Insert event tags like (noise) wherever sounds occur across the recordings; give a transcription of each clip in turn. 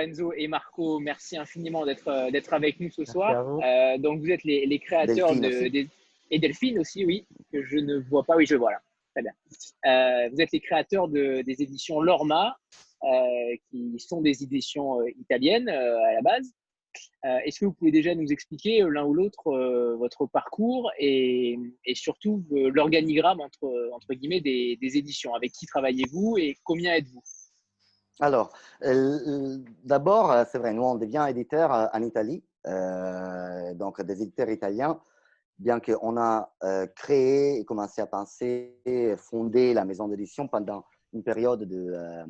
euh, Lorenzo et Marco, merci infiniment d'être euh, d'être avec nous ce soir. donc, vous êtes les, les créateurs de, et Delphine aussi, oui, que je ne vois pas. Oui, je vois là. Très bien. vous êtes les créateurs de, des éditions Lorma, qui sont des éditions italiennes à la base. Euh, est-ce que vous pouvez déjà nous expliquer euh, l'un ou l'autre euh, votre parcours et, surtout l'organigramme entre, entre guillemets des, éditions? Avec qui travaillez-vous et combien êtes-vous? Alors, d'abord, c'est vrai, nous on devient éditeur en Italie, donc des éditeurs italiens, bien qu'on a créé et commencé à penser, fonder la maison d'édition pendant une période de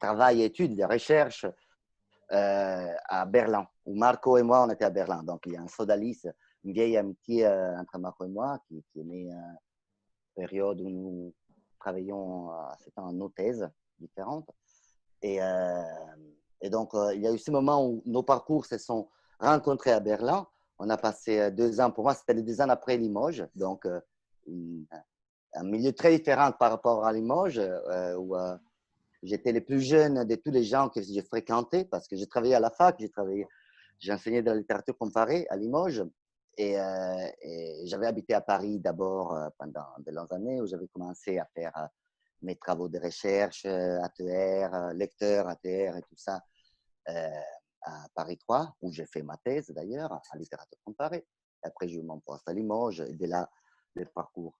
travail, études, de recherche euh, à Berlin, où Marco et moi, on était à Berlin. Donc, il y a un Sodalis, une vieille amitié euh, entre Marco et moi, qui, est née à période où nous travaillions, euh, c'était en nos thèses différentes. Et, et donc, il y a eu ce moment où nos parcours se sont rencontrés à Berlin. On a passé deux ans, pour moi, c'était deux ans après Limoges, donc un milieu très différent par rapport à Limoges, où J'étais le plus jeune de tous les gens que j'ai fréquentés parce que j'ai travaillé à la fac, j'ai enseigné de la littérature comparée à Limoges. Et, euh, j'avais habité à Paris d'abord euh, pendant de longues années où j'avais commencé à faire euh, mes travaux de recherche, ATR, lecteur, ATR et tout ça à Paris 3 où j'ai fait ma thèse d'ailleurs en littérature comparée. Après, mon poste à Limoges et de là, le parcours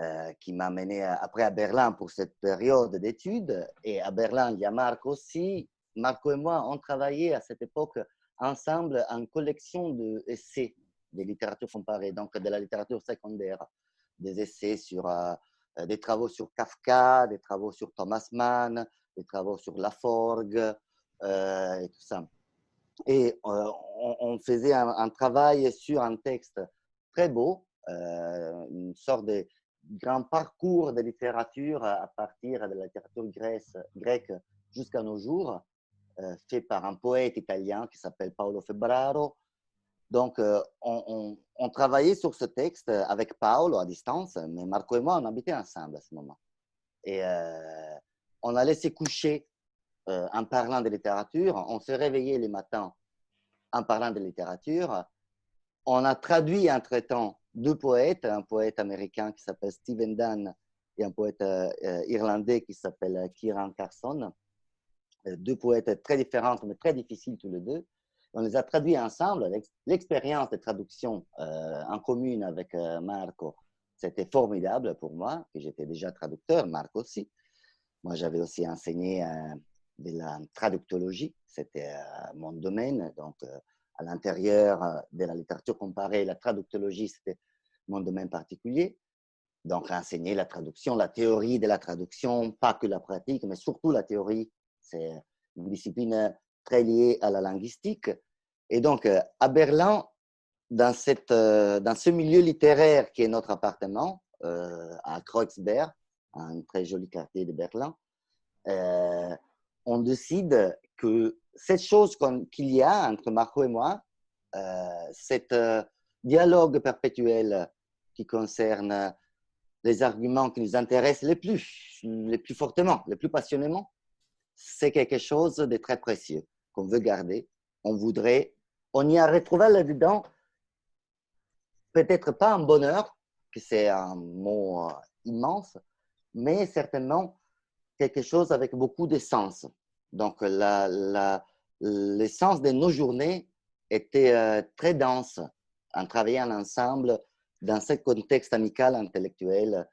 euh, qui m'a mené après à Berlin pour cette période d'études. Et à Berlin, il y a Marc aussi. Marco et moi, on travaillait à cette époque ensemble en collection d'essais de littérature comparée, donc de la littérature secondaire, des essais sur euh, des travaux sur Kafka, des travaux sur Thomas Mann, des travaux sur Laforgue euh, et tout ça. Et on, faisait un, travail sur un texte très beau, une sorte de grand parcours de littérature à partir de la littérature grecque jusqu'à nos jours, euh, fait par un poète italien qui s'appelle Paolo Febraro. Donc, euh, on, travaillait sur ce texte avec Paolo à distance, mais Marco et moi, on habitait ensemble à ce moment. Et euh, on allait se coucher en parlant de littérature, on se réveillait les matins en parlant de littérature. On a traduit entre-temps deux poètes, un poète américain qui s'appelle Stephen Dunn et un poète euh, euh, irlandais qui s'appelle euh, Kieran Carson. deux poètes très différents, mais très difficiles tous les deux. On les a traduits ensemble. L'expérience de traduction en commune avec Marco, c'était formidable pour moi, que j'étais déjà traducteur, Marco aussi. Moi, j'avais aussi enseigné de la traductologie, c'était mon domaine. Donc, à l'intérieur euh, de la littérature comparée, la traductologie, c'était mon domaine particulier. Donc, enseigner la traduction, la théorie de la traduction, pas que la pratique, mais surtout la théorie. C'est une discipline très liée à la linguistique. Et donc, euh, à Berlin, dans, cette, euh, dans ce milieu littéraire qui est notre appartement, à Kreuzberg, un très joli quartier de Berlin, on décide que cette chose qu'il y a entre Marco et moi, euh, cet euh, dialogue perpétuel qui concerne les arguments qui nous intéressent les plus, les plus fortement, les plus passionnément, c'est quelque chose de très précieux qu'on veut garder. On voudrait, on y a retrouvé là-dedans peut-être pas un bonheur, que c'est un mot euh, immense, mais certainement quelque chose avec beaucoup de sens. Donc, l'essence de nos journées était euh, très dense en travaillant ensemble dans ce contexte amical, intellectuel.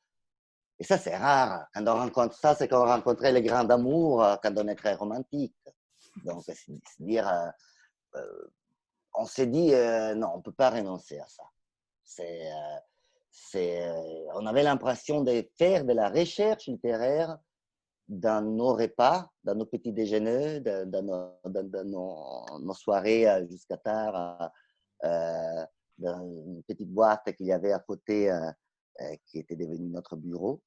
Et ça, c'est rare. Quand on rencontre ça, c'est qu'on rencontrait les grands amours euh, quand on est très romantique. Donc, c'est dire, euh, on s'est dit, non, on ne peut pas renoncer à ça. C'est, on avait l'impression de faire de la recherche littéraire dans nos repas, dans nos petits déjeuners, dans, nos, soirées euh, jusqu'à tard, euh, dans une petite boîte qu'il y avait à côté euh, qui était devenue notre bureau,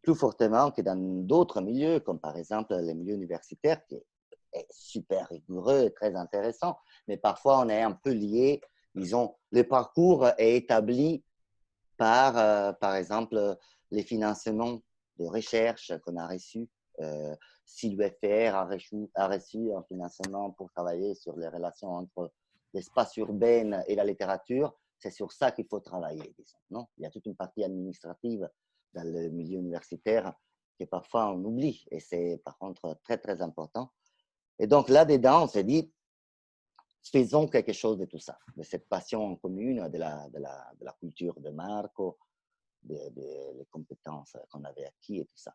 plus fortement que dans d'autres milieux, comme par exemple les milieux universitaires, qui est super rigoureux et très intéressant, mais parfois on est un peu lié, disons, le parcours est établi par, par exemple, les financements de recherche qu'on a reçu si l'UFR a reçu, a reçu un financement pour travailler sur les relations entre l'espace urbain et la littérature, c'est sur ça qu'il faut travailler. non? Il y a toute une partie administrative dans le milieu universitaire que parfois on oublie, et c'est par contre très très important. Et donc là-dedans, on s'est dit, faisons quelque chose de tout ça, de cette passion commune de la, culture de Marco, des de, compétences qu'on avait acquis et tout ça.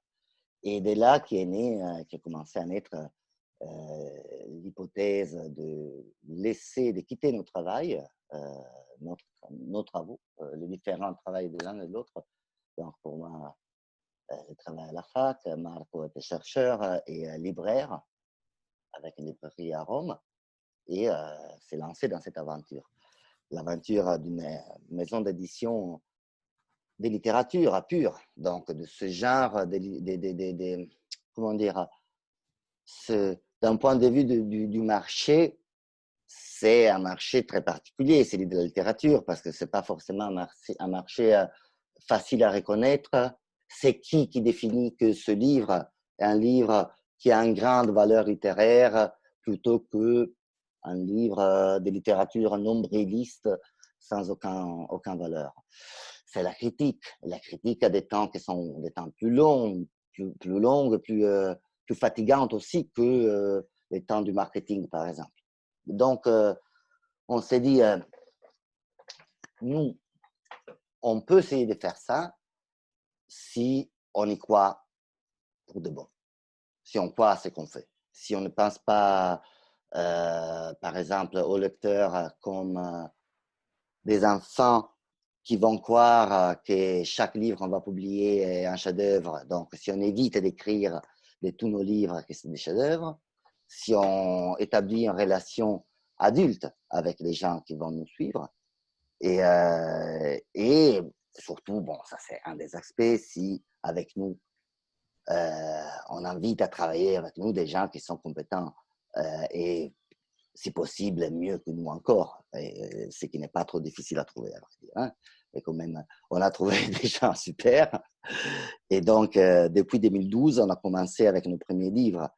Et de là qui est né, euh, qui a commencé à naître euh, l'hypothèse de laisser, de quitter nos travail, euh, notre, nos travaux, les différents travaux de l'un et de l'autre. Donc pour moi, je travaille à la fac, Marco était chercheur et libraire avec une librairie à Rome et s'est lancé dans cette aventure. L'aventure d'une maison d'édition de littérature pure, donc de ce genre comment dire, d'un point de vue du, marché, c'est un marché très particulier, c'est de la littérature, parce que c'est pas forcément un marché, un marché euh, facile à reconnaître. C'est qui qui définit que ce livre est un livre qui a une grande valeur littéraire plutôt que un livre euh, de littérature nombriliste sans aucun, aucun valeur c'est la critique. La critique a des temps qui sont des temps plus longs, plus, plus longues, plus, euh, plus fatigantes aussi que euh, les temps du marketing, par exemple. Donc, euh, on s'est dit, nous, on peut essayer de faire ça si on y croit pour de bon. Si on croit à ce qu'on fait. Si on ne pense pas, par exemple, aux lecteurs comme des enfants qui vont croire euh, que chaque livre qu'on va publier est un chef-d'œuvre. Donc, si on évite d'écrire de tous nos livres que c'est des chefs-d'œuvre, si on établit une relation adulte avec les gens qui vont nous suivre, et, euh, surtout, bon, ça c'est un des aspects, si avec nous, euh, on invite à travailler avec nous des gens qui sont compétents et si possible mieux que nous encore, et, ce qui n'est pas trop difficile à trouver. Hein et quand même, on a trouvé (laughs) des gens super. Et donc, euh, depuis 2012, on a commencé avec nos premiers livres,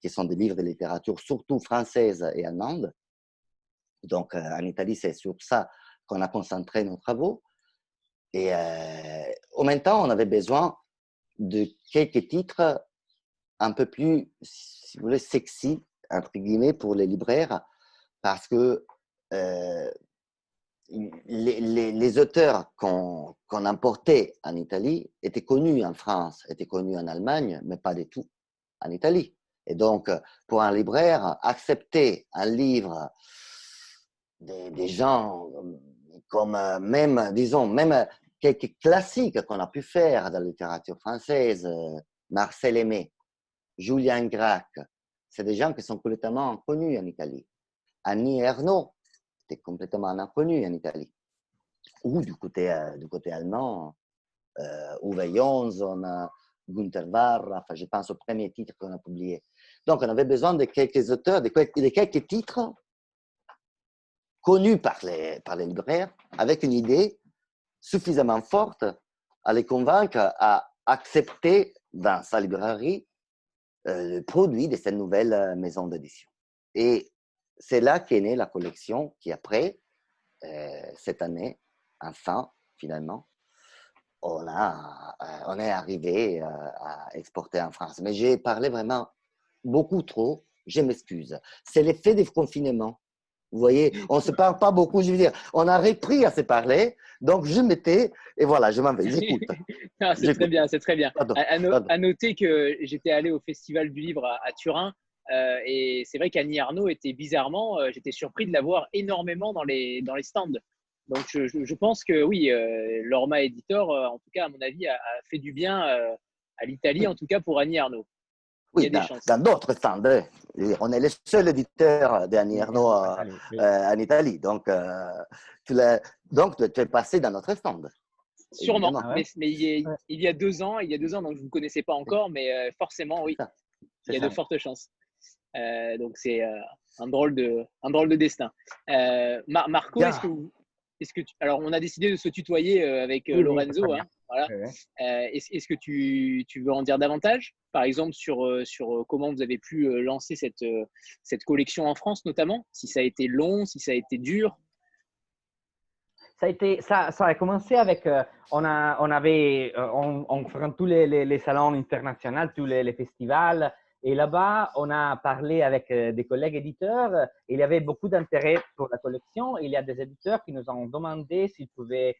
qui sont des livres de littérature surtout française et allemande. Donc, euh, en Italie, c'est sur ça qu'on a concentré nos travaux. Et euh, en même temps, on avait besoin de quelques titres un peu plus, si vous voulez, sexy, entre guillemets, pour les libraires, parce que les, auteurs qu'on importait en Italie étaient connus en France, étaient connus en Allemagne, mais pas du tout en Italie. Et donc, pour un libraire, accepter un livre des, gens comme même, disons, même quelques classiques qu'on a pu faire dans la littérature française, Marcel Aimé, Julien Gracq, c'est des gens qui sont complètement connus en Italie. Annie Ernaux, c'était complètement inconnu en Italie. Ou du côté, euh, du côté allemand, euh, Uwe Jonsson, Gunther Warra, enfin, je pense au premier titre qu'on a publié. Donc, on avait besoin de quelques auteurs, de quelques, titres connus par les, par les libraires, avec une idée suffisamment forte à les convaincre à accepter dans sa librairie euh, le produit de cette nouvelle euh, maison d'édition. Et c'est là qu'est née la collection qui, après, euh, cette année, enfin, finalement, on, a, on est arrivé à exporter en France. Mais j'ai parlé vraiment beaucoup trop. Je m'excuse. C'est l'effet du confinement. Vous voyez, on ne se parle pas beaucoup, je veux dire, on a repris à se parler, donc je m'étais, et voilà, je m'en vais, j'écoute. (laughs) c'est très bien, c'est très bien. à, noter que j'étais allé au Festival du Livre à Turin euh, et c'est vrai qu'Annie Arnaud était bizarrement, euh, j'étais surpris de la voir énormément dans les, dans les stands. Donc je, je, pense que oui, euh, Lorma Editor, en tout cas à mon avis, a, fait du bien à l'Italie, en tout cas pour Annie Arnaud. Oui, dans d'autres stands. On est le seul éditeur d'Annie Arnaud en Italie. Donc, tu donc, tu es passé dans notre stand. Sûrement, mais, il, y a, deux ans, il y a deux ans, donc je ne vous connaissais pas encore, mais forcément, oui, il y a de fortes chances. Euh, donc c'est euh, un drôle de un drôle de destin. Euh, Marco, est-ce que, est-ce que tu... alors on a décidé de se tutoyer avec Lorenzo. Hein. Voilà. Est-ce que tu, tu, veux en dire davantage? Par exemple, sur, sur comment vous avez pu lancer cette, cette collection en France, notamment? Si ça a été long, si ça a été dur? Ça a, été, ça, ça a commencé avec, on, a, on avait, on, on tous les, les, salons internationaux, tous les, les festivals, et là-bas, on a parlé avec euh, des collègues éditeurs. Il y avait beaucoup d'intérêt pour la collection. Il y a des éditeurs qui nous ont demandé s'ils pouvaient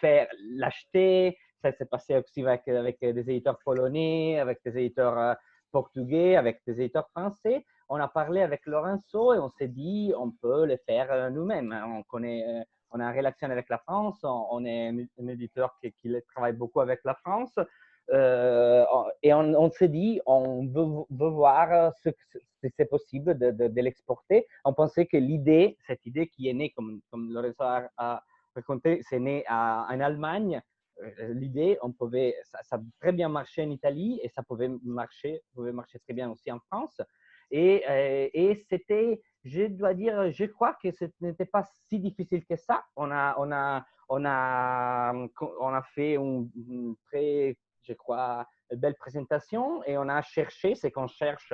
faire l'acheter. Ça s'est passé aussi avec, des éditeurs polonais, avec des éditeurs euh, portugais, avec des éditeurs français. On a parlé avec Lorenzo et on s'est dit on peut le faire euh, nous-mêmes. On connaît, on a une relation avec la France. On, est un éditeur qui, travaille beaucoup avec la France. Euh, et on, s'est dit, on veut, voir si c'est possible de, l'exporter. On pensait que l'idée, cette idée qui est née, comme, Lorenzo a, raconté, c'est né en Allemagne. Euh, l'idée, on pouvait, ça, a très bien marché en Italie et ça pouvait marcher, pouvait marcher très bien aussi en France. Et, euh, et c'était, je dois dire, je crois que ce n'était pas si difficile que ça. On a, on a, on a, on a fait une, très je crois, belle présentation et on a cherché, ce qu'on cherche,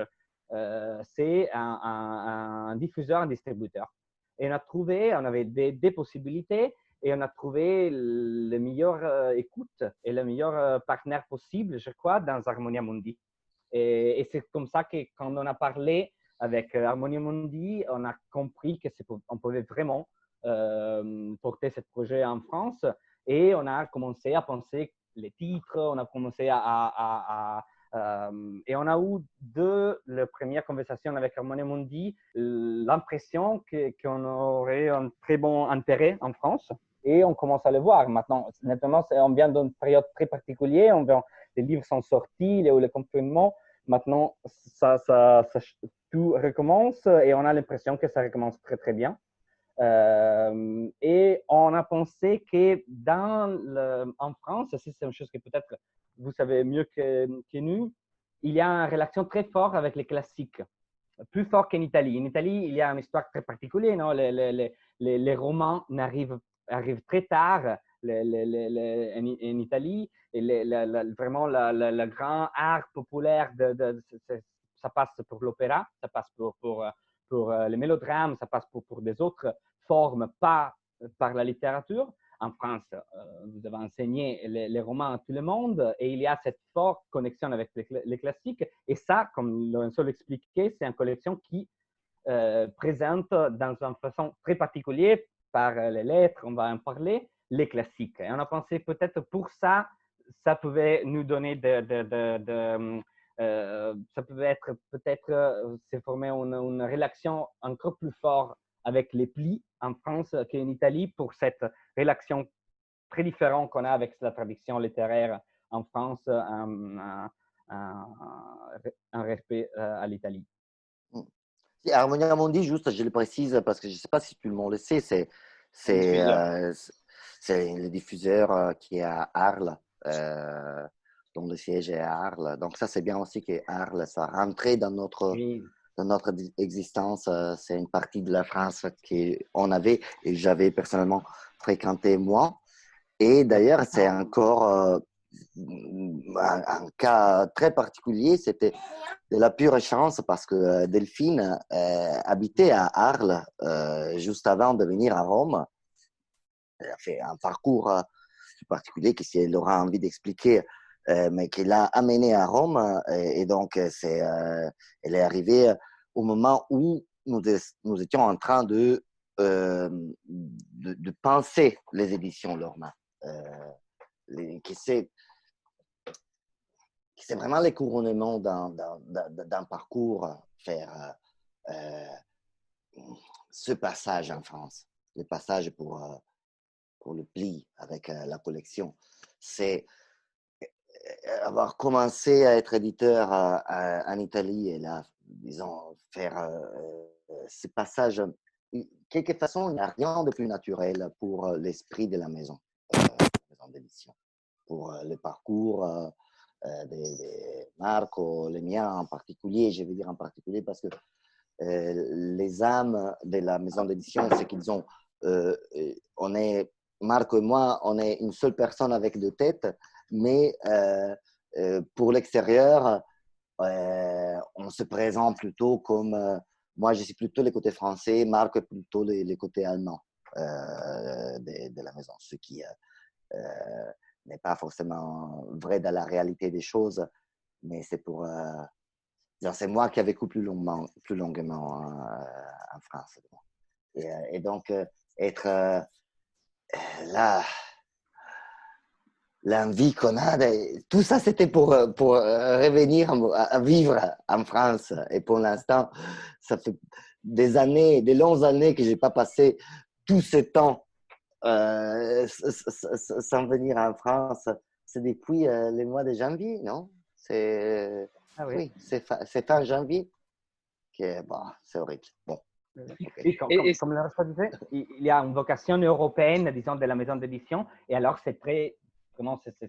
euh, c'est un, diffuseur, un distributeur. Et on a trouvé, on avait des, possibilités et on a trouvé le meilleur euh, écoute et le meilleur euh, partenaire possible, je crois, dans Harmonia Mundi. Et, c'est comme ça que quand on a parlé avec Harmonia Mundi, on a compris qu'on pouvait vraiment porter ce projet en France et on a commencé à penser les titres, on a commencé à, euh, et on a eu de la première conversation avec Harmonie Mundi l'impression qu'on aurait un très bon intérêt en France et on commence à le voir maintenant. Maintenant, on vient d'une période très particulière, on les livres sont sortis, le, le confinement, maintenant ça, ça, tout recommence et on a l'impression que ça recommence très très bien. Euh, et on a pensé que dans le, en France, c'est une chose que peut-être vous savez mieux que, que, nous, il y a une relation très forte avec les classiques, plus fort qu'en Italie. En Italie, il y a une histoire très particulière. Non? Les, les, les, les, romans arrivent, arrivent très tard en, Italie. Et vraiment, le, grand art populaire, ça passe pour l'opéra, ça passe pour, pour pour euh, les ça passe pour, des autres formes, pas par la littérature. En France, euh, vous avez enseigné les, romans à tout le monde et il y a cette forte connexion avec les, classiques. Et ça, comme Lorenzo l'expliquait, c'est une collection qui euh, présente dans une façon très particulière, par les lettres, on va en parler, les classiques. Et on a pensé peut-être pour ça, ça pouvait nous donner de, de euh, ça peut être peut-être euh, se former une, relation encore plus forte avec les plis en France qu'en Italie pour cette relation très différente qu'on a avec la tradition littéraire en France, un, respect euh, à l'Italie. Harmonia Mondi, juste, je le précise parce que je ne sais pas si tu le sais, c'est c'est le diffuseur qui est à Arles dont le siège est à Arles. Donc ça, c'est bien aussi que Arles, ça rentré dans notre, dans notre existence. Euh, c'est une partie de la France qu'on avait et j'avais personnellement fréquenté moi. Et d'ailleurs, c'est encore euh, un, cas très particulier. C'était de la pure chance parce que euh, Delphine habitait à Arles juste avant de venir à Rome. Elle a fait un parcours particulier que si elle aura envie d'expliquer, euh, mais qui l'a amené à Rome. Euh, et, donc, euh, c'est, elle est arrivée au moment où nous, étions en train de, de, de, penser les éditions Lorma. qui c'est c'est vraiment le couronnement d'un parcours faire ce passage en France, le passage pour, pour le pli avec la collection. C'est euh, avoir commencé à être éditeur en Italie et là, disons, faire euh, euh, ce passage, quelque façon, il n'y a rien de plus naturel pour l'esprit de la maison, maison d'édition, pour le parcours des, Marco, les miens en particulier, je vais dire en particulier parce que les âmes de la maison d'édition, c'est qu'ils ont, on est, Marco et moi, on est une seule personne avec deux têtes mais pour l'extérieur, on se présente plutôt comme moi, je suis plutôt les côtés français, Marc est plutôt les, côtés allemands de, la maison, ce qui n'est pas forcément vrai dans la réalité des choses, mais c'est pour c'est moi qui ai vécu plus longuement, plus longuement en France. Et, et donc, être là, l'envie qu'on a, tout ça c'était pour, pour revenir à, vivre en France. Et pour l'instant, ça fait des années, des longues années que je n'ai pas passé tout ce temps euh, sans venir en France. C'est depuis euh, les mois de janvier, non? C'est ah oui. c'est fin, janvier que bon, c'est horrible. Bon. Et comme, comme, le disait, il y a une vocation européenne, disons, de la maison d'édition. Et alors, c'est très,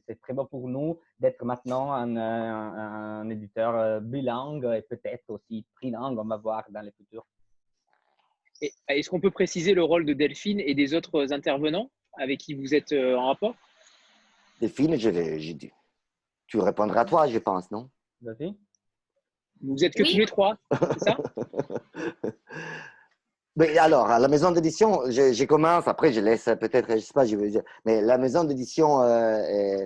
c'est très beau pour nous d'être maintenant un, un, éditeur euh, bilingue et peut-être aussi trilingue, on va voir dans le futur. Est-ce qu'on peut préciser le rôle de Delphine et des autres intervenants avec qui vous êtes euh, en rapport? Delphine, j'ai dit. Tu répondras à toi, je pense, non? Vas-y. Vous êtes que tous les trois, c'est ça? (laughs) Mais alors, à la maison d'édition, je, commence, après je laisse peut-être, je ne sais pas, je veux dire, mais la maison d'édition euh,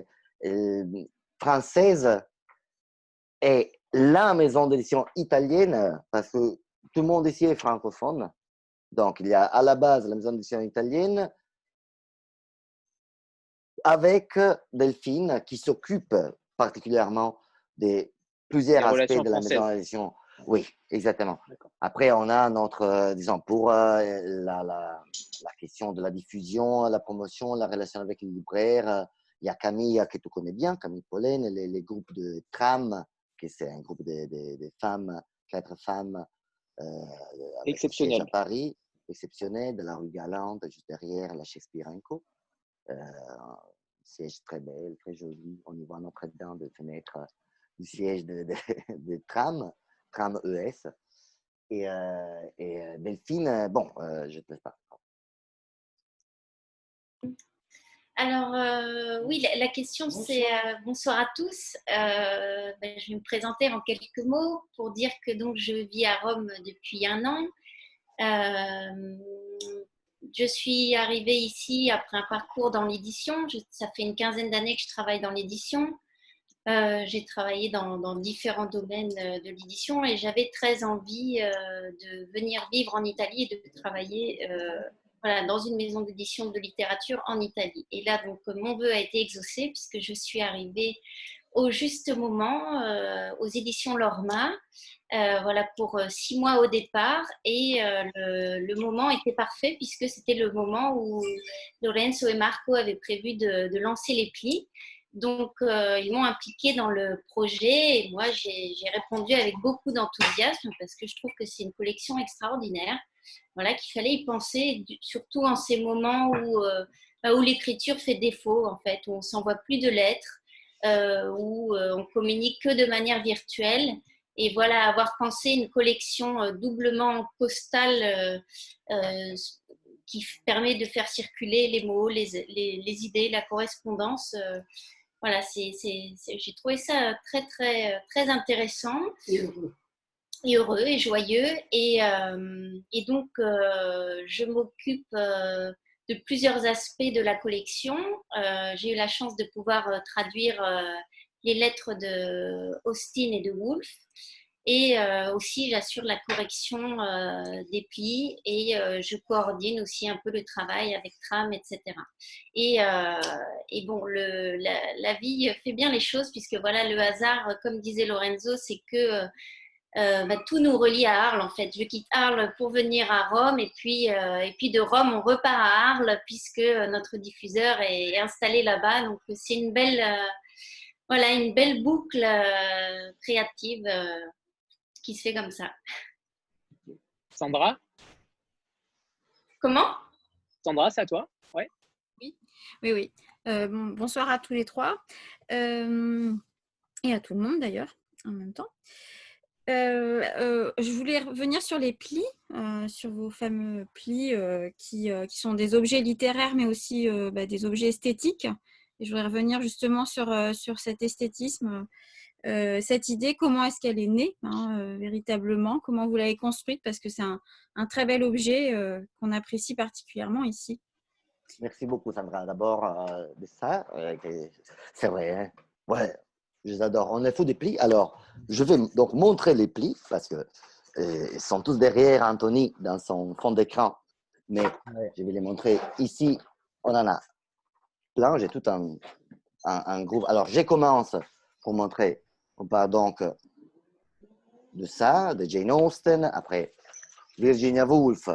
française est la maison d'édition italienne parce que tout le monde ici est francophone. Donc, il y a à la base la maison d'édition italienne avec Delphine qui s'occupe particulièrement des plusieurs aspects de la maison d'édition. Oui, exactement. Après, on a notre, euh, disons, pour euh, la, la, la, question de la diffusion, la promotion, la relation avec les libraires, il y a Camille que tu connais bien, Camille Pollen, les, les groupes de Tram, qui c'est un groupe de, de, femmes, quatre femmes exceptionnel à Paris, exceptionnel, de la rue Galante, juste derrière la Shakespeare Co. Euh, siège très belle, très joli. On y voit Notre-Dame de fenêtre du siège de, de, (laughs) de tram. Tram ES. Et, euh, et euh, Delphine, euh, bon, je te laisse pas. Alors, oui, la, question c'est bonsoir à tous. Ben, je vais me présenter en quelques mots pour dire que donc je vis à Rome depuis un an. je suis arrivée ici après un parcours dans l'édition. Ça fait une quinzaine d'années que je travaille dans l'édition. Euh, j'ai travaillé dans, différents domaines euh, de l'édition et j'avais très envie euh, de venir vivre en Italie et de travailler dans une maison d'édition de littérature en Italie. Et là, donc, mon vœu a été exaucé puisque je suis arrivée au juste moment aux éditions Lorma, voilà, pour six mois au départ. Et le, moment était parfait puisque c'était le moment où Lorenzo et Marco avaient prévu de lancer les plis. Donc, euh, ils m'ont impliqué dans le projet et moi, j'ai répondu avec beaucoup d'enthousiasme parce que je trouve que c'est une collection extraordinaire. Voilà, qu'il fallait y penser, surtout en ces moments où, euh, bah, où l'écriture fait défaut, en fait, où on s'envoie plus de lettres, euh, où on communique que de manière virtuelle. Et voilà, avoir pensé une collection doublement postale qui permet de faire circuler les mots, les idées, la correspondance voilà, j'ai trouvé ça très, très, très intéressant. Et heureux. Et heureux et joyeux. Et, euh, et donc, euh, je m'occupe euh, de plusieurs aspects de la collection. j'ai eu la chance de pouvoir traduire les lettres de Austin et de Woolf. Et euh, aussi, j'assure la correction euh, des plis et euh, je coordonne aussi un peu le travail avec Tram, etc. Et, et bon, le, la, vie fait bien les choses puisque voilà, le hasard, comme disait Lorenzo, c'est que bah, tout nous relie à Arles en fait. Je quitte Arles pour venir à Rome et puis, et puis de Rome, on repart à Arles puisque notre diffuseur est, installé là-bas. Donc, c'est une belle, voilà, une belle boucle créative qui se fait comme ça. Sandra? Comment? Sandra, c'est à toi ouais. Oui, oui, oui. Euh, bonsoir à tous les trois euh, et à tout le monde d'ailleurs en même temps. Euh, je voulais revenir sur les plis, sur vos fameux plis qui, qui, sont des objets littéraires mais aussi bah, des objets esthétiques Et je voudrais revenir justement sur, sur cet esthétisme, cette idée, comment est-ce qu'elle est née hein, véritablement, comment vous l'avez construite, parce que c'est un, un, très bel objet qu'on apprécie particulièrement ici. Merci beaucoup, Sandra. D'abord, de ça, c'est vrai. Hein. Ouais, je les adore. On est fou des plis. Alors, je vais donc montrer les plis parce que ils sont tous derrière Anthony dans son fond d'écran. Mais je vais les montrer ici. On en a plein. J'ai tout un, un, groupe. Alors, je commence pour montrer. On part donc de ça, de Jane Austen. Après, Virginia Woolf,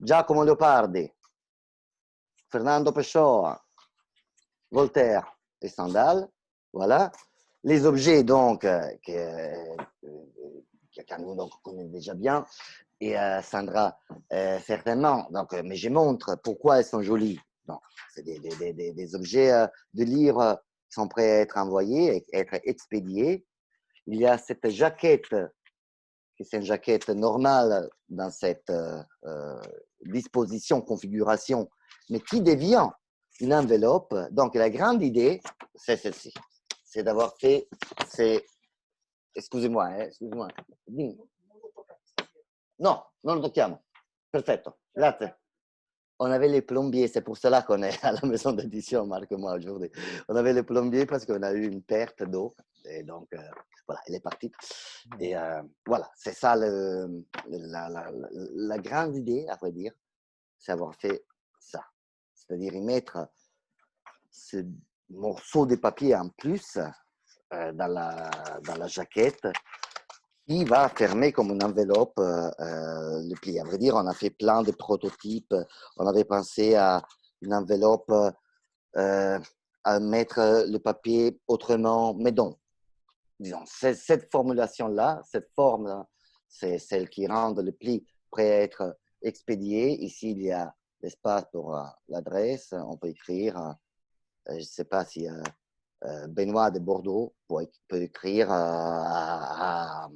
Giacomo Leopardi, Fernando Pessoa, Voltaire et Stendhal. Voilà. Les objets, donc, euh, que, euh, que donc, connaît déjà bien, et euh, Sandra, certainement. Donc, mais je montre pourquoi elles sont jolies. C'est des, des, des, des, objets de livres sont prêts à être envoyés, à être expédiés. Il y a cette jaquette, qui est une jaquette normale dans cette disposition, configuration, mais qui devient une enveloppe. Donc, la grande idée, c'est celle-ci c'est d'avoir fait ces... Excusez-moi, hein, excusez-moi. Non, non lo tocchiamo. Perfetto, grazie. On avait les plombiers, c'est pour cela qu'on est (laughs) à la maison d'édition, Marc et moi, aujourd'hui. On avait les plombiers parce qu'on a eu une perte d'eau. Et donc, euh, voilà, elle est partie. Et euh, voilà, c'est ça le, la, la, la, grande idée, à vrai dire, c'est avoir fait ça. C'est-à-dire y mettre ce morceau de papier en plus euh, dans, la, dans la jaquette qui va fermer comme une enveloppe euh, euh, le pli. À vrai dire, on a fait plein de prototypes. On avait pensé à une enveloppe à mettre le papier autrement, mais donc, disons, cette formulation-là, cette forme, c'est celle qui rend le pli prêt à être expédié. Ici, il y a l'espace pour l'adresse. On peut écrire euh, je ne sais pas si euh, euh, Benoît de Bordeaux peut écrire à,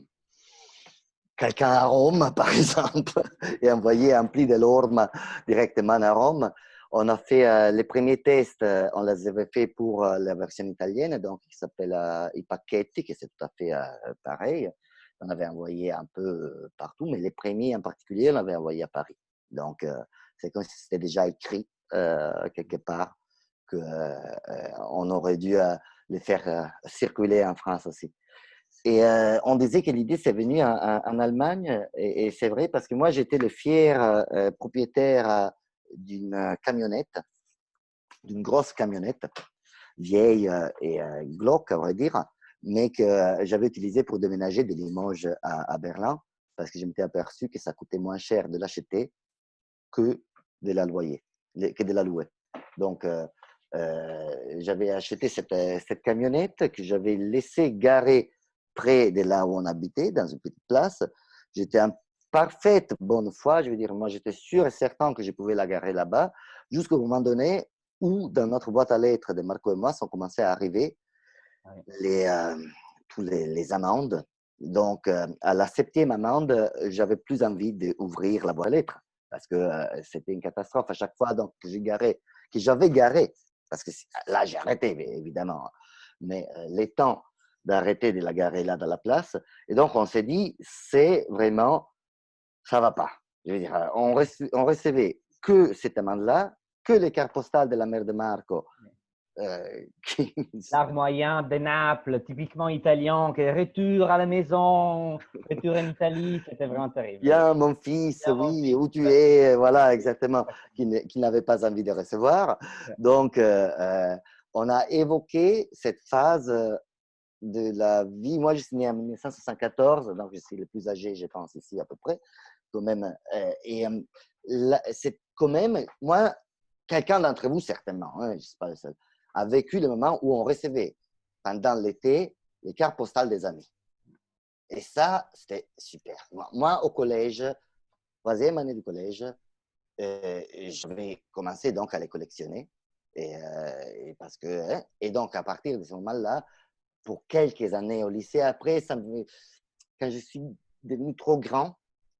quelqu'un à Rome, (laughs) par exemple, et envoyer un pli de l'orme directement à Rome. On a fait les premiers tests, on les avait fait pour la version italienne, donc qui s'appelle I qui c'est tout à fait pareil. On avait envoyé un peu partout, mais les premiers en particulier, on avait envoyé à Paris. Donc, c'est comme si c'était déjà écrit quelque part qu'on euh, aurait dû euh, les faire euh, circuler en France aussi. Et on disait que l'idée, c'est venu en, Allemagne, et, c'est vrai parce que moi, j'étais le fier propriétaire d'une camionnette, d'une grosse camionnette, vieille et glauque, à vrai dire, mais que j'avais utilisée pour déménager de Limoges à, Berlin, parce que je m'étais aperçu que ça coûtait moins cher de l'acheter que de la loyer, que de la louer. Donc, euh, j'avais acheté cette, euh, cette, camionnette que j'avais laissée garer près de là où on habitait, dans une petite place. J'étais en parfaite bonne foi. Je veux dire, moi, j'étais sûr et certain que je pouvais la garer là-bas, jusqu'au moment donné où, dans notre boîte à lettres de Marco et moi, sont commencé à arriver les, euh, tous les, les, amendes. Donc, à la septième amende, j'avais plus envie d'ouvrir la boîte à lettres parce que c'était une catastrophe à chaque fois donc, que j'ai garé, que j'avais garé parce que là, j'ai arrêté, évidemment. Mais euh, les temps d'arrêter de la garer là dans la place. Et donc, on s'est dit, c'est vraiment, ça va pas. Je veux dire, euh, on, recevait que cette amende-là, que les cartes postales de la mère de Marco, euh, (laughs) L'art moyen de Naples, typiquement italien, qui retour à la maison, retour en Italie, c'était vraiment terrible. Bien, mon fils, oui, où tu es, voilà, exactement, qui, n'avait pas envie de recevoir. Donc, euh, euh, on a évoqué cette phase de la vie. Moi, je suis né en 1974, donc je suis le plus âgé, je pense, ici à peu près, quand même. et c'est quand même, moi, quelqu'un d'entre vous, certainement, hein, je ne suis pas le seul a vécu le moment où on recevait pendant l'été les cartes postales des amis. Et ça, c'était super. Moi, au collège, troisième année du collège, euh, j'avais commencé donc à les collectionner. Et, euh, parce que, hein, et donc, à partir de ce moment-là, pour quelques années au lycée, après, quand je suis devenu trop grand,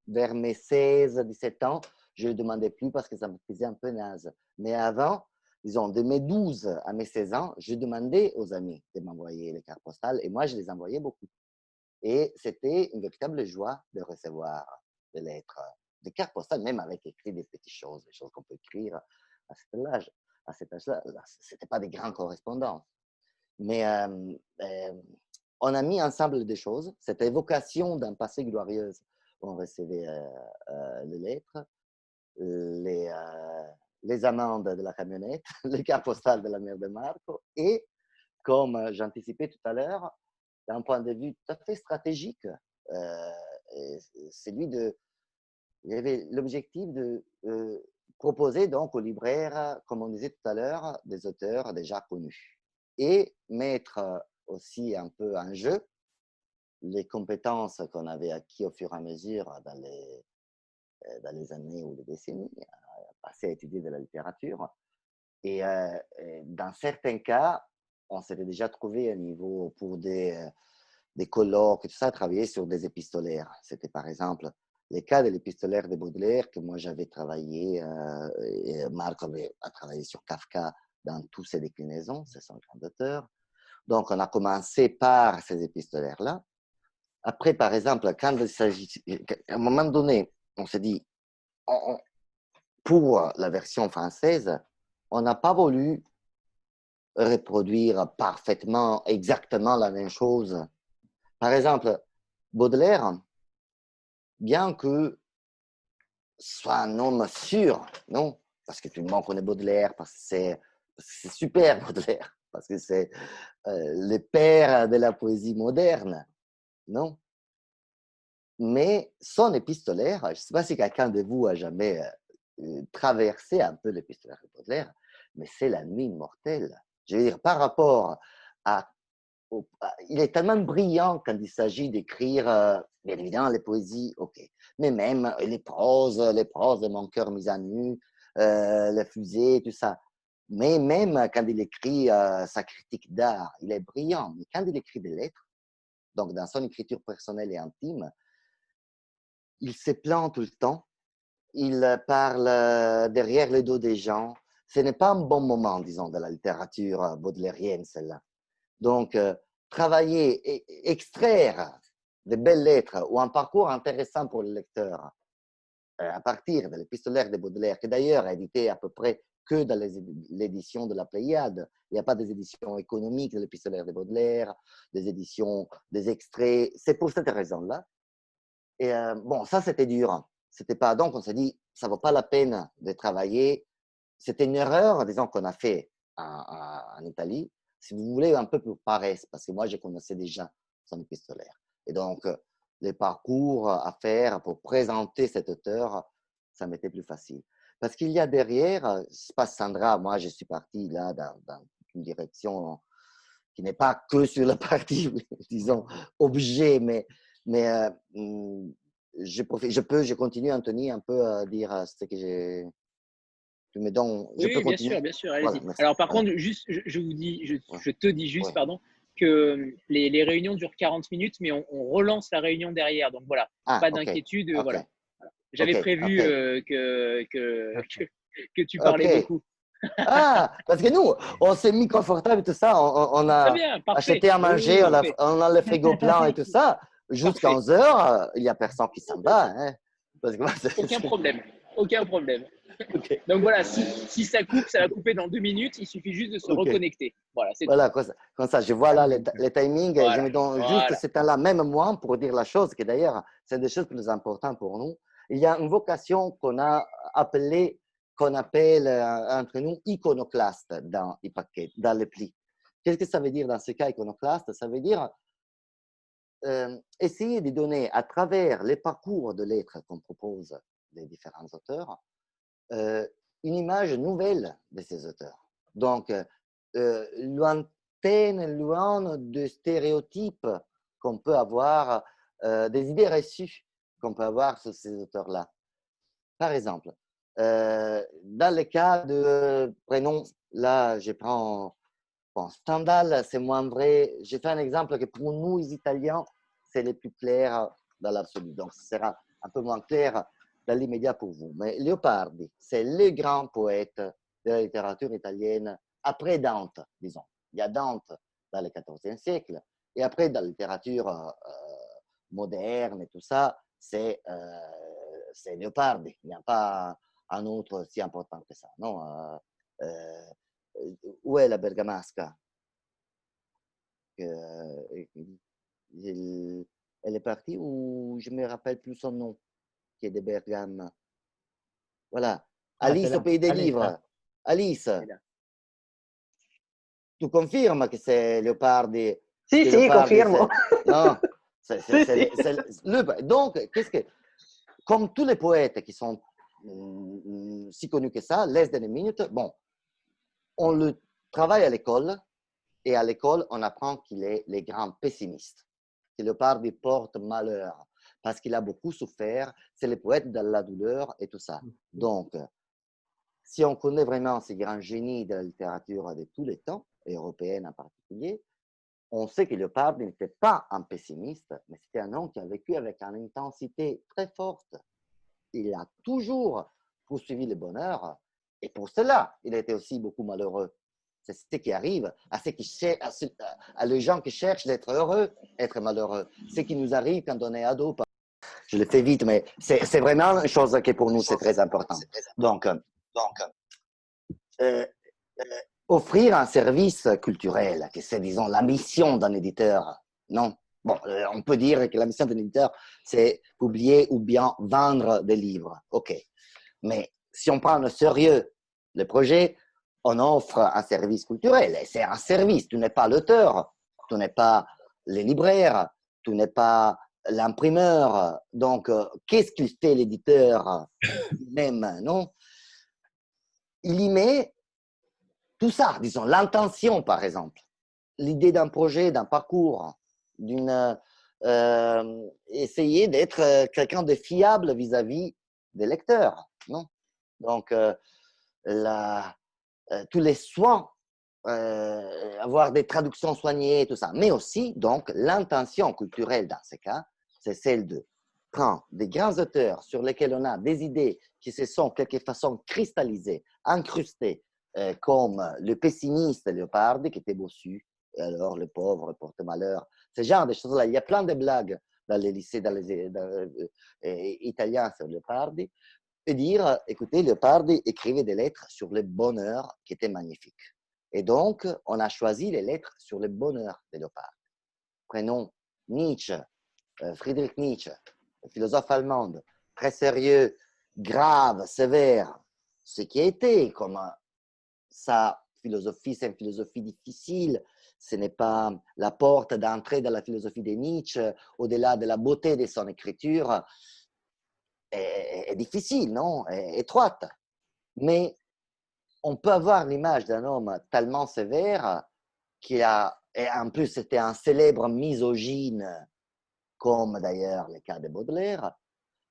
vers mes 16, 17 ans, je ne demandais plus parce que ça me faisait un peu naze. Mais avant, disons, de mes 12 à mes 16 ans, je demandais aux amis de m'envoyer les cartes postales et moi, je les envoyais beaucoup. Et c'était une véritable joie de recevoir des lettres, des cartes postales, même avec écrit des petites choses, des choses qu'on peut écrire à cet âge. À cet âge-là, ce n'était pas des grandes correspondances. Mais euh, euh, on a mis ensemble des choses, cette évocation d'un passé glorieux. On recevait euh, les lettres, les, les amendes de la camionnette, (laughs) les cartes postales de la mère de Marco et, comme j'anticipais tout à l'heure, d'un point de vue tout à fait stratégique, euh. Il y avait l'objectif de proposer donc aux libraires, comme on disait tout à l'heure, des auteurs déjà connus et mettre aussi un peu en jeu les compétences qu'on avait acquises au fur et à mesure dans les, euh, les années ou les décennies, passées à étudier de la littérature. Et, dans certains cas, on s'était déjà trouvé à niveau pour des, des colloques, tout ça, travailler sur des épistolaires. C'était par exemple le cas de l'épistolaire de Baudelaire que moi j'avais travaillé, euh, et Marc avait, a travaillé sur Kafka dans toutes ses déclinaisons, c'est son grand. Donc on a commencé par ces épistolaires-là. Après, par exemple, quand il s'agit, à un moment donné, on s'est dit, pour la version française, on n'a pas voulu reproduire parfaitement, exactement la même chose par exemple, Baudelaire, bien que soit un homme sûr, non? Parce que tout le monde connaît Baudelaire, parce que c'est, super Baudelaire, parce que c'est euh, le père de la poésie moderne, non? Mais son épistolaire, je ne sais pas si quelqu'un de vous a jamais euh, traversé un peu l'épistolaire de Baudelaire, mais c'est la nuit mortelle. Je veux dire, par rapport à il est tellement brillant quand il s'agit d'écrire, euh, bien évidemment, les poésies, ok, mais même euh, les proses, les proses de mon cœur mis à nu, euh, les fusées, tout ça. Mais même quand il écrit sa critique d'art, il est brillant. Mais quand il écrit des lettres, donc dans son écriture personnelle et intime, il se plaint tout le temps. Il parle derrière le dos des gens. Ce n'est pas un bon moment, disons, de la littérature baudelairienne, celle-là. Donc, euh, travailler et extraire des belles lettres ou un parcours intéressant pour le lecteur euh, à partir de l'épistolaire de Baudelaire, qui d'ailleurs est édité à peu près que dans l'édition de la Pléiade. Il n'y a pas des éditions économiques de l'épistolaire de Baudelaire, des éditions, des extraits. C'est pour cette raison-là. Et euh, bon, ça, c'était dur. C'était pas. Donc, on s'est dit, ça vaut pas la peine de travailler. C'était une erreur, disons, qu'on a fait en Italie si vous voulez, un peu pour paresse, parce que moi, je connaissais déjà son épistolaire. Et donc, euh, les parcours à faire pour présenter cet auteur, ça m'était plus facile. Parce qu'il y a derrière, euh, c'est pas Sandra, moi, je suis parti là dans, une direction qui n'est pas que sur la (laughs) partie, disons, objet, mais, mais euh, hmm, je, je peux, je continue, Anthony, un peu à dire ce que j'ai oui, bien sûr, bien sûr. Alors, par contre, juste, je, vous dis, je, te dis juste, pardon, que euh, les, réunions durent 40 minutes, mais on, relance la réunion derrière. Donc voilà, ah, pas d'inquiétude. Voilà. J'avais prévu euh, que, que, (laughs) que, tu parlais beaucoup. (laughs) ah, parce que nous, on s'est mis confortable et tout ça. On, a acheté à manger, on, a, on, a, le frigo (laughs) plein et tout ça. Jusqu'à 11 heures, il n'y a personne qui s'en va. Hein. Aucun problème. Aucun problème. Donc voilà, si, ça coupe, ça va couper dans deux minutes. Il suffit juste de se reconnecter. Voilà, voilà comme, ça, je vois là les, timings. je me donne juste ce temps-là, même moi, pour dire la chose, qui d'ailleurs, c'est des choses plus importantes pour nous. Il y a une vocation qu'on a appelée, qu'on appelle euh, entre nous iconoclaste dans les paquets, dans les plis. Qu'est-ce que ça veut dire dans ce cas iconoclaste? Ça veut dire euh, essayer de donner à travers les parcours de lettres qu'on propose les différents auteurs, euh, une image nouvelle de ces auteurs. Donc, euh, lointaine, loin de stéréotypes qu'on peut avoir, des idées reçues qu'on peut avoir sur ces auteurs-là. Par exemple, dans le cas de prénom, là, je prends bon, Stendhal, c'est moins vrai. J'ai fait un exemple que pour nous, les Italiens, c'est le plus clair dans l'absolu. Donc, ce sera un peu moins clair dans l'immédiat pour vous. Mais Leopardi, c'est le grand poète de la littérature italienne après Dante, disons. Il y a Dante dans le XIVe siècle, et après, dans la littérature euh, moderne et tout ça, c'est euh, Leopardi. Il n'y a pas un autre si important que ça. Non euh, euh, où est la bergamasca? Elle est partie ou je me rappelle plus son nom, qui est de Bergame. Voilà. Ah, Alice au pays des livres. Alice. Tu confirmes que c'est Leopardi (laughs) Donc, qu'est-ce que, comme tous les poètes qui sont mm, si connus que ça, Less than a minute, bon, on le travaille à l'école et à l'école, on apprend qu'il est le grand pessimiste, que le pardi porte malheur parce qu'il a beaucoup souffert, c'est le poète de la douleur et tout ça. Mm. Donc, si on connaît vraiment ces grands génies de la littérature de tous les temps, européenne en particulier, on sait que Léopold n'était pas un pessimiste, mais c'était un homme qui a vécu avec une intensité très forte. Il a toujours poursuivi le bonheur, et pour cela, il était aussi beaucoup malheureux. C'est ce qui arrive à, ceux qui à, les gens qui cherchent d'être heureux, être malheureux. Ce qui nous arrive quand on est ado. Je le fais vite, mais c'est vraiment une chose qui pour nous, c'est très important. Donc, donc euh, euh, offrir un service culturel, que c'est, disons, la mission d'un éditeur. Non? Bon, euh, on peut dire que la mission d'un éditeur, c'est publier ou bien vendre des livres. OK. Mais si on prend au sérieux le projet, on offre un service culturel. Et c'est un service. Tu n'es pas l'auteur, tu n'es pas le libraire, tu n'es pas l'imprimeur. Donc, euh, qu'est-ce qu'il fait l'éditeur même, non? Il y met tout ça, disons, l'intention, par exemple, l'idée d'un projet, d'un parcours, d'une euh, essayer d'être euh, quelqu'un de fiable vis-à-vis des lecteurs, non? Donc, euh, tous les soins, avoir des traductions soignées, tout ça, mais aussi, donc, l'intention culturelle dans ces cas, c'est celle de prendre des grands auteurs sur lesquels on a des idées qui se sont, quelque façon, cristallisées, incrustées euh, comme le pessimiste Léopardi qui était bossu, et alors le pauvre porte malheur. Ce genre de choses-là. Il y a plein de blagues dans les lycées dans les, euh, euh, italiens sur Léopardi. Et dire, écoutez, Léopardi écrivait des lettres sur le bonheur qui était magnifique. Et donc, on a choisi les lettres sur le bonheur de Léopardi. Prenons Nietzsche, Friedrich Nietzsche, philosophe allemand, très sérieux, grave, sévère, ce qui a été comme sa philosophie, c'est une philosophie difficile. Ce n'est pas la porte d'entrée dans la philosophie de Nietzsche, au-delà de la beauté de son écriture. Est, difficile, non? Est, Étroite. Mais on peut avoir l'image d'un homme tellement sévère qui a, et en plus c'était un célèbre misogyne, comme d'ailleurs le cas de Baudelaire,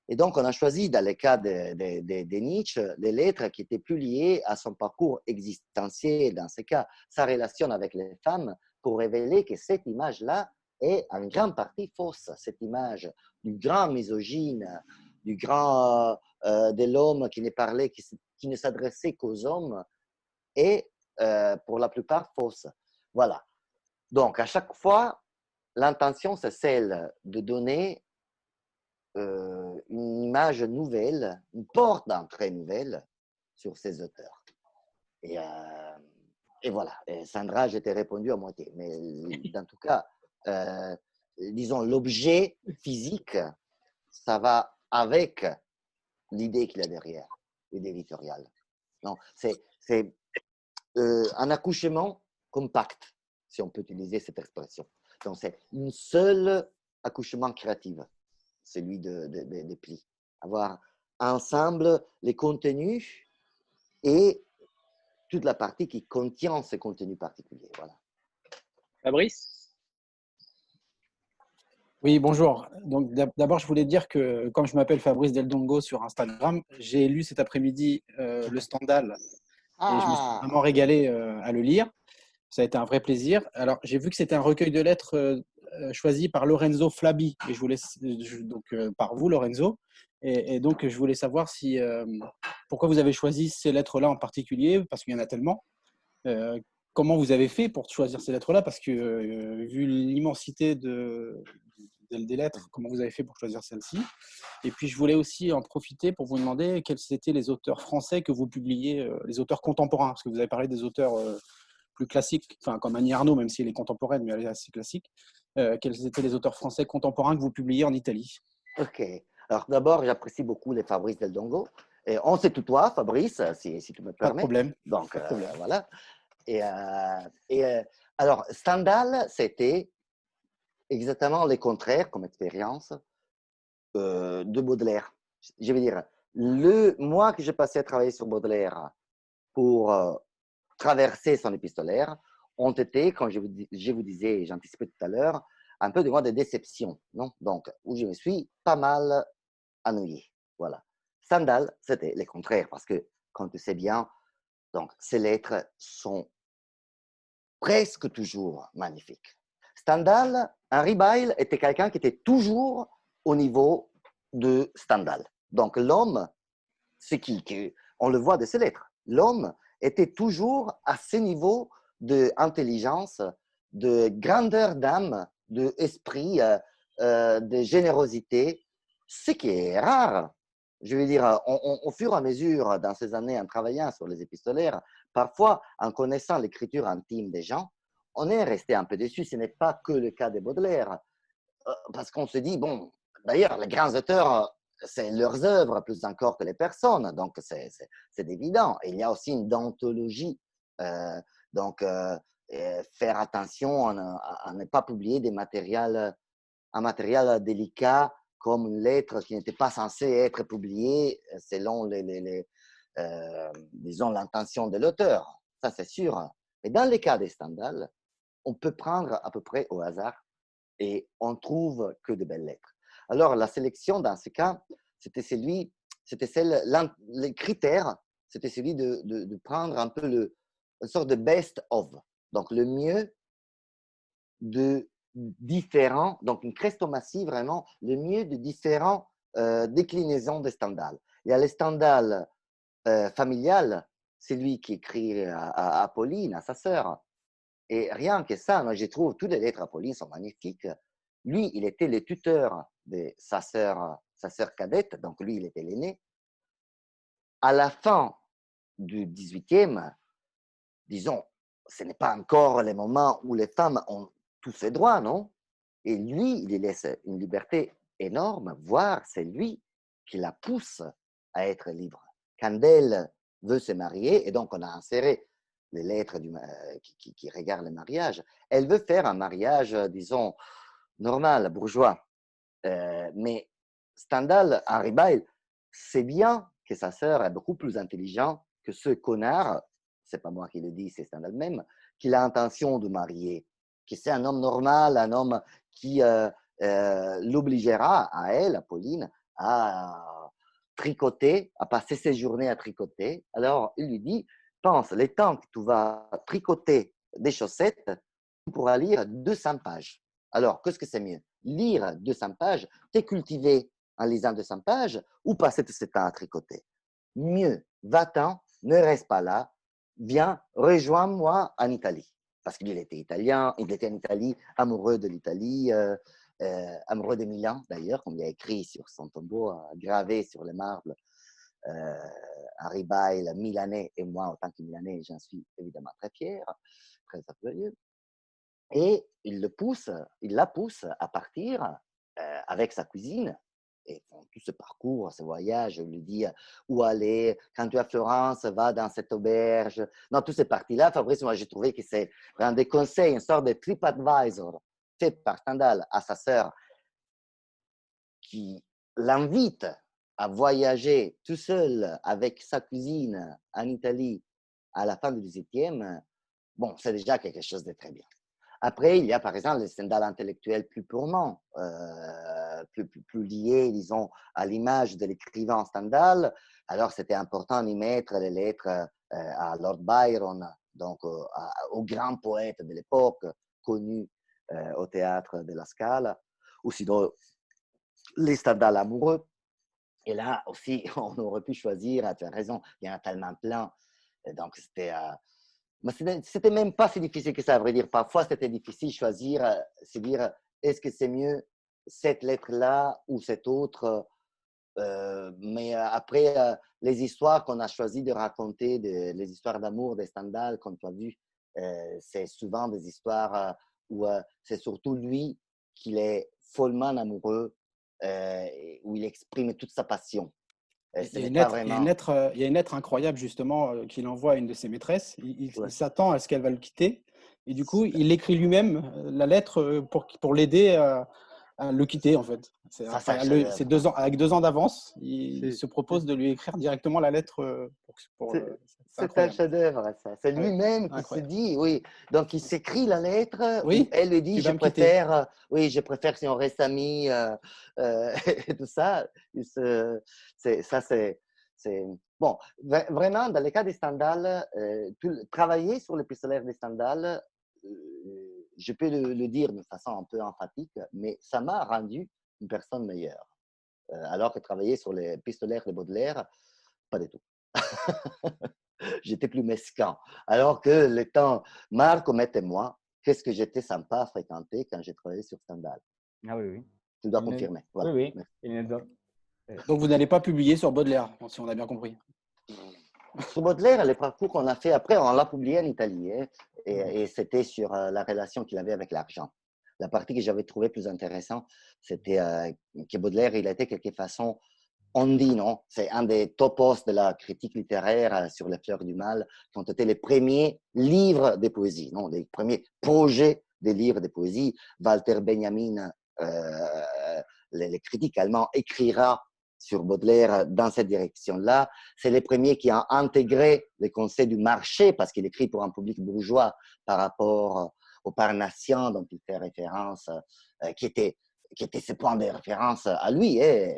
et donc, on a choisi, dans le cas de, Nietzsche, les lettres qui étaient plus liées à son parcours existentiel, dans ce cas, sa relation avec les femmes, pour révéler que cette image-là est en grande partie fausse. Cette image du grand misogyne, du grand euh, de l'homme qui ne parlait, qui, ne s'adressait qu'aux hommes, est euh, pour la plupart fausse. Voilà. Donc, à chaque fois, l'intention, c'est celle de donner euh, une image nouvelle, une porte d'entrée nouvelle sur ces auteurs. Et, euh, et voilà, Sandra, je t'ai répondu à moitié. Mais (laughs) en tout cas, euh, disons, l'objet physique, ça va avec l'idée qu'il y a derrière, l'idée éditoriale. C'est un accouchement compact, si on peut utiliser cette expression. Donc, c'est une seule accouchement créatif celui de, des plis. Avoir ensemble les contenus et toute la partie qui contient ces contenus particuliers. Voilà. Fabrice? Oui, bonjour. Donc d'abord, je voulais dire que comme je m'appelle Fabrice Deldongo sur Instagram, j'ai lu cet après-midi euh, Le Stendhal et je me suis ah! vraiment régalé euh, à le lire. Ça a été un vrai plaisir. Alors, j'ai vu que c'était un recueil de lettres euh, euh, choisi par Lorenzo Flabi, donc, euh, par vous, Lorenzo. Et, donc, je voulais savoir si, pourquoi vous avez choisi ces lettres-là en particulier Parce qu'il y en a tellement. comment vous avez fait pour choisir ces lettres-là? Parce que vu l'immensité de, des lettres, comment vous avez fait pour choisir celle-ci Et puis, je voulais aussi en profiter pour vous demander quels étaient les auteurs français que vous publiez, les auteurs contemporains, parce que vous avez parlé des auteurs plus classiques, enfin, comme Annie Arnaud, même si elle est contemporaine, mais elle est assez classique. quels étaient les auteurs français contemporains que vous publiez en Italie? Ok. Alors, d'abord, j'apprécie beaucoup les Fabrice Del Dongo. Et on se tutoie, Fabrice, si, si tu me permets. Pas de problème. Donc, euh, voilà. Et, euh, et euh, alors, Stendhal, c'était exactement le contraire comme expérience de Baudelaire. Je veux dire, le mois que j'ai passé à travailler sur Baudelaire pour traverser son épistolaire ont été, comme je vous, disais, j'anticipais tout à l'heure, un peu de mois de déception, non? Donc, où je me suis pas mal ennuyé. Voilà. Stendhal, c'était le contraire, parce que, quand tu sais bien, donc, ces lettres sont presque toujours magnifiques. Stendhal, Henri Bail était quelqu'un qui était toujours au niveau de Stendhal. Donc, l'homme, c'est qui, On le voit de ses lettres. L'homme était toujours à ce niveau d'intelligence, de grandeur d'âme, d'esprit, de, euh, euh, de générosité, ce qui est rare. Je veux dire, au fur et à mesure, dans ces années, en travaillant sur les épistolaires, parfois, en connaissant l'écriture intime des gens, on est resté un peu déçu. Ce n'est pas que le cas de Baudelaire, euh, parce qu'on se dit, bon, d'ailleurs, les grands auteurs, c'est leurs œuvres plus encore que les personnes, donc c'est évident. Il y a aussi une dentologie, euh, donc euh, faire attention à, ne pas publier des matériels, un matériel délicat comme une lettre qui n'était pas censée être publiée euh, selon les, les, euh, disons l'intention de l'auteur. Ça, c'est sûr. Mais dans les cas des Stendhal, on peut prendre à peu près au hasard et on trouve que de belles lettres. Alors, la sélection dans ce cas, c'était celui, c'était celle, les critères, c'était celui de, prendre un peu le, une sorte de best of. Donc, le mieux de différents, donc une crestomatie vraiment, le mieux de différents euh, déclinaisons de Stendhal. Il y a le Stendhal euh, familial, c'est lui qui écrit à, Pauline, à sa sœur. Et rien que ça, moi, je trouve toutes les lettres à Pauline sont magnifiques. Lui, il était le tuteur de sa sœur, sa sœur cadette, donc lui, il était l'aîné. À la fin du 18e, disons, ce n'est pas encore le moment où les femmes ont tous ses droits, non? Et lui, il lui laisse une liberté énorme, voire c'est lui qui la pousse à être libre. Quand elle veut se marier, et donc on a inséré les lettres du, qui, qui, regardent le mariage, elle veut faire un mariage, disons, normal, bourgeois. Euh, mais Stendhal, Henri Bail, c'est bien que sa sœur est beaucoup plus intelligente que ce connard, c'est pas moi qui le dis, c'est Stendhal même, qu'il a intention de marier que c'est un homme normal, un homme qui euh, euh, l'obligera à elle, à Pauline, à tricoter, à passer ses journées à tricoter. Alors, il lui dit, pense, les temps que tu vas tricoter des chaussettes, tu pourras lire 200 pages. Alors, qu'est-ce que c'est mieux? Lire 200 pages, t'es cultivé en lisant 200 pages ou passer tout ce temps à tricoter Mieux, va-t'en, ne reste pas là, viens, rejoins-moi en Italie parce qu'il était italien, il était en Italie, amoureux de l'Italie, euh, euh, amoureux de Milan d'ailleurs, comme il a écrit sur son tombeau, euh, gravé sur le marbre. Euh, Bail, Milanais, et moi, en tant que Milanais, j'en suis évidemment très fier, très orgueilleux. Et il le pousse, il la pousse à partir avec sa cuisine et tout ce parcours, ce voyage, je lui dis où aller, quand tu es à Florence, va dans cette auberge. Dans toutes ces parties-là, Fabrice, moi, j'ai trouvé que c'est vraiment des conseils, une sorte de trip advisor fait par Stendhal à sa sœur qui l'invite à voyager tout seul avec sa cuisine en Italie à la fin du 18e. Bon, c'est déjà quelque chose de très bien. Après, il y a par exemple le Stendhal intellectuel plus purement. Euh, plus, plus, lié, disons, à l'image de l'écrivain Stendhal. Alors, c'était important d'y mettre les lettres euh, à Lord Byron, donc au grand poète de l'époque, connu euh, au théâtre de la Scala, ou sinon les Stendhal amoureux. Et là aussi, (laughs) on aurait pu choisir, ah, tu as raison, il y en a tellement plein. Donc, c'était. Euh, c'était même pas si difficile que ça, à vrai dire. Parfois, c'était difficile de choisir, euh, se dire est-ce que c'est mieux cette lettre-là ou cette autre. Euh, mais après, les histoires qu'on a choisi de raconter, les histoires d'amour des Stendhal, comme tu as vu, c'est souvent des histoires où c'est surtout lui qui est follement amoureux, où il exprime toute sa passion. Il y, a une lettre, il, y a une lettre, il y a une lettre incroyable justement qu'il envoie à une de ses maîtresses. Il, s'attend à ce qu'elle va le quitter. Et du coup, il écrit lui-même la lettre pour, pour l'aider à, le quitter en fait. C'est deux ans, avec deux ans d'avance, il se propose de lui écrire directement la lettre pour, c'est un chef-d'œuvre, ça. C'est lui-même qui se dit, oui. Donc, il s'écrit la lettre. Oui. Elle lui dit, je préfère, euh, oui, je préfère si on reste amis euh, euh (laughs) et tout ça. ça, c'est, bon. Vraiment, dans le cas des Stendhal, euh, travailler sur le pistolet des Stendhal, je peux le, le, dire de façon un peu emphatique, mais ça m'a rendu une personne meilleure. alors que travailler sur les pistolets de Baudelaire, pas du tout. (laughs) j'étais plus mesquin. Alors que le temps, Marc, et moi, qu'est-ce que j'étais sympa à fréquenter quand j'ai travaillé sur Stendhal. Ah oui, oui. Tu dois confirmer. Oui, oui. Donc, vous n'allez pas publier sur Baudelaire, si on a bien compris. Sur Baudelaire, les parcours qu'on a fait après, on l'a publié en Italie. Hein, et, c'était sur euh, la relation qu'il avait avec l'argent. La partie que j'avais trouvée plus intéressante, c'était euh, que Baudelaire, il était quelque façon on dit, non, c'est un des topos de la critique littéraire euh, sur les fleurs du mal, qui ont été les premiers livres de poésie, non, les premiers projets de livres de poésie. Walter Benjamin, euh, le, critique allemand, écrira sur Baudelaire dans cette direction-là. C'est les premiers qui ont intégré le concept du marché, parce qu'il écrit pour un public bourgeois par rapport au Parnassien dont il fait référence, euh, qui était qui était ses points de référence à lui. Hein,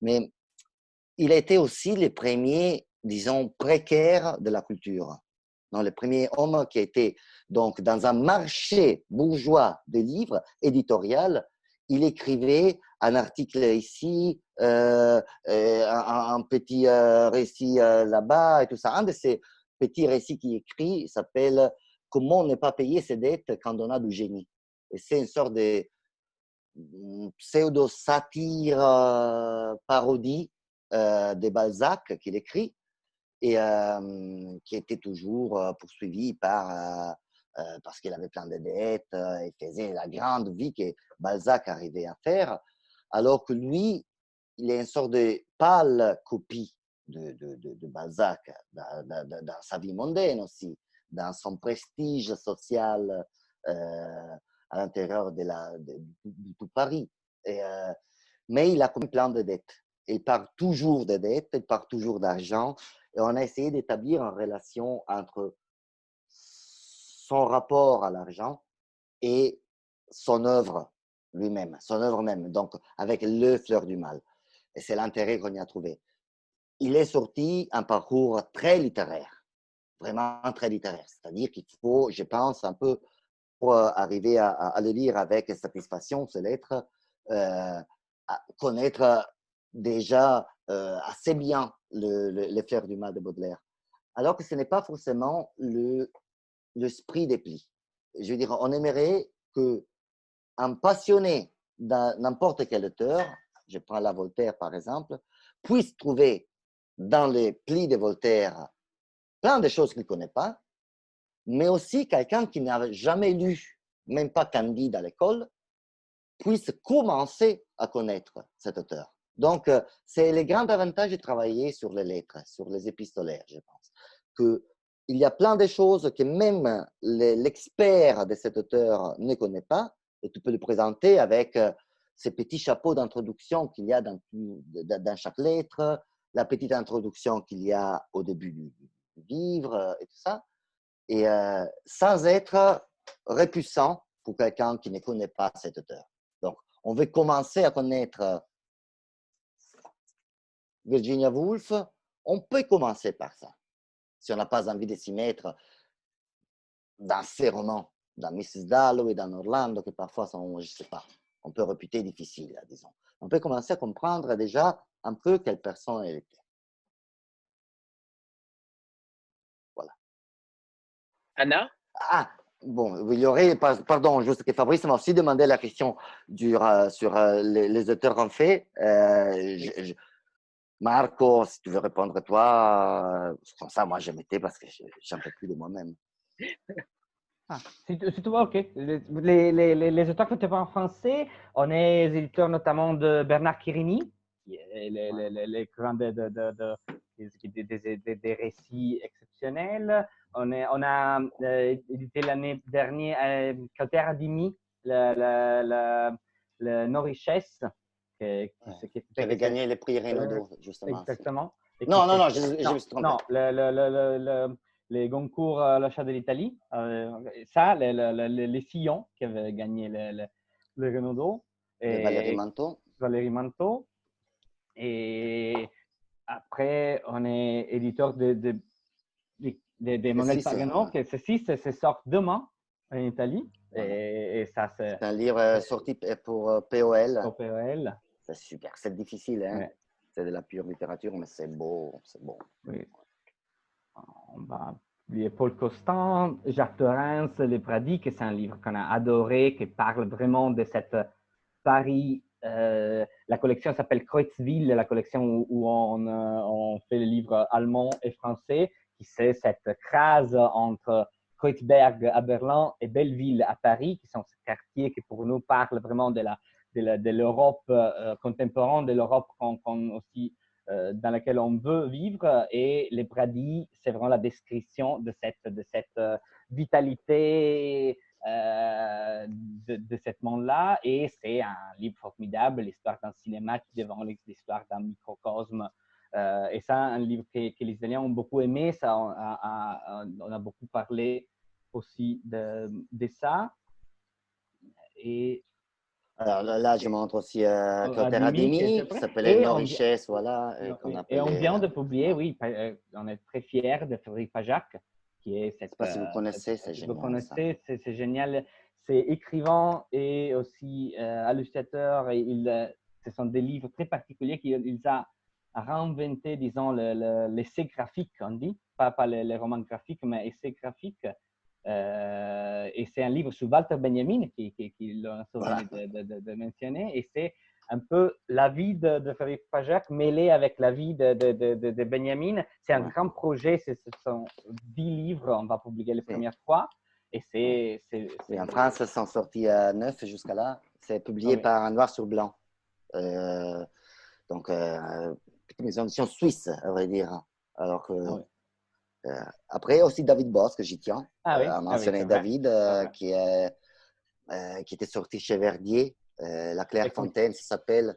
mais il a été aussi le premier, disons, précaire de la culture. Non, le premier homme qui a été donc dans un marché bourgeois de livres éditorial, il écrivait un article ici, euh, euh, un, petit euh, récit là-bas et tout ça. Un de ces petits récits qu'il écrit s'appelle Comment ne pas payer ses dettes quand on a du génie c'est une sorte de pseudo-satire euh, parodie euh, de Balzac qu'il écrit et euh, qui était toujours poursuivi par parce qu'il avait plein de dettes et faisait la grande vie que Balzac arrivait à faire, alors que lui, il est une sorte de pâle copie de, de, de, Balzac dans, dans, sa vie mondaine aussi, dans son prestige social à l'intérieur de, tout Paris. Euh, mais il a comme plein de dettes. Il part toujours de dettes, il part toujours d'argent. Et on a essayé d'établir une relation entre son rapport à l'argent et son œuvre lui-même, son œuvre même, donc avec le fleur du mal. Et c'est l'intérêt qu'on y a trouvé. Il est sorti un parcours très littéraire, vraiment très littéraire. C'est-à-dire qu'il faut, je pense, un peu pour euh, arriver à, le lire avec satisfaction, ces lettres, euh, connaître déjà euh, assez bien le, du mal de Baudelaire. Alors que ce n'est pas forcément l'esprit des plis. Je veux dire, on aimerait que un passionné d'un n'importe quel auteur, je prends la Voltaire par exemple, puisse trouver dans les plis de Voltaire plein de choses qu'il ne connaît pas, mais aussi quelqu'un qui n'a jamais lu, même pas Candide à l'école, puisse commencer à connaître cet auteur. Donc, euh, c'est le grand avantage de travailler sur les lettres, sur les épistolaires, je pense. Que il y a plein de choses que même l'expert de cet auteur ne connaît pas, et tu peux le présenter avec euh, ces petits chapeaux d'introduction qu'il y a dans, dans, chaque lettre, la petite introduction qu'il y a au début du, livre euh, et tout ça et euh, sans être répuissant pour quelqu'un qui ne connaît pas cet auteur. Donc, on veut commencer à connaître euh, Virginia Woolf, on peut commencer par ça. Si on n'a pas envie de s'y mettre dans ses romans, dans Mrs. Dalloway, dans Orlando, qui parfois sont, je ne sais pas, on peut réputer difficile, disons. On peut commencer à comprendre déjà un peu quelle personne elle était. Anna? Ah, bon, il y aurait, pardon, juste que Fabrice m'a aussi demandé la question euh, sur euh, les, auteurs en fait. Euh, Marco, si tu veux répondre toi, comme ça, moi je m'étais parce que j'en peux plus de moi-même. (laughs) Ah, si, tu, vois, ok. Les, les, les, auteurs que tu vois en français, on est éditeurs notamment de Bernard Quirini, est l'écrivain de, de, de, des, récits exceptionnels. On, est, on a euh, édité l'année dernière euh, Calter Adimi, le, le, le, No Richesse, qui, qui, avait gagné le prix Renaudot, justement. Exactement. Non, non, non, je, je me suis trompé. Non, le, les Goncourt à l'achat de l'Italie. Euh, ça, les sillons qui avaient gagné le, le, Renaudot. Et Valérie Manteau. Valérie Manteau. Et après, on est éditeur de, de, de, de Manuel Pagano, que ceci se sort demain en Italie. Et, ça, c'est un livre euh, sorti pour POL. Pour POL. C'est super. C'est difficile, hein? C'est de la pure littérature, mais c'est beau. C'est beau. Oui on va oublier Paul Costan, Jacques Torrens, Les Pradis, que c'est un livre qu'on a adoré, qui parle vraiment de cette Paris. Euh, la collection s'appelle Kreuzville, la collection où, on, euh, on, fait les livres allemands et français, qui c'est cette crase entre Kreuzberg à Berlin et Belleville à Paris, qui sont ces quartiers qui pour nous parlent vraiment de l'Europe euh, contemporaine, de l'Europe dans laquelle on veut vivre. Et les Pradis, c'est vraiment la description de cette, vitalité euh, de, de cet monde-là. Et c'est un livre formidable, l'histoire d'un cinéma qui devient l'histoire d'un microcosme. et ça, un livre que, que, les Italiens ont beaucoup aimé. Ça, on a, on a beaucoup parlé aussi de, de ça. Et alors là, je montre aussi euh, Adimi, qui s'appelle Nos richesses, voilà. Et, on vient de publier, oui, euh, on est très fiers de Frédéric Pajac, qui est cette. Pas si vous euh, connaissez, c'est génial. Vous connaissez, c'est génial. C'est écrivain et aussi euh, illustrateur. Et il, ce sont des livres très particuliers qu'il a réinventé, disons, l'essai graphique, on dit, pas, pas les, les romans graphiques, mais essai graphique euh, et c'est un livre sur Walter Benjamin qui, qui, qui l'a de, de, de, mentionner. Et c'est un peu la vie de, de Frédéric Pajac mêlée avec la vie de, de, Benjamin. C'est un grand projet. Ce sont dix livres. On va publier les premières fois. Et c'est. En France, ils sont sortis à neuf jusqu'à là. C'est publié par un noir sur blanc. Euh, donc, euh, une édition suisse, à vrai dire. Alors que. Euh, après, aussi David Boss, que j'y tiens. Ah oui. Euh, ah mentionné David, qui, est, qui était sorti chez Verdier. La Claire Fontaine, ça s'appelle.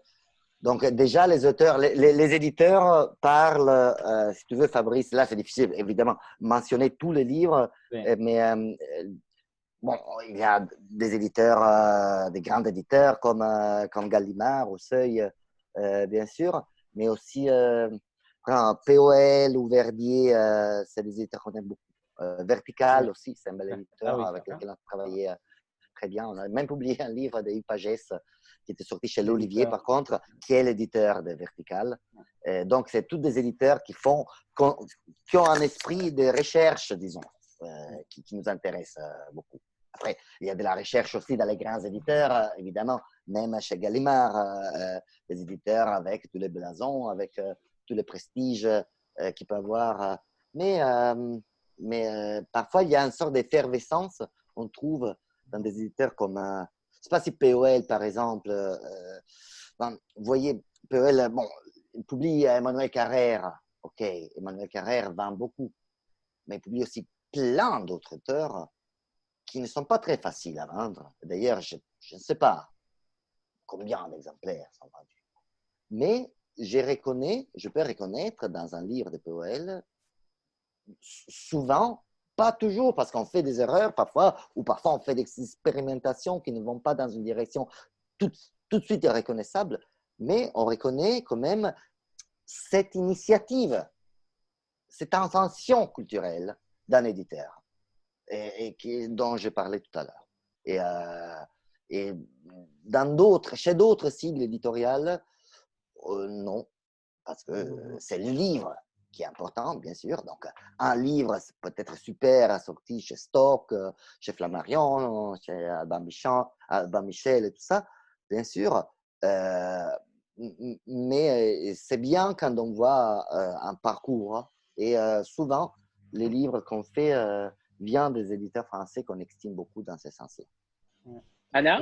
Donc, déjà, les auteurs, les, éditeurs parlent, si tu veux, Fabrice, là, c'est difficile, évidemment, mentionner tous les livres, mais bon, il y a des éditeurs, des grands éditeurs comme, comme Gallimard, au Seuil, bien sûr, mais aussi POL ou Verdier, euh, c'est des éditeurs qu'on aime beaucoup. Euh, Vertical aussi, c'est un bel ah éditeur avec lequel on a travaillé euh, très bien. On a même publié un livre de Pages qui était sorti chez l'Olivier, par contre, qui est l'éditeur de Vertical. donc, c'est tous des éditeurs qui, font, qui ont un esprit de recherche, disons, qui, qui, nous intéresse beaucoup. Après, il y a de la recherche aussi dans les grands éditeurs, évidemment, même chez Gallimard, des éditeurs avec tous les blasons, avec tout le prestige euh, qu'il peut avoir. Euh, mais, euh, mais parfois, il y a une sorte d'effervescence qu'on trouve des éditeurs comme, je ne sais pas si POL, par exemple, vous voyez, POL, bon, il publie Emmanuel Carrère. OK, Emmanuel Carrère vend beaucoup, mais il publie aussi plein d'autres auteurs qui ne sont pas très faciles à vendre. D'ailleurs, je, je, ne sais pas combien d'exemplaires sont vendus. Mais je reconnais, je peux reconnaître dans un livre de POL, souvent, pas toujours, parce qu'on fait des erreurs parfois, ou parfois on fait des expérimentations qui ne vont pas dans une direction tout, tout de suite reconnaissable, mais on reconnaît quand même cette initiative, cette invention culturelle d'un éditeur, et, qui, dont je parlais tout à l'heure. Et, euh, et dans d'autres, chez d'autres cibles éditoriales, non, parce que c'est le livre qui est important, bien sûr. Donc, un livre peut être super sorti chez Stock, chez Flammarion, chez Alban, Michel et tout ça, bien sûr. mais c'est bien quand on voit un parcours. Hein. Et souvent, les livres qu'on fait viennent des éditeurs français qu'on estime beaucoup dans ces sens-là. Anna?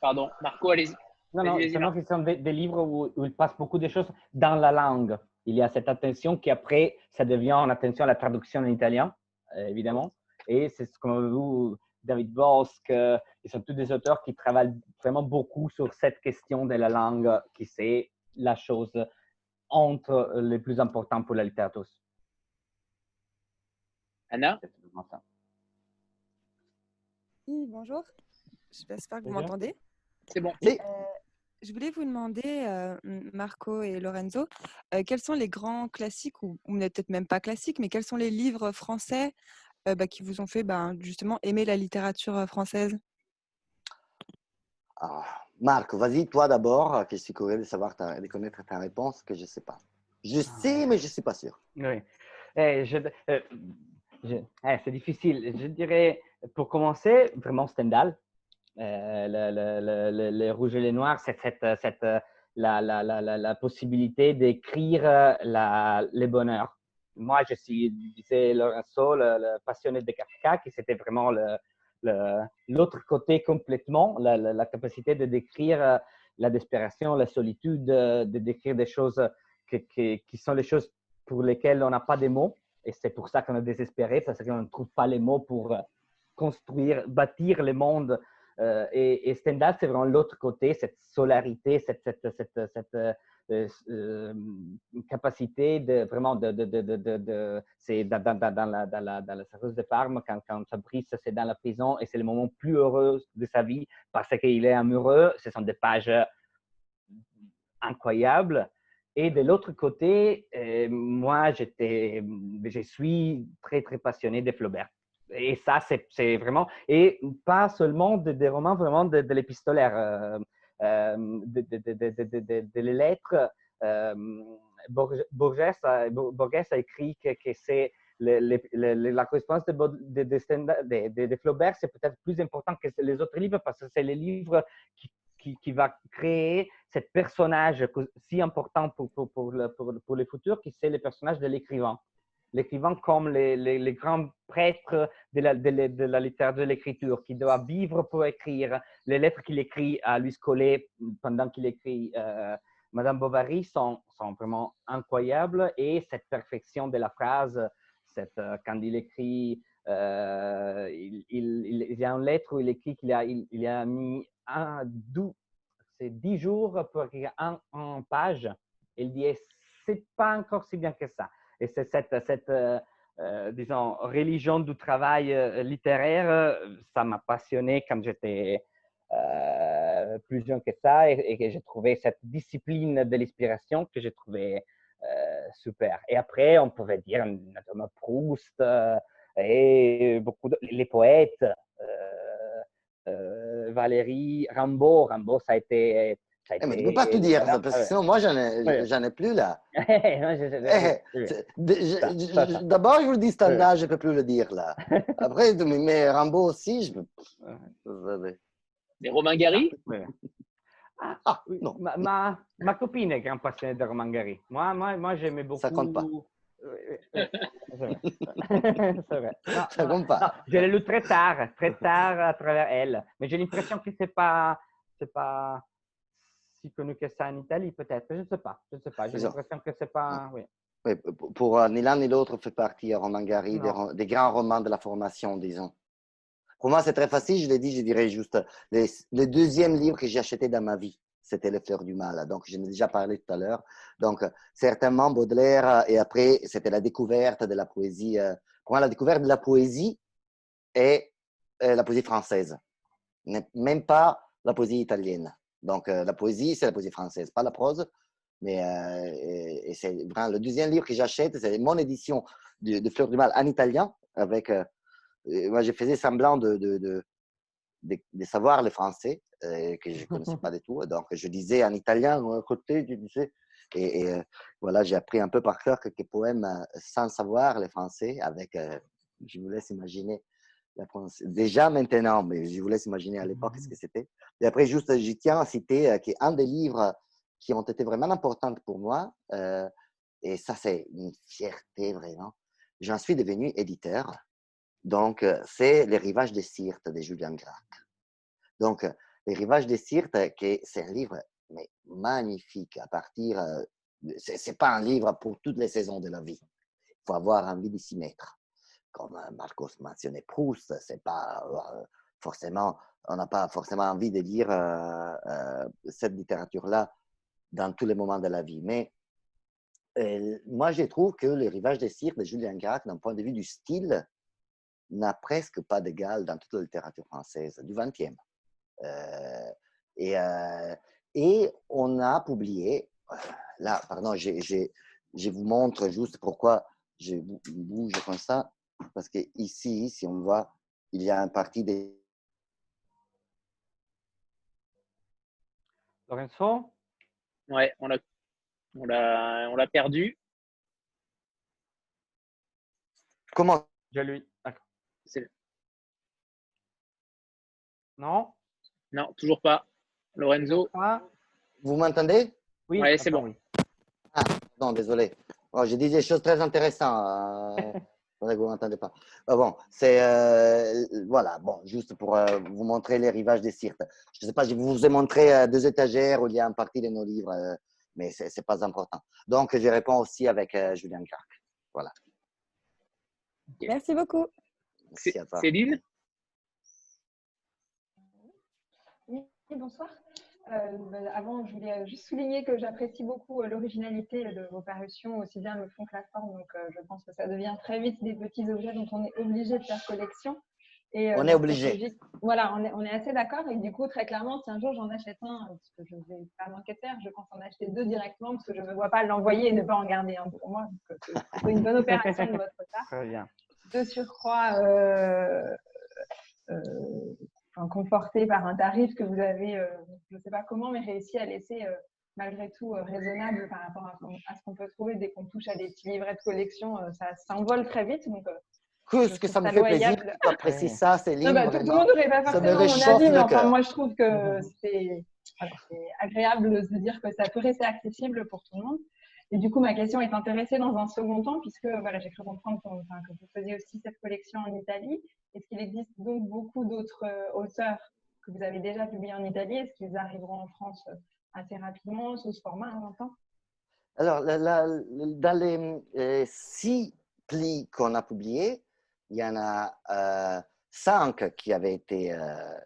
Pardon, Marco, allez-y. Non, non, ce sont des, livres où, où, il passe beaucoup de choses dans la langue. Il y a cette attention qui après, ça devient en attention à la traduction en italien, euh, évidemment. Et c'est ce qu'on vous, David Bosque, euh, ils sont tous des auteurs qui travaillent vraiment beaucoup sur cette question de la langue, qui c'est la chose entre les plus importantes pour la littérature. Anna? Oui, bonjour. J'espère que vous m'entendez. C'est bon. Euh, je voulais vous demander, euh, Marco et Lorenzo, euh, quels sont les grands classiques, ou, peut-être même pas classiques, mais quels sont les livres français bah, qui vous ont fait ben, justement aimer la littérature française? Ah, Marc, vas-y, toi d'abord, que je suis curieux de savoir, de connaître ta réponse, que je ne sais pas. Je ah. sais, mais je ne suis pas sûr. Oui. Eh, eh, c'est difficile. Je dirais, pour commencer, vraiment Stendhal. Euh, le, le, rouge et les noirs, c'est cette, cette, la, la, la, la, possibilité d'écrire euh, les bonheurs. Moi, je suis, disais Lorenzo, le, passionné de Kafka, qui c'était vraiment l'autre côté complètement, la, capacité de décrire euh, la desperation, la solitude, de décrire des choses qui sont les choses pour lesquelles on n'a pas de mots. Et c'est pour ça qu'on est désespéré, parce qu'on ne trouve pas les mots pour construire, bâtir le monde euh, et, Stendhal, c'est vraiment l'autre côté, cette solarité, cette, euh, euh, capacité de vraiment de, c'est dans, la, dans, la, dans la de Parme, quand, quand Fabrice c'est dans la prison et c'est le moment plus heureux de sa vie parce qu'il est amoureux. Ce sont des pages incroyables. Et de l'autre côté, moi, j'étais, je suis très, très passionné de Flaubert et ça, c'est vraiment, et pas seulement des romans vraiment de, l'épistolaire, euh, de, lettres. Euh, Borges, a, écrit que, c'est la correspondance de, de, Flaubert, c'est peut-être plus important que les autres livres parce que c'est les livres qui, qui, va créer ce personnage si important pour, pour, pour, pour, pour le futur, qui c'est le personnage de l'écrivain l'écrivain comme les, grands prêtres de la, littérature de l'écriture, qui doit vivre pour écrire. Les lettres qu'il écrit à Louis Collet pendant qu'il écrit euh, Madame Bovary sont, vraiment incroyables et cette perfection de la phrase, euh, quand il écrit, euh, il, y a une lettre où il écrit qu'il a, mis un, c'est dix jours pour écrire un, un page. Il dit, c'est pas encore si bien que ça. Et c'est cette, cette euh, euh, disons, religion du travail euh, littéraire, ça m'a passionné quand j'étais plus jeune que ça et, que j'ai trouvé cette discipline de l'inspiration que j'ai trouvé super. Et après, on pouvait dire notamment Proust et beaucoup de, les poètes, Valérie, Rimbaud. Rimbaud, ça a été eh, mais tu ne peux pas tout dire, parce que sinon, moi, j'en ai, ai plus là. D'abord, je vous le dis standard, je ne peux plus le dire là. (laughs) Après, mais Rambo aussi, je peux. Mais Romain Gary? Ah, ah, non. Ma, ma, ma, copine est grande passionnée de Romain Gary. Moi, moi, moi j'aimais beaucoup. Ça compte pas. c'est vrai. (laughs) ça compte pas. je l'ai lu très tard, très tard à travers elle. Mais j'ai l'impression que c'est pas, c'est pas, si connu que ça en Italie, peut-être. Je ne sais pas. Je ne sais pas. J'ai l'impression que c'est pas. Oui. Oui, pour euh, ni l'un ni l'autre fait partie, Romain Gary, des, grands romans de la formation, disons. Pour moi, c'est très facile, je l'ai dit, je dirais juste le deuxième livre que j'ai acheté dans ma vie, c'était Les Fleurs du Mal. Donc, j'en ai déjà parlé tout à l'heure. Donc, certainement Baudelaire, et après, c'était la découverte de la poésie. Euh, pour moi, la découverte de la poésie est euh, la poésie française, même pas la poésie italienne. Donc, euh, la poésie, c'est la poésie française, pas la prose. Mais euh, et, c'est vraiment le deuxième livre que j'achète, c'est mon édition de, Fleur du Mal en italien. Avec, euh, moi, je faisais semblant de, de, de, savoir le français, que je ne connaissais (laughs) pas du tout. Donc, je disais en italien, à côté, je disais. Et, voilà, j'ai appris un peu par cœur quelques poèmes sans savoir le français, avec, je vous laisse imaginer la Déjà maintenant, mais je vous laisse imaginer à l'époque ce que c'était. Et après, juste, je tiens à citer qu'un des livres qui ont été vraiment importants pour moi, et ça, c'est une fierté vraiment. J'en suis devenu éditeur. Donc, c'est Les rivages des Sirtes de Julien Gracq. Donc, Les rivages des Sirtes, c'est un livre mais magnifique à partir. Ce n'est pas un livre pour toutes les saisons de la vie. Il faut avoir envie de s'y mettre. Comme Marcos mentionnait Proust, c'est pas forcément, on n'a pas forcément envie de lire cette littérature-là dans tous les moments de la vie. Mais moi, je trouve que Le Rivage des Cirques de Julien Gracq, d'un point de vue du style, n'a presque pas d'égal dans toute la littérature française du XXe. Euh, et, euh, on a publié, euh, là, pardon, je vous montre juste pourquoi je bouge comme ça, parce que ici, si on voit, il y a un parti des. Lorenzo? Ouais, on l'a on l'a, on l'a perdu. Comment? J'ai lui. Non? Non, toujours pas. Lorenzo? Vous m'entendez? Oui, c'est bon. Ah, non, désolé. Oh, j'ai dit des choses très intéressantes. Euh, (laughs) que vous m'entendez pas. Ah, bon, c'est euh, voilà. Bon, juste pour euh, vous montrer les rivages des Sirtes. Je ne sais pas, je vous ai montré deux étagères où il y a une partie de nos livres mais ce n'est pas important. Donc, je réponds aussi avec euh, Julien Clark. Voilà. Merci beaucoup. Céline? Oui, bonsoir. Euh, ben, avant, je voulais juste souligner que j'apprécie beaucoup euh, l'originalité de vos parutions, aussi bien le fond que la forme. Donc, je pense que ça devient très vite des petits objets dont on est obligé de faire collection. Euh, on est obligé. Voilà, on est, on est assez d'accord. Et du coup, très clairement, si un jour j'en achète un, parce que je ne vais pas manquer de faire, je pense en acheter deux directement parce que je ne me vois pas l'envoyer et ne pas en garder un pour moi. C'est une bonne opération de votre (laughs) part. Très bien. De surcroît, euh, euh, conforté par un tarif que vous avez, je ne sais pas comment, mais réussi à laisser malgré tout raisonnable par rapport à, ce qu'on peut trouver dès qu'on touche à des petits livrets de collection. ça s'envole très vite. Donc, ce que ça me fait plaisir que tu apprécies ça, c'est libre. Bah, tout le monde n'aurait pas forcément mon avis, mais enfin, moi, je trouve que c'est agréable de se dire que ça peut rester accessible pour tout le monde. Et du coup, ma question est intéressée dans un second temps, puisque voilà, j'ai cru comprendre que vous faisiez aussi cette collection en Italie. Est-ce qu'il existe donc beaucoup d'autres euh, auteurs que vous avez déjà publiés en Italie? Est-ce qu'ils arriveront en France euh, assez rapidement sous ce format en temps? Alors, dans les euh, six plis qu'on a publiés, il y en a cinq qui avaient été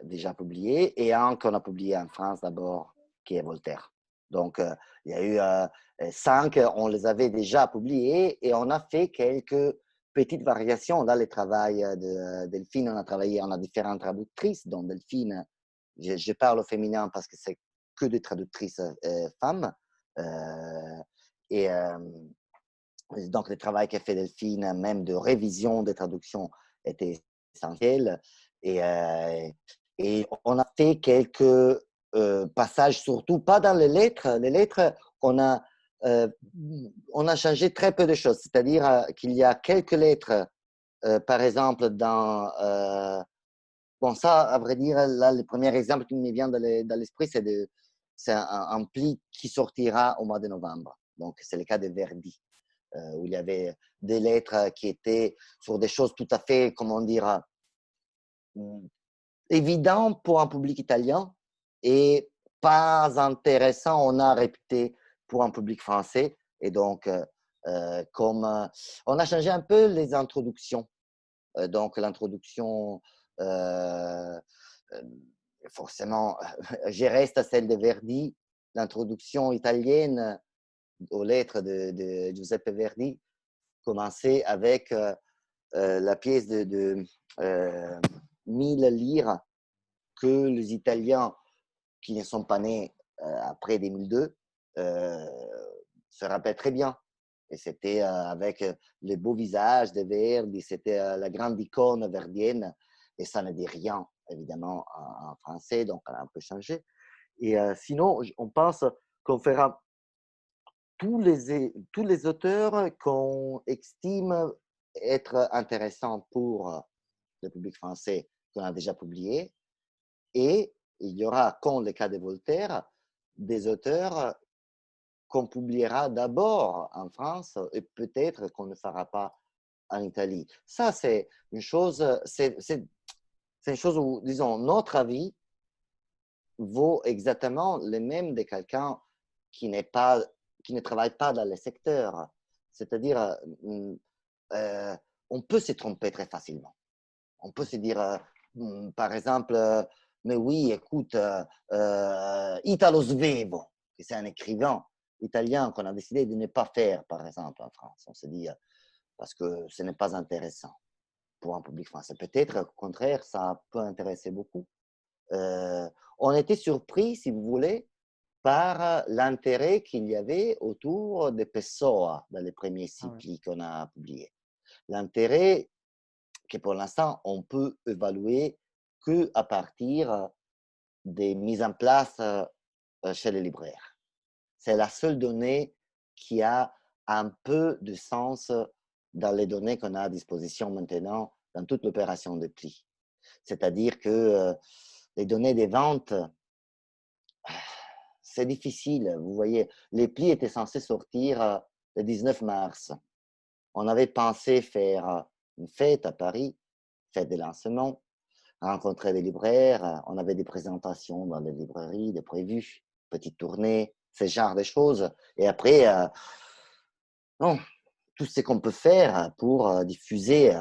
déjà publiés et un qu'on a publié en France d'abord, qui est Voltaire. Donc, euh, il y a eu cinq, on les avait déjà publiés et on a fait quelques petites variations dans le travail de Delphine. On a travaillé, on a différentes traductrices, dont Delphine, je, parle au féminin parce que c'est que des traductrices femmes. et donc, le travail qu'a fait Delphine, même de révision des traductions, était essentiel. Euh, et on a fait quelques euh, passages, surtout pas dans les lettres. Les lettres, on a, euh, on a changé très peu de choses. C'est-à-dire qu'il y a quelques lettres, par exemple, dans. bon, ça, à vrai dire, là, le premier exemple qui me vient dans l'esprit, c'est un, un, pli qui sortira au mois de novembre. Donc, c'est le cas de Verdi. Euh, où il y avait des lettres qui étaient sur des choses tout à fait, comment dire, évidentes pour un public italien et pas intéressant, on a réputé pour un public français. Et donc, euh, euh, comme on a changé un peu les introductions. donc, l'introduction, forcément, (laughs) je reste à celle de Verdi. L'introduction italienne aux lettres de, Giuseppe Verdi commençait avec euh, euh, la pièce de, de euh, 1000 lire que les Italiens qui ne sont pas nés euh, après 2002 se rappellent très bien. Et c'était avec les beaux visages de Verdi, c'était la grande icône verdienne, et ça ne dit rien évidemment en, français, donc elle a un peu changé. Et sinon, on pense qu'on fera tous les, tous les auteurs qu'on estime être intéressants pour le public français qu'on a déjà publié. Et il y aura, comme le cas de Voltaire, des auteurs qu'on publiera d'abord en France et peut-être qu'on ne fera pas en Italie. Ça, c'est une chose, c'est une chose où, disons, notre avis vaut exactement le même de quelqu'un qui n'est pas, qui ne travaille pas dans le secteur. C'est-à-dire, euh, euh, on peut se tromper très facilement. On peut se dire, euh, hmm, par exemple, mais oui, écoute, Italo Svevo, qui c'est un écrivain italien qu'on a décidé de ne pas faire, par exemple, en France. On se dit, parce que ce n'est pas intéressant pour un public français. Peut-être, au contraire, ça peut intéresser beaucoup. Euh, on était surpris, si vous voulez, par l'intérêt qu'il y avait autour de Pessoa dans les premiers ah cycles qu'on a publiés. L'intérêt que pour l'instant, on peut évaluer qu'à partir des mises en place euh, chez les libraires. C'est la seule donnée qui a un peu de sens dans les données qu'on a à disposition maintenant dans toute l'opération de pli. C'est-à-dire que euh, les données des ventes, c'est difficile. Vous voyez, les plis étaient censés sortir euh, le 19 mars. On avait pensé faire euh, une fête à Paris, fête de rencontrer des libraires. On avait des présentations dans les librairies, des prévus, petites tournées, ce genre de choses. Et après, non, tout ce qu'on peut faire pour euh, diffuser euh,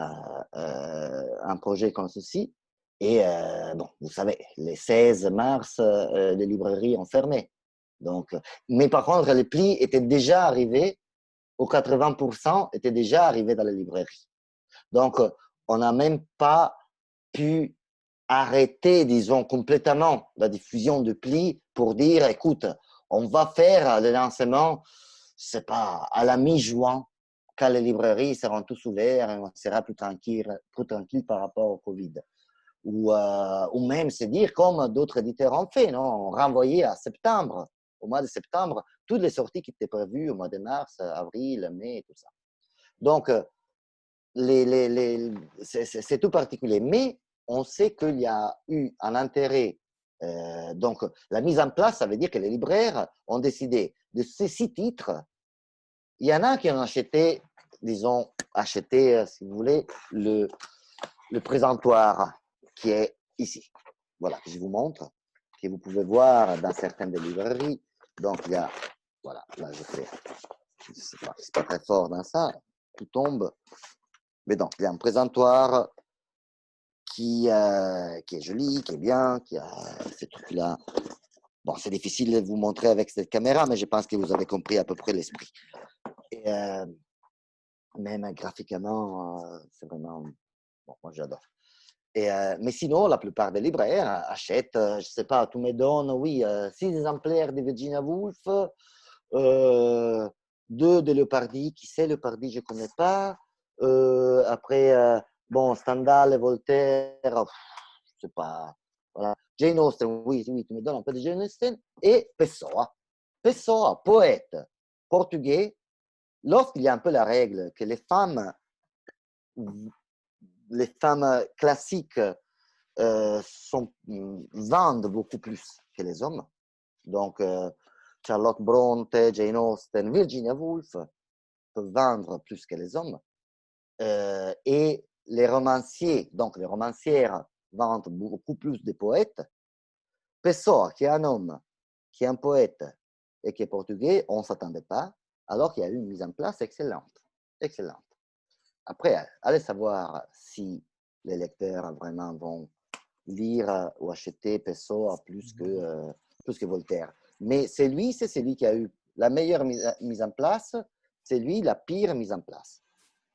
euh, un projet comme ceci. Et bon, vous savez, les 16 mars, les librairies ont fermé. Donc, mais par contre, les plis étaient déjà arrivés, au 80% étaient déjà arrivés dans les librairies. Donc, on n'a même pas pu arrêter, disons, complètement la diffusion de plis pour dire, écoute, on va faire le lancement, c'est pas à la mi-juin quand les librairies seront tous ouvertes, on sera plus tranquille, plus tranquille par rapport au Covid. Ou, euh, ou même se dire, comme d'autres éditeurs ont fait, non? renvoyer à septembre, au mois de septembre, toutes les sorties qui étaient prévues au mois de mars, avril, mai, tout ça. Donc, euh, les, les, c'est tout particulier. Mais on sait qu'il y a eu un intérêt. Euh, donc, la mise en place, ça veut dire que les libraires ont décidé de ces six titres il y en a qui ont acheté, disons, acheté, euh, si vous voulez, le, présentoir qui est ici. Voilà, je vous montre, que vous pouvez voir dans certaines des librairies. Donc, il y a, voilà, là, je fais, sais pas, c'est pas très fort dans ça, tout tombe. Mais donc, il y a un présentoir qui, euh, qui est joli, qui est bien, qui a ces trucs-là. Bon, c'est difficile de vous montrer avec cette caméra, mais je pense que vous avez compris à peu près l'esprit. Euh, même graphiquement, euh, c'est vraiment. Bon, moi j'adore. Et, mais sinon, la plupart des libraires achètent, je ne sais pas, tous mes dons, oui, six exemplaires de Virginia Woolf, deux de Leopardi, qui c'est Leopardi, je ne connais pas. après, bon, Stendhal Voltaire, je ne sais pas. Jane Austen, oui, oui, tu me donnes un peu de Jane Austen. Et Pessoa. Pessoa, poète portugais, lorsqu'il y a un peu la règle que les femmes, les femmes classiques euh, vendent beaucoup plus que les hommes, donc euh, Charlotte Bronte, Jane Austen, Virginia Woolf peuvent vendre plus que les hommes, euh, et les romanciers, donc les romancières vendent beaucoup plus de poètes. Pessoa, qui est un homme, qui est un poète et qui est portugais, on ne s'attendait pas alors qu'il y a eu une mise en place excellente. Excellente. Après, allez savoir si les lecteurs vraiment vont lire ou acheter Pessoa plus que, euh, plus que Voltaire. Mais c'est lui, c'est celui qui a eu la meilleure mise en place, c'est lui la pire mise en place.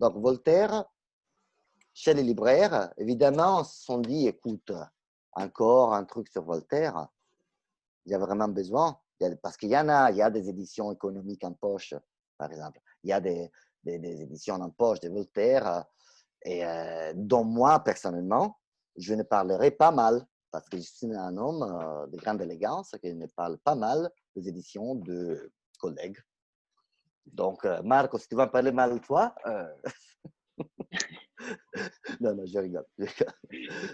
Donc Voltaire, chez les libraires, évidemment, se sont dit, écoute, encore un truc sur Voltaire, il y a vraiment besoin parce qu'il y en a, il y a des éditions économiques en poche, par exemple. Il y a des, éditions en poche de Voltaire, et, euh, dont moi, personnellement, je ne parlerai pas mal, parce que je suis un homme euh, de grande élégance qui ne parle pas mal des éditions de collègues. Donc, euh, Marco, si tu vas parler mal toi, euh, (laughs) (laughs) non, non, je rigole.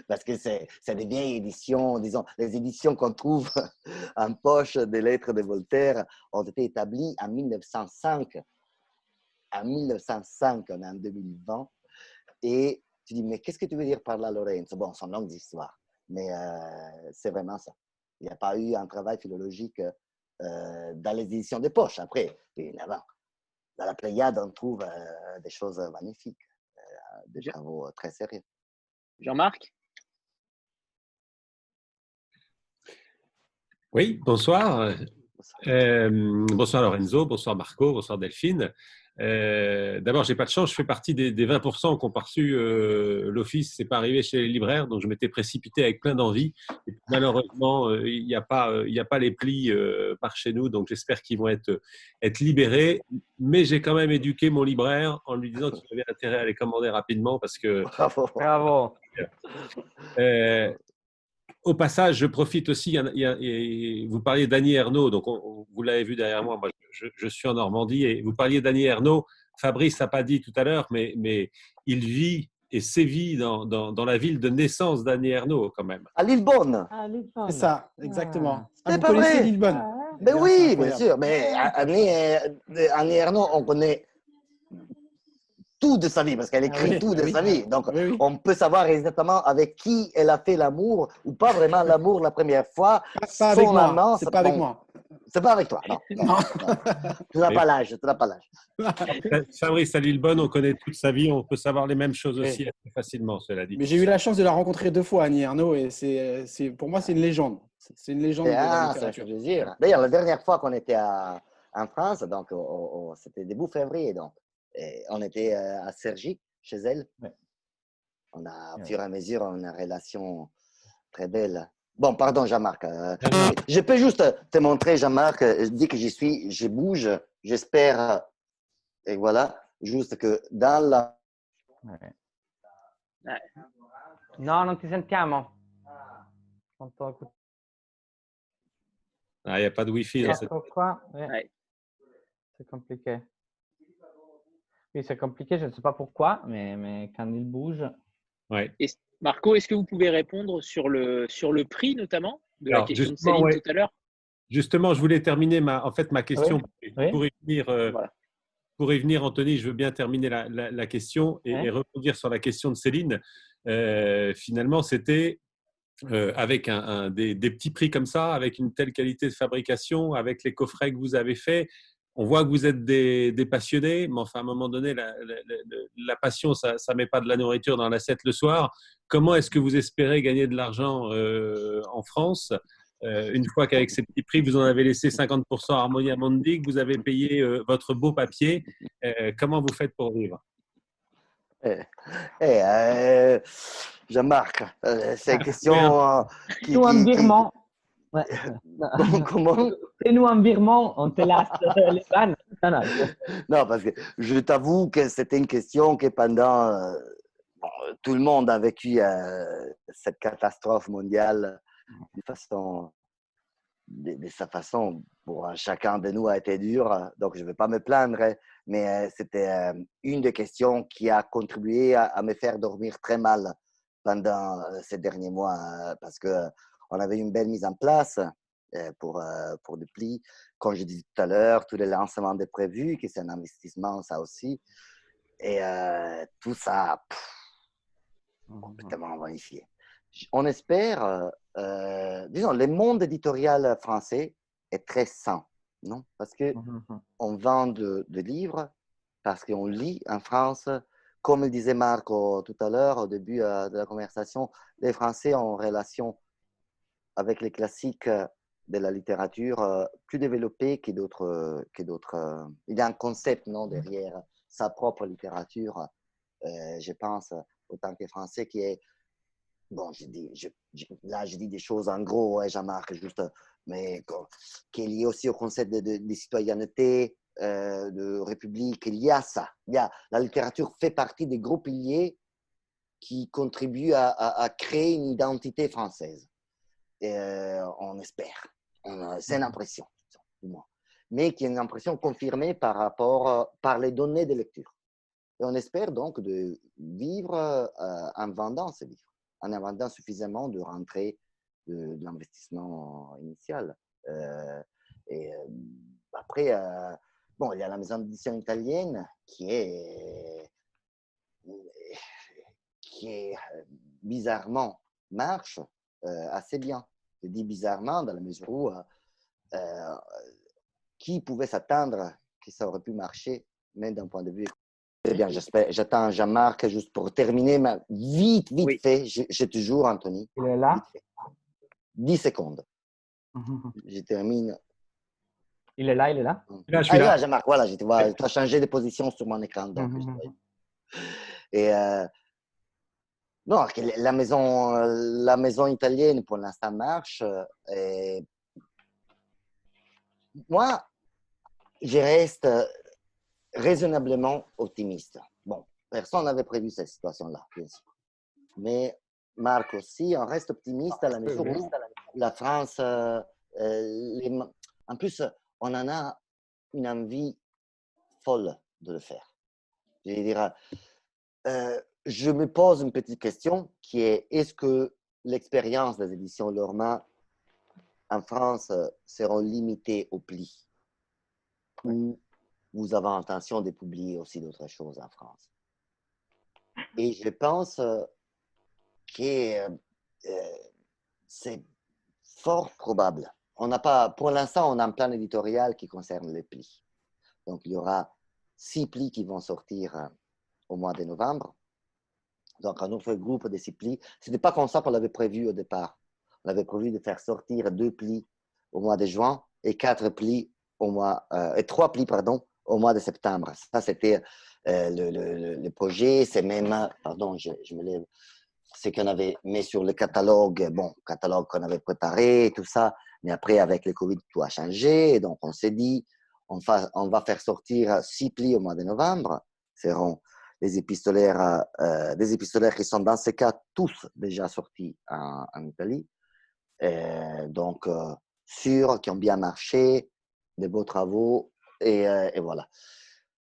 Parce que c'est des vieilles éditions, disons, les éditions qu'on trouve (laughs) en poche des lettres de Voltaire ont été établies en 1905. En 1905, on est en 2020. Et tu dis, mais qu'est-ce que tu veux dire par là, Lorenzo? Bon, une longue histoire, mais euh, c'est vraiment ça. Il n'y a pas eu un travail philologique euh, dans les éditions de poche. Après, avant, dans la Pléiade, on trouve euh, des choses magnifiques des travaux très sérieux. Jean-Marc? Oui, bonsoir. Euh, bonsoir Lorenzo, bonsoir Marco, bonsoir Delphine. Euh, D'abord, j'ai pas de chance, je fais partie des, des 20% qui ont reçu euh, l'office. C'est pas arrivé chez les libraires, donc je m'étais précipité avec plein d'envie. Malheureusement, euh, il n'y a pas, euh, il a pas les plis euh, par chez nous, donc j'espère qu'ils vont être être libérés. Mais j'ai quand même éduqué mon libraire en lui disant qu'il avait intérêt à les commander rapidement parce que. Bravo. Bravo. Au passage, je profite aussi, il y a, il y a, et vous parliez d'Annie Ernaux, donc on, vous l'avez vu derrière moi, moi je, je, suis en Normandie, et vous parliez d'Annie Ernaux, Fabrice n'a pas dit tout à l'heure, mais, mais il vit et sévit dans, dans, dans la ville de naissance d'Annie Ernaux quand même. À Lillebonne. Ah, Lillebonne. C'est ça, exactement. C'est Ah, vous pas vrai. Lillebonne Ah, Mais Bien, oui, c'est bien sûr. Mais Annie, Annie Ernaux, on connaît tout de sa vie parce qu'elle écrit oui, tout de oui. sa vie. Donc, Oui, oui. on peut savoir exactement avec qui elle a fait l'amour ou pas vraiment l'amour la première fois. Pas, avec Son moi. amant, C'est pas avec moi. C'est pas avec toi, non. non, (laughs) Non. non. Tu n'as pas l'âge, tu n'as pas l'âge. Fabrice à Lillebonne, on connaît toute sa vie, on peut savoir les mêmes choses Oui. aussi assez facilement, cela dit. Mais j'ai eu la chance de la rencontrer deux fois, Annie Ernaux, et c'est, c'est, pour moi, c'est une légende. C'est une légende de la Ah, ça fait plaisir. D'ailleurs, la dernière fois qu'on était à- en France, donc c'était début février, donc et on était euh, à Cergy, chez elle. Ouais. On a, au Ouais. fur et à mesure, une relation très belle. Bon, pardon, Jean-Marc. euh, je peux juste te montrer, Jean-Marc, euh, dès que j'y suis, je bouge, j'espère. Et voilà, juste que dans la. Ouais. No, non ti sentiamo. Ah, il n'y a pas de Wi-Fi dans cette... Ecco qua. eh, Ouais. C'est compliqué. Oui, c'est compliqué, je ne sais pas pourquoi, mais, mais quand il bouge. Ouais. Et Marco, est-ce que vous pouvez répondre sur le, sur le prix notamment de la Alors, question de justement, Céline ouais. tout à l'heure? Justement, je voulais terminer ma, en fait, ma question. Oui. Pour, y venir, euh, Voilà. pour y venir, Anthony, je veux bien terminer la, la- la question et, Ouais. et rebondir sur la question de Céline. Euh, finalement, c'était euh, avec un, un- des, des petits prix comme ça, avec une telle qualité de fabrication, avec les coffrets que vous avez faits. On voit que vous êtes des, des passionnés, mais enfin, à un moment donné, la, la- la- la passion, ça ne met pas de la nourriture dans l'assiette le soir. Comment est-ce que vous espérez gagner de l'argent euh, en France euh, une fois qu'avec ces petits prix, vous en avez laissé 50% à Harmonia Mundi, que vous avez payé euh, votre beau papier, euh, comment vous faites pour vivre? Eh, eh, euh, Jean-Marc, euh, c'est une question. euh, qui- qui- qui-. Ouais. (laughs) Comment Fais-nous un virement, on te laisse (laughs) (laughs) les vannes. Non, non. Non, parce que je t'avoue que c'était une question que pendant. euh, bon, tout le monde a vécu euh, cette catastrophe mondiale de, façon, de, de sa façon. Pour chacun de nous a été dur, donc je ne vais pas me plaindre, mais euh, c'était une des questions qui a contribué à, à me faire dormir très mal pendant ces derniers mois, parce que on avait une belle mise en place euh, pour, euh, pour le pli comme je disais tout à l'heure, tous les lancements de prévus, qui c'est un investissement, ça aussi. Et euh, tout ça, pff, complètement bonifié. On espère, euh, disons, le monde éditorial français est très sain, non? Parce que on vend de, de livres, parce qu'on lit en France. Comme le disait Marco tout à l'heure, au début de la conversation, les Français ont une relation avec les classiques euh, de la littérature euh, plus développée que d'autres. euh, que d'autres. Il y a un concept non, derrière sa propre littérature, je pense, autant que français, qui est. Bon, je dis, je- je- là, je dis des choses en gros, ouais, Jean-Marc, juste, mais qui est lié aussi au concept de, de- de citoyenneté, euh, de république. Il y a ça. Il y a, la littérature fait partie des gros piliers qui contribue à, créer une identité française. On espère. C'est une impression, du moins. Mais qui est une impression confirmée par rapport, par les données de lecture. Et on espère donc de vivre en vendant ces livres, en vendant suffisamment de rentrée de, l'investissement initial. et après, bon, il y a la maison d'édition italienne qui est, qui est bizarrement marche assez bien. Je dis bizarrement dans la mesure où qui pouvait s'attendre que ça aurait pu marcher, même d'un point de vue Très bien, j'attends Jean-Marc juste pour terminer. Mais vite, vite fait, j'ai toujours Anthony. Il est là? 10 secondes. (laughs) je termine. Il est là, il est là? Là, je suis ah, là. Jean-Marc, voilà, tu as changé de position sur mon écran. Donc, (laughs) Et euh, non, la maison, la maison italienne, pour l'instant, marche. Et moi, je reste raisonnablement optimiste. Bon, personne n'avait prévu cette situation-là, bien sûr. Mais Marc aussi, on reste optimiste à la mesure où la France, euh, euh, en plus, on en a une envie folle de le faire. Je dire, euh, je me pose une petite question qui est est-ce que l'expérience des éditions Lorma en France sera limitée au pli? Vous avez intention de publier aussi d'autres choses en France? Et je pense euh, que euh, c'est fort probable. On n'a pas, pour l'instant, on a un plan éditorial qui concerne les plis. Donc, il y aura six plis qui vont sortir euh, au mois de novembre. Donc, un autre groupe de six plis. Ce n'était pas comme ça qu'on l'avait prévu au départ. On avait prévu de faire sortir deux plis au mois de juin et quatre plis au mois, et trois plis, pardon, au mois de septembre. Ça, c'était euh, le, le, projet. C'est même, pardon, je, me lève, c'est qu'on avait mis sur le catalogue, bon, catalogue qu'on avait préparé, tout ça. Mais après, avec le Covid, tout a changé. Donc, on s'est dit, on, on va faire sortir six plis au mois de novembre. Seront des épistolaires, euh, épistolaires qui sont dans ce cas tous déjà sortis en, Italie. Euh, donc, sûrs, qui ont bien marché, des beaux travaux euh, et, voilà.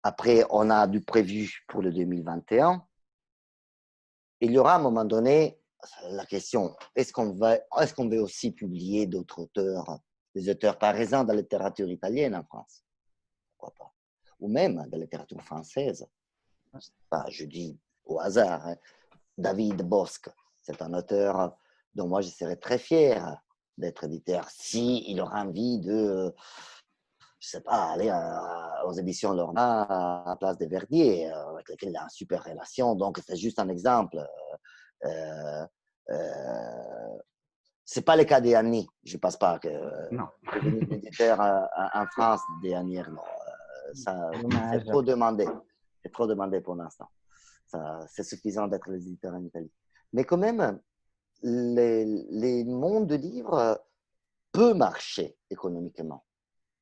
Après, on a du prévu pour le 2021. Il y aura à un moment donné la question est-ce qu'on va, est-ce veut aussi publier d'autres auteurs, des auteurs par exemple de la littérature italienne en France? Pourquoi pas? Ou même de la littérature française. Pas, je dis au hasard. Hein. David Bosque, c'est un auteur dont moi je serais très fier d'être éditeur si il aura envie de je sais pas, aller aux éditions Lorna à Place des Verdiers, euh, avec lesquelles il a une super relation. Donc, c'est juste un exemple. Euh, euh, c'est pas le cas des Annie. Je ne pense pas que non. éditeur en France des Annie. Non, ça, c'est trop demandé. C'est trop demandé pour l'instant. C'est suffisant d'être les éditeurs en Italie. Mais quand même, les, les mondes de livres peut marcher économiquement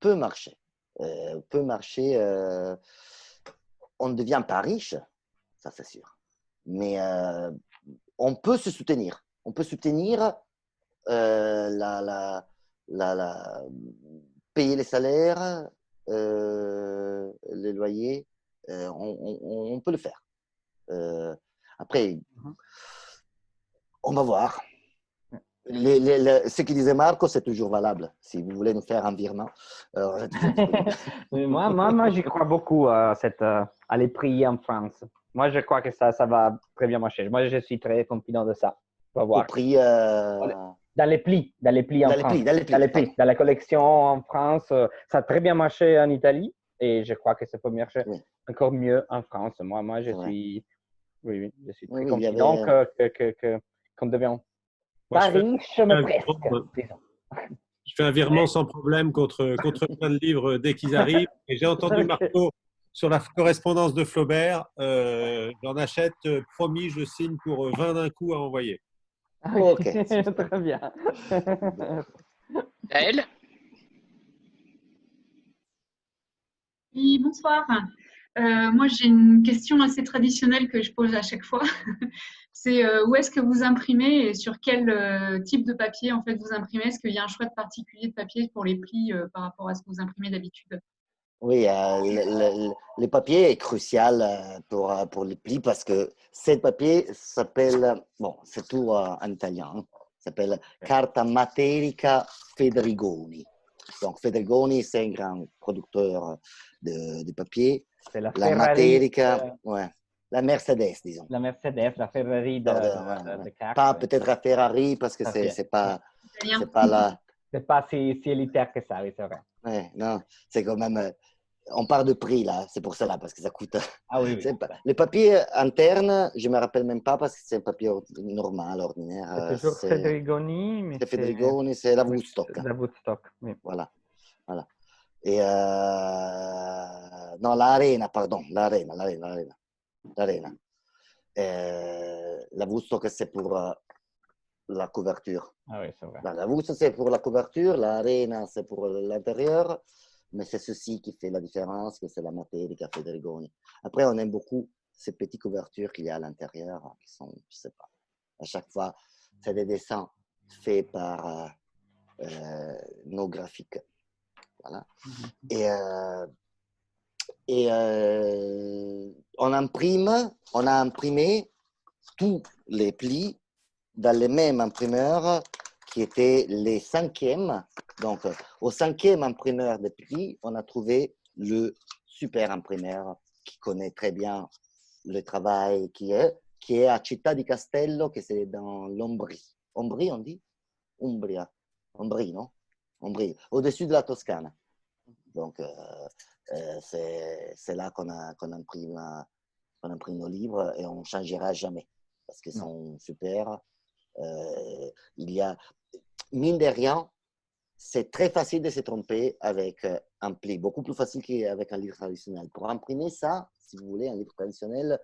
peut marcher. Euh, marcher. Euh, on ne devient pas riche, ça c'est sûr. Mais euh, on peut se soutenir. On peut soutenir la, la, payer les salaires, les loyers. On, peut le faire. après, mhm. on va voir ce qu'il disait Marco, c'est toujours valable. Si vous voulez nous faire un virement. Euh, (laughs) moi, moi, moi j'y crois beaucoup à, cette, à les prix en France. Moi, je crois que ça, ça va très bien marcher. Moi, je suis très confident de ça. On va voir. Prix, euh, Dans les plis, dans les plis en France. dans, les plis, dans, la collection en France, euh, ça a très bien marché en Italie et je crois que ça peut marcher encore mieux en France. Moi, moi je suis, oui, oui, je suis très confident qu'on que, que, devient je fais un virement sans problème contre, contre plein de livres dès qu'ils arrivent. Et j'ai entendu (laughs) Marco sur la correspondance de Flaubert. Euh, J'en achète, euh, promis, je signe pour 20 euh, d'un coup à envoyer. Ah ok, (laughs) très bien. Elle? Oui, bonsoir. moi, j'ai une question assez traditionnelle que je pose à chaque fois. (laughs) C'est où est-ce que vous imprimez et sur quel type de papier en fait vous imprimez? Est-ce qu'il y a un choix de particulier de papier pour les plis par rapport à ce que vous imprimez d'habitude? Oui, euh, le, papier est crucial euh, pour, euh, pour les plis parce que ce papier s'appelle, bon, c'est tout en italien, hein, s'appelle Carta Materica Federigoni. Donc, Federigoni, c'est un grand producteur de, de papier. C'est la, la Materica, ouais. La Mercedes, disons. La Mercedes, la Ferrari de, de, de, de Pas peut-être la Ferrari parce que c'est c'est pas, c'est pas la... (laughs) C'est pas si, si élitaire que ça, oui, c'est vrai. Ouais, non, c'est quand même on parle de prix là, c'est pour cela, parce que ça coûte. Ah oui, oui. (laughs) Les papiers internes, je ne me rappelle même pas parce que c'est un papier normal, ordinaire. C'est toujours Fedrigoni. C'est Fedrigoni, c'est la Woodstock. La Woodstock, oui. Voilà. voilà. Et euh... Non, l'Arena, pardon, l'Arena, l'Arena, l'Arena. l'Arena. Euh... La Woodstock, c'est pour euh, la couverture. Ah oui, c'est vrai. La Woodstock, c'est pour la couverture, l'Arena, c'est pour l'intérieur mais c'est ceci qui fait la différence, que c'est la matière Café Drigoni. Après, on aime beaucoup ces petites couvertures qu'il y a à l'intérieur, hein, qui sont, je sais pas, à chaque fois, c'est des dessins faits par euh, euh, nos graphiques. Voilà. Mm-hmm. Et, euh, et on imprime, on a imprimé tous les plis dans les mêmes imprimeurs qui étaient les cinquièmes. Donc, au cinquième imprimeur de prix, on a trouvé le super imprimeur qui connaît très bien le travail qui est, qui est à Città di Castello, que c'est dans l'Ombrie. Ombrie, on dit? Umbria. Ombrie, non? Ombrie, au-dessus de la Toscane. Donc, euh, euh, c'est là qu'on qu'on imprime, nos livres et on ne changera jamais parce qu'ils sont super. Euh, il y a mine de rien, c'est très facile de se tromper avec un pli, beaucoup plus facile qu'avec un livre traditionnel. Pour imprimer ça, si vous voulez, un livre traditionnel,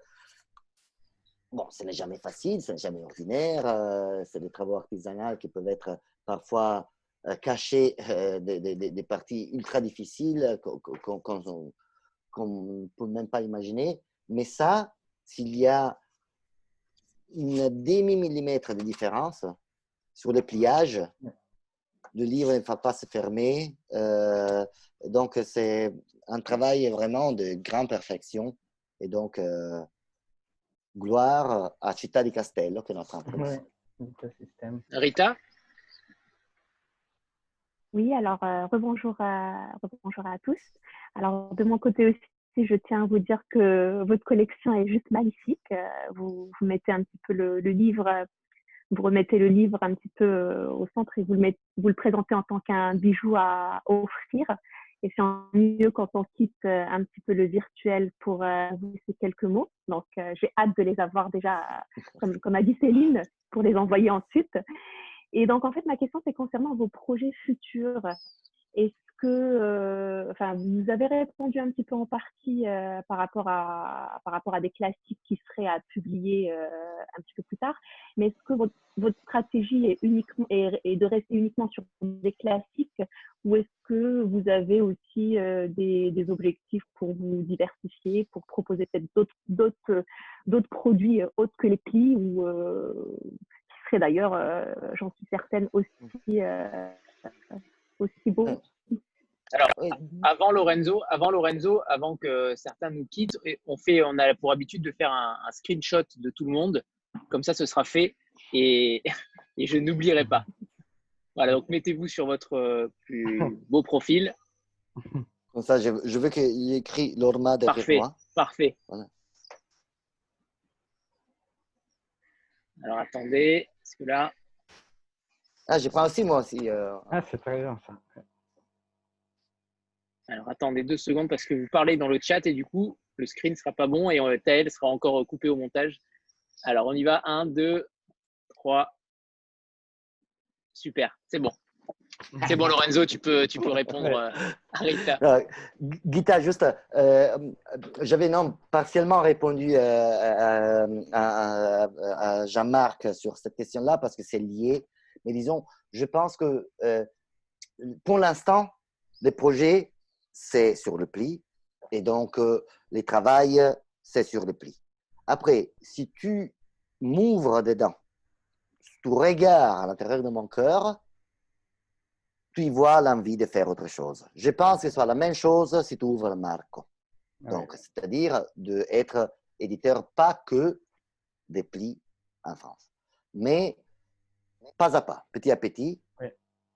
bon, ce n'est jamais facile, ce n'est jamais ordinaire, c'est des travaux artisanaux qui peuvent être parfois euh, cachés des, parties ultra difficiles qu'on ne peut même pas imaginer. Mais ça, s'il y a une demi-millimètre de différence, sur le pliage. Le livre ne va pas se fermer. Euh, donc, c'est un travail vraiment de grande perfection. Et donc, euh, gloire à Città di Castello, qui est notre entreprise. Rita? Oui, alors, euh, rebonjour, à, rebonjour à tous. Alors, de mon côté aussi, je tiens à vous dire que votre collection est juste magnifique. Vous, vous mettez un petit peu le, le livre vous remettez le livre un petit peu euh, au centre et vous le, mettez, vous le présentez en tant qu'un bijou à offrir. Et c'est mieux quand on quitte euh, un petit peu le virtuel pour euh, vous laisser quelques mots. Donc, j'ai hâte de les avoir déjà, comme, comme a dit Céline, pour les envoyer ensuite. Et donc, en fait, ma question, c'est concernant vos projets futurs. Est-ce que, euh, enfin, vous avez répondu un petit peu en partie euh, par, rapport à, par rapport à des classiques qui seraient à publier euh, un petit peu plus tard, mais est-ce que votre, votre stratégie est, uniquement, est, de rester uniquement sur des classiques ou est-ce que vous avez aussi des, des, objectifs pour vous diversifier, pour proposer peut-être d'autres, d'autres, produits autres que les plis ou seraient d'ailleurs, j'en suis certaine, aussi, aussi beaux alors, avant Lorenzo, avant Lorenzo, avant que certains nous quittent, on fait, on a pour habitude de faire un, screenshot de tout le monde. Comme ça, ce sera fait et, et je n'oublierai pas. Voilà, donc mettez-vous sur votre euh, plus (laughs) beau profil. Comme ça, je, veux qu'il y ait écrit Lorma derrière parfait, moi. Parfait. Voilà. Alors attendez, parce que là. Ah, je prends aussi moi aussi. Euh, ah, c'est très bien ça. Alors attendez deux secondes parce que vous parlez dans le chat et du coup, le screen ne sera pas bon et euh, Taël sera encore coupé au montage. Alors on y va. 1, 2, 3. Super, c'est bon. C'est bon, Lorenzo, tu peux, tu peux répondre euh, à Rita. Gita, juste, euh, j'avais non, partiellement répondu à, à Jean-Marc sur cette question-là parce que c'est lié. Mais disons, je pense que pour l'instant, les projets c'est sur le pli. Et donc, euh, les travails, c'est sur le pli. Après, si tu m'ouvres dedans, tu regardes à l'intérieur de mon cœur, tu y vois l'envie de faire autre chose. Je pense que ce soit la même chose si tu ouvres le Marco. Donc, c'est-à-dire d'être éditeur pas que des plis en France, mais pas à pas, petit à petit.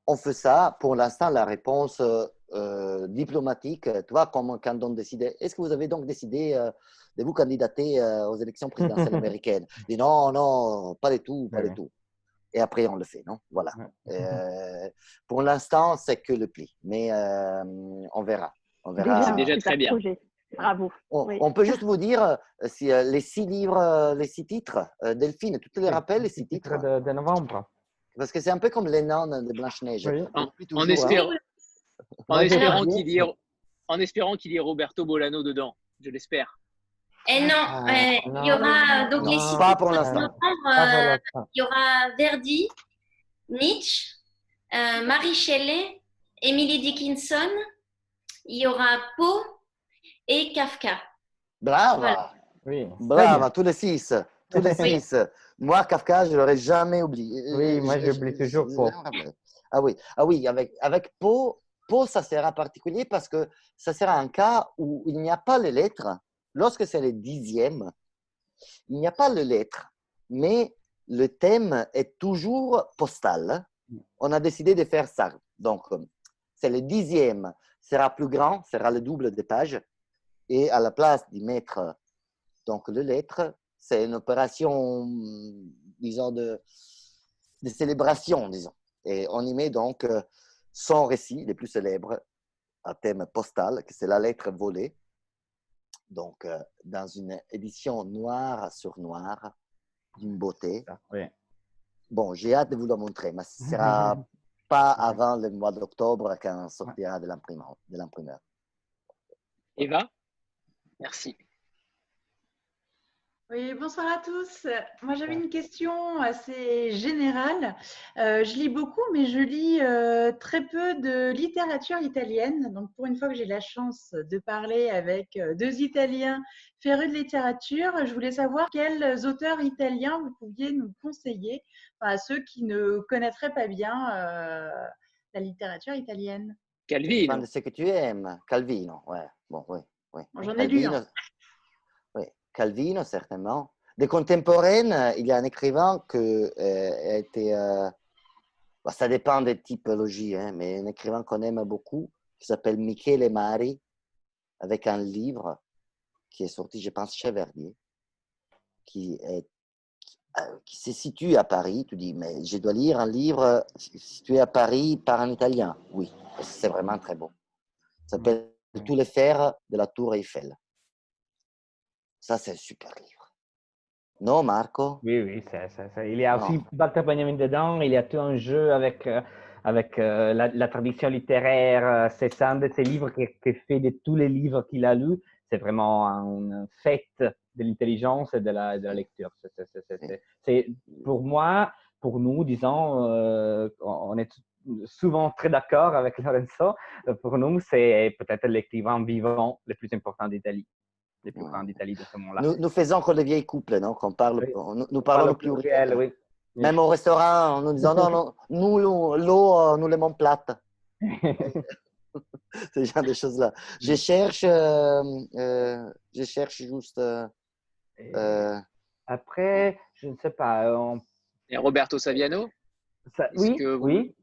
On fait ça. Pour l'instant, la réponse euh, euh, diplomatique, tu vois, comme quand on décide, est-ce que vous avez donc décidé euh, de vous candidater aux élections présidentielles (laughs) américaines? Dit non, non, pas du tout, pas du tout. Et après, on le fait, non? Voilà. pour l'instant, c'est que le pli, mais on verra. On verra. C'est déjà très bien. Bravo. On, peut juste vous dire euh, si, euh, les six livres, euh, les six titres, Delphine, tu te les rappelles, les six titres de, novembre. Parce que c'est un peu comme les noms de Blanche-Neige. En, en, espérant, en, espérant qu'il y, ait, en espérant qu'il y ait Roberto Bolano dedans, je l'espère. Et non, ah, il y aura donc les six pas pour l'instant. il y aura Verdi, Nietzsche, Marie Shelley, Emily Dickinson, il y aura Poe, et Kafka. Brava. Oui. Brava, tous les six. Tous les six. Moi, Kafka, je ne l'aurais jamais oublié. Oui, moi, j'oublie toujours Poe. Ah oui, ah oui avec, avec Poe, Poe, ça sera particulier parce que ça sera un cas où il n'y a pas les lettres. Lorsque c'est le dixième, il n'y a pas les lettres, mais le thème est toujours postal. On a décidé de faire ça. Donc, c'est le dixième, sera plus grand, sera le double des pages. Et à la place d'y mettre donc le lettre, c'est une opération, disons, de, de, célébration, disons. Et on y met donc euh, son récit les plus célèbres à thème postal, que c'est la lettre volée. Donc, euh, dans une édition noire sur noir, d'une beauté. Ah, oui. Bon, j'ai hâte de vous le montrer, mais ce ne sera (laughs) pas avant le mois d'octobre quand sortira de l'imprimeur. Eva? Merci. Oui, bonsoir à tous. Moi, j'avais une question assez générale. Euh, je lis beaucoup, mais je lis euh, très peu de littérature italienne. Donc, pour une fois que j'ai la chance de parler avec euh, deux Italiens férus de littérature, je voulais savoir quels auteurs italiens vous pouviez nous conseiller à ceux qui ne connaîtraient pas bien la littérature italienne. Calvino. ce que tu aimes. Calvino, ouais. Bon, oui. J'en ai lu. Calvino, certainement. Des contemporaines, il y a un écrivain qui euh, a été. Euh, bah, ça dépend des typologies, hein, mais un écrivain qu'on aime beaucoup, qui s'appelle Michele Mari, avec un livre qui est sorti, je pense, chez Verdier, qui, est, euh, qui se situe à Paris. Tu dis, mais je dois lire un livre situé à Paris par un Italien. Oui, c'est vraiment très beau. Ça s'appelle de tous les fers de la tour Eiffel. Ça, c'est un super livre. Non, Marco? Oui, oui, il y a aussi Walter Benjamin dedans, il y a tout un jeu avec, euh, avec euh, la, tradition littéraire. Euh, c'est un de ces livres qui, qui, fait de tous les livres qu'il a lus. C'est vraiment une fête de l'intelligence et de la, de la lecture. C'est, pour moi, pour nous, disons, on est souvent très d'accord avec Lorenzo. Pour nous, c'est peut-être l'écrivain vivant le plus important d'Italie. Le plus d'Italie de ce moment-là. Nous, nous, faisons encore les vieilles couples, non Qu'on parle, nous, parlons le pluriel. Oui. Même au restaurant, nous disons non, non, (laughs) nous, l'eau, euh, nous l'aimons plate. (laughs) Ce genre de choses-là. Je cherche, euh, euh, je cherche juste. Après, je ne sais pas. Et Roberto Saviano? Oui, oui.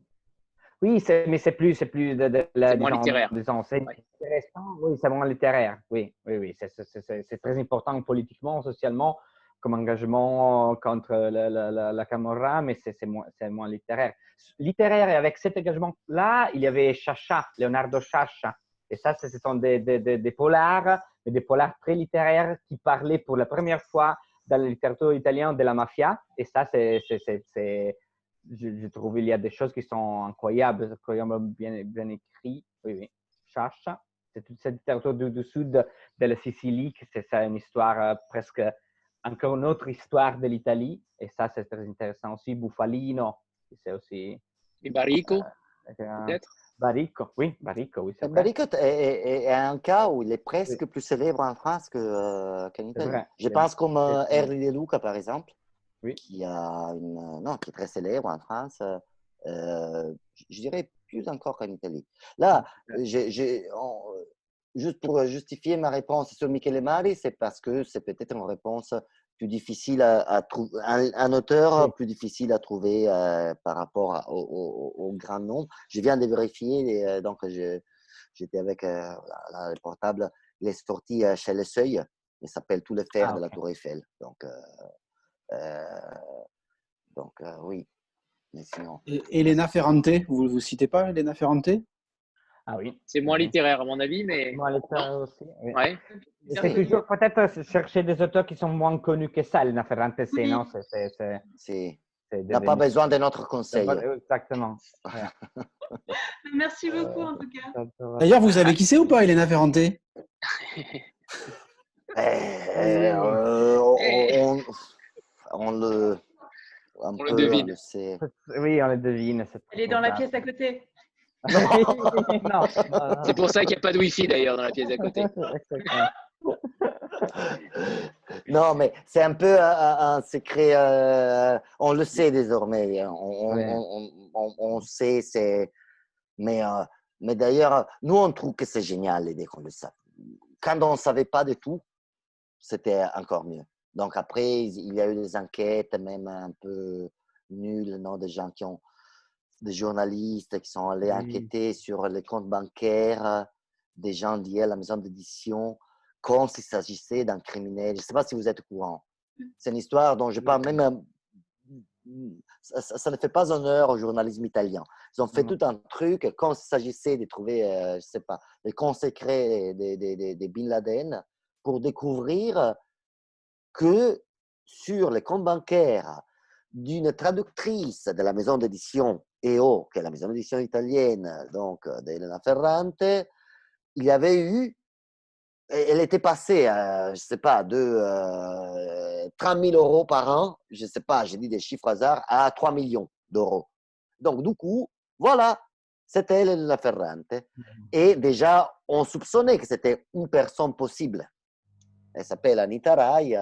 Oui, mais c'est plus, c'est plus de, la. moins littéraire. c'est intéressant. Oui, c'est moins littéraire. Oui, oui, oui. C'est très important politiquement, socialement, comme engagement contre la, la, la Camorra, mais c'est moins, moins littéraire. Littéraire, et avec cet engagement-là, il y avait Chacha, Leonardo Chacha. Et ça, ce sont des, des, des, polars, mais des polars très littéraires qui parlaient pour la première fois dans la littérature italienne de la mafia. Et ça, c'est je, trouve qu'il y a des choses qui sont incroyables, incroyablement bien, bien écrites. Oui, oui. Chacha, c'est toute cette littérature du, sud de la Sicile, c'est ça une histoire euh, presque, encore une autre histoire de l'Italie. Et ça, c'est très intéressant aussi. Bufalino, c'est aussi. Et Barico, euh, peut-être? Baricco, oui, Baricco, oui. Baricco est, est, un cas où il est presque plus célèbre en France qu'en euh, Italie. Je pense comme euh, Erli De Luca, par exemple, oui. qui, a une, non, qui est très célèbre en France. Euh, je dirais plus encore qu'en Italie. Là, j'ai, juste pour justifier ma réponse sur Michele Mari, c'est parce que c'est peut-être une réponse plus difficile à, trouver, un, auteur plus difficile à trouver euh, par rapport au, grand nombre. Je viens de vérifier, euh, donc j'étais avec euh, le portable, les sorties chez le Seuil, il s'appelle Tout le fer ah, de la Tour Eiffel. Donc, donc oui. Mais sinon... Et Elena Ferrante, vous ne vous citez pas Elena Ferrante? Ah oui. C'est moins littéraire à mon avis, mais. Moins littéraire aussi. Ouais. C'est toujours peut-être chercher des auteurs qui sont moins connus que ça, Elena Ferrante, c'est non C'est. n'a pas besoin de notre conseil. Exactement. (laughs) Merci beaucoup en tout cas. D'ailleurs, vous savez qui c'est ou pas, Elena Ferrante? (laughs) Eh, euh, on, on, le. On le devine. (laughs) oui, on le devine. Elle est dans la pièce à côté. (laughs) C'est pour ça qu'il n'y a pas de Wi-Fi d'ailleurs dans la pièce à côté. (laughs) non, mais c'est un peu un, secret. Euh, on le sait désormais. Hein. On, sait, c'est. Mais, euh, mais d'ailleurs, nous, on trouve que c'est génial l'idée qu'on le sache. Quand on ne savait pas de tout, c'était encore mieux. Donc après, il y a eu des enquêtes, même un peu nulles, non, des gens qui ont des journalistes qui sont allés enquêter sur les comptes bancaires des gens liés à la maison d'édition, comme s'il s'agissait d'un criminel. Je ne sais pas si vous êtes au courant. Mmh. C'est une histoire dont je parle même. Ça, ne fait pas honneur au journalisme italien. Ils ont fait tout un truc comme s'il s'agissait de trouver, euh, je ne sais pas, les des, des, des Bin Laden pour découvrir que sur les comptes bancaires d'une traductrice de la maison d'édition EO, qui est la maison d'édition italienne, donc euh, d'Elena Ferrante, il y avait eu, elle était passée, à, je ne sais pas, de euh, 30 000 euros par an, je ne sais pas, j'ai dit des chiffres hasard, à 3 millions d'euros. Donc, du coup, voilà, c'était Elena Ferrante. Mmh. Et déjà, on soupçonnait que c'était une personne possible. Elle s'appelle Anita Rai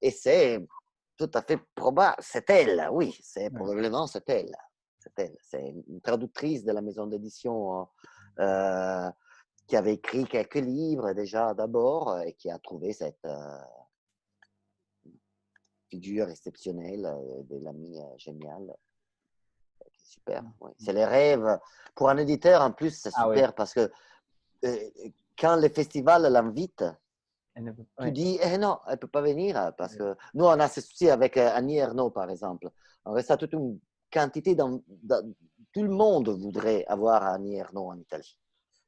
et c'est tout à fait probable, c'est elle, oui, c'est probablement c'est elle. C'est une traductrice de la maison d'édition euh, qui avait écrit quelques livres déjà d'abord et qui a trouvé cette euh, figure exceptionnelle euh, de l'ami génial. Super. Mmh. C'est les rêves. Pour un éditeur, en plus, c'est ah super parce que quand le tu dis, eh non, elle ne peut pas venir parce que nous, on a ce souci avec Annie Ernaux, par exemple. On reste à toute une quantité dans, tout le monde voudrait avoir Annie Ernaux en Italie.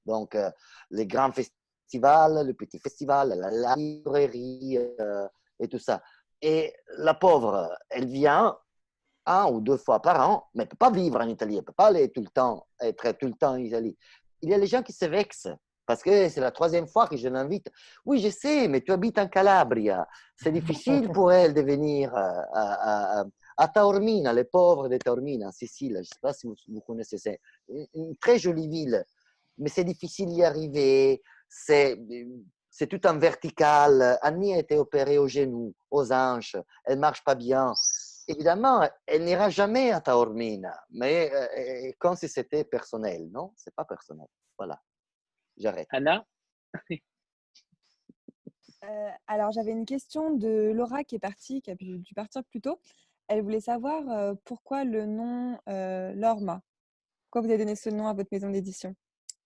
Donc, euh, les grands festivals, le petit festival, la, librairie euh, et tout ça. Et la pauvre, elle vient un ou deux fois par an, mais elle ne peut pas vivre en Italie, elle ne peut pas aller tout le temps, être tout le temps en Italie. Il y a les gens qui se vexent parce que c'est la troisième fois que je l'invite. Oui, je sais, mais tu habites en Calabria. C'est difficile (laughs) pour elle de venir euh, à, à Taormina, les pauvres de Taormina, en Sicile. Je ne sais pas si vous, connaissez, c'est une très jolie ville, mais c'est difficile d'y arriver. C'est, c'est tout en vertical. Annie a été opérée au genou, aux hanches. Elle ne marche pas bien. Évidemment, elle n'ira jamais à Taormina, mais euh, comme si c'était personnel. Non, c'est pas personnel. Voilà, j'arrête. Anna (laughs) euh, alors, j'avais une question de Laura qui est partie, qui a dû partir plus tôt. Elle voulait savoir pourquoi le nom Lorma? Pourquoi vous avez donné ce nom à votre maison d'édition?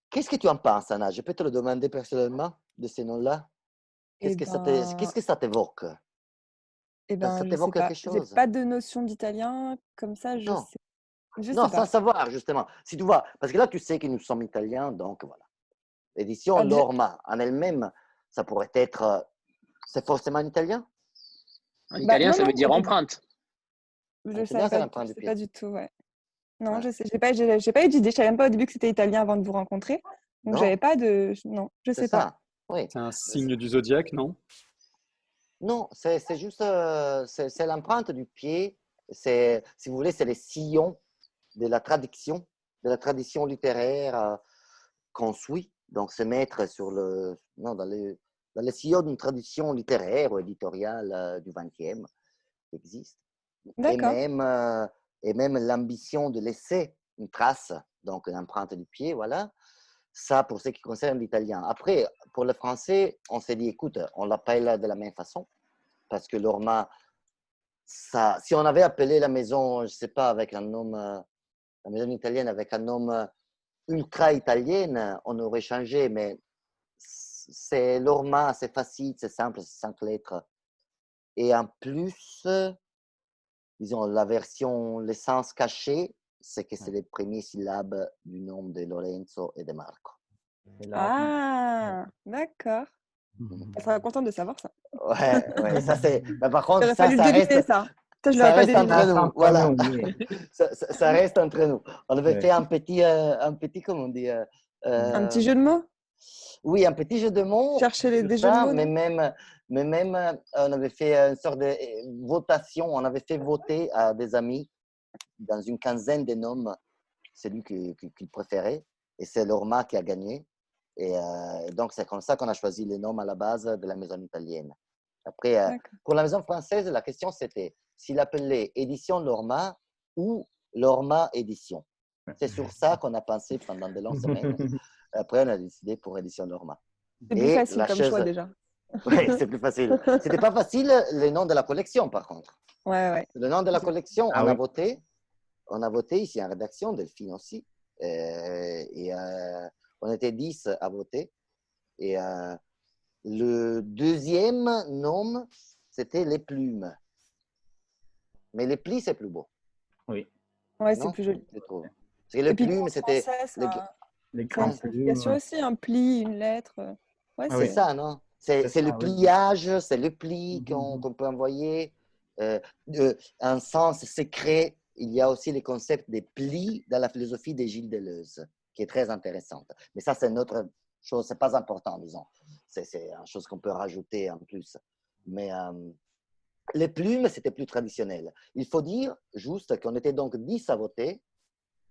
Qu'est-ce que tu en penses, Anna? Je peux te le demander personnellement de ces noms-là? Qu'est-ce, que, ça ben qu'est-ce que ça t'évoque? Eh ben, Ça t'évoque quelque chose? pas de notion d'italien comme ça, je non. sais. Je non, sais sans savoir, justement. Si tu vois, parce que là, tu sais que nous sommes italiens, donc voilà. L'édition ah, Lorma, en elle-même, ça pourrait être. C'est forcément en italien? En bah, italien, ça veut dire empreinte. Je ne sais pas, pas, du tout, ouais. Non, je sais, j'ai pas, j'ai, pas eu d'idée. Je savais même pas au début que c'était italien avant de vous rencontrer. Donc j'avais pas de, non, je sais pas. Oui. C'est un signe du zodiaque, non? Non, c'est, c'est juste, euh, c'est, c'est l'empreinte du pied. C'est, si vous voulez, c'est les sillons de la traduction de la tradition littéraire euh, qu'on suit. Donc, se mettre sur le, non, dans, les, dans le sillon d'une tradition littéraire ou éditoriale euh, du XXe qui existe. Et même, euh, et même l'ambition de laisser une trace, donc une empreinte du pied, voilà. Ça, pour ce qui concerne l'italien. Après, pour le français, on s'est dit, écoute, on l'appelle de la même façon, parce que l'orma, ça, si on avait appelé la maison, je ne sais pas, avec un nom, la maison italienne avec un nom ultra italienne, on aurait changé, mais c'est l'orma, c'est facile, c'est simple, c'est cinq lettres. Et en plus, disons, la version, l'essence cachée, c'est que c'est les premières syllabes du nom de Lorenzo et de Marco. Ah, d'accord. (laughs) Elle sera contente de savoir ça. Ouais, ouais ça c'est. (laughs) Mais par contre, ça, ça, reste... ça. Ça, je ça reste entre nous. Voilà. ça, ça, reste entre nous. On avait ouais. fait un petit, euh, un petit, comment on dit euh, Un petit jeu de mots? Oui, un petit jeu de mots. Chercher les, des jeux de mots. Mais même, mais même, on avait fait une sorte de votation. On avait fait voter à des amis dans une quinzaine de noms celui qu'ils qu préféraient. Et c'est Lorma qui a gagné. Et euh, donc, c'est comme ça qu'on a choisi les noms à la base de la maison italienne. Après, euh, pour la maison française, la question c'était s'il appelait Édition Lorma ou Lorma Édition. C'est sur ça qu'on a pensé pendant de longues semaines. (laughs) Après, on a décidé pour Édition Lorma. C'est plus facile comme choix déjà. (laughs) Oui, c'est plus facile. C'était pas facile le nom de la collection, par contre. Ouais, ouais. Le nom de la collection, ah, on oui. a voté. On a voté ici en rédaction, Delphine aussi. Euh, et euh, on était 10 à voter. Et euh, le deuxième nom, c'était les plumes. Mais les plis, c'est plus beau. Oui. Ouais, c'est plus joli. Parce que les plumes, c'était. Les, les grandes plumes. aussi un pli, une lettre. Ouais, ah, c'est ça, non? C'est le pliage, c'est le pli qu'on qu peut envoyer. Euh, un sens secret. Il y a aussi les concepts des plis dans la philosophie de Gilles Deleuze, qui est très intéressante. Mais ça, c'est une autre chose, c'est pas important, disons. C'est une chose qu'on peut rajouter en plus. Mais euh, les plumes, c'était plus traditionnel. Il faut dire juste qu'on était donc 10 à voter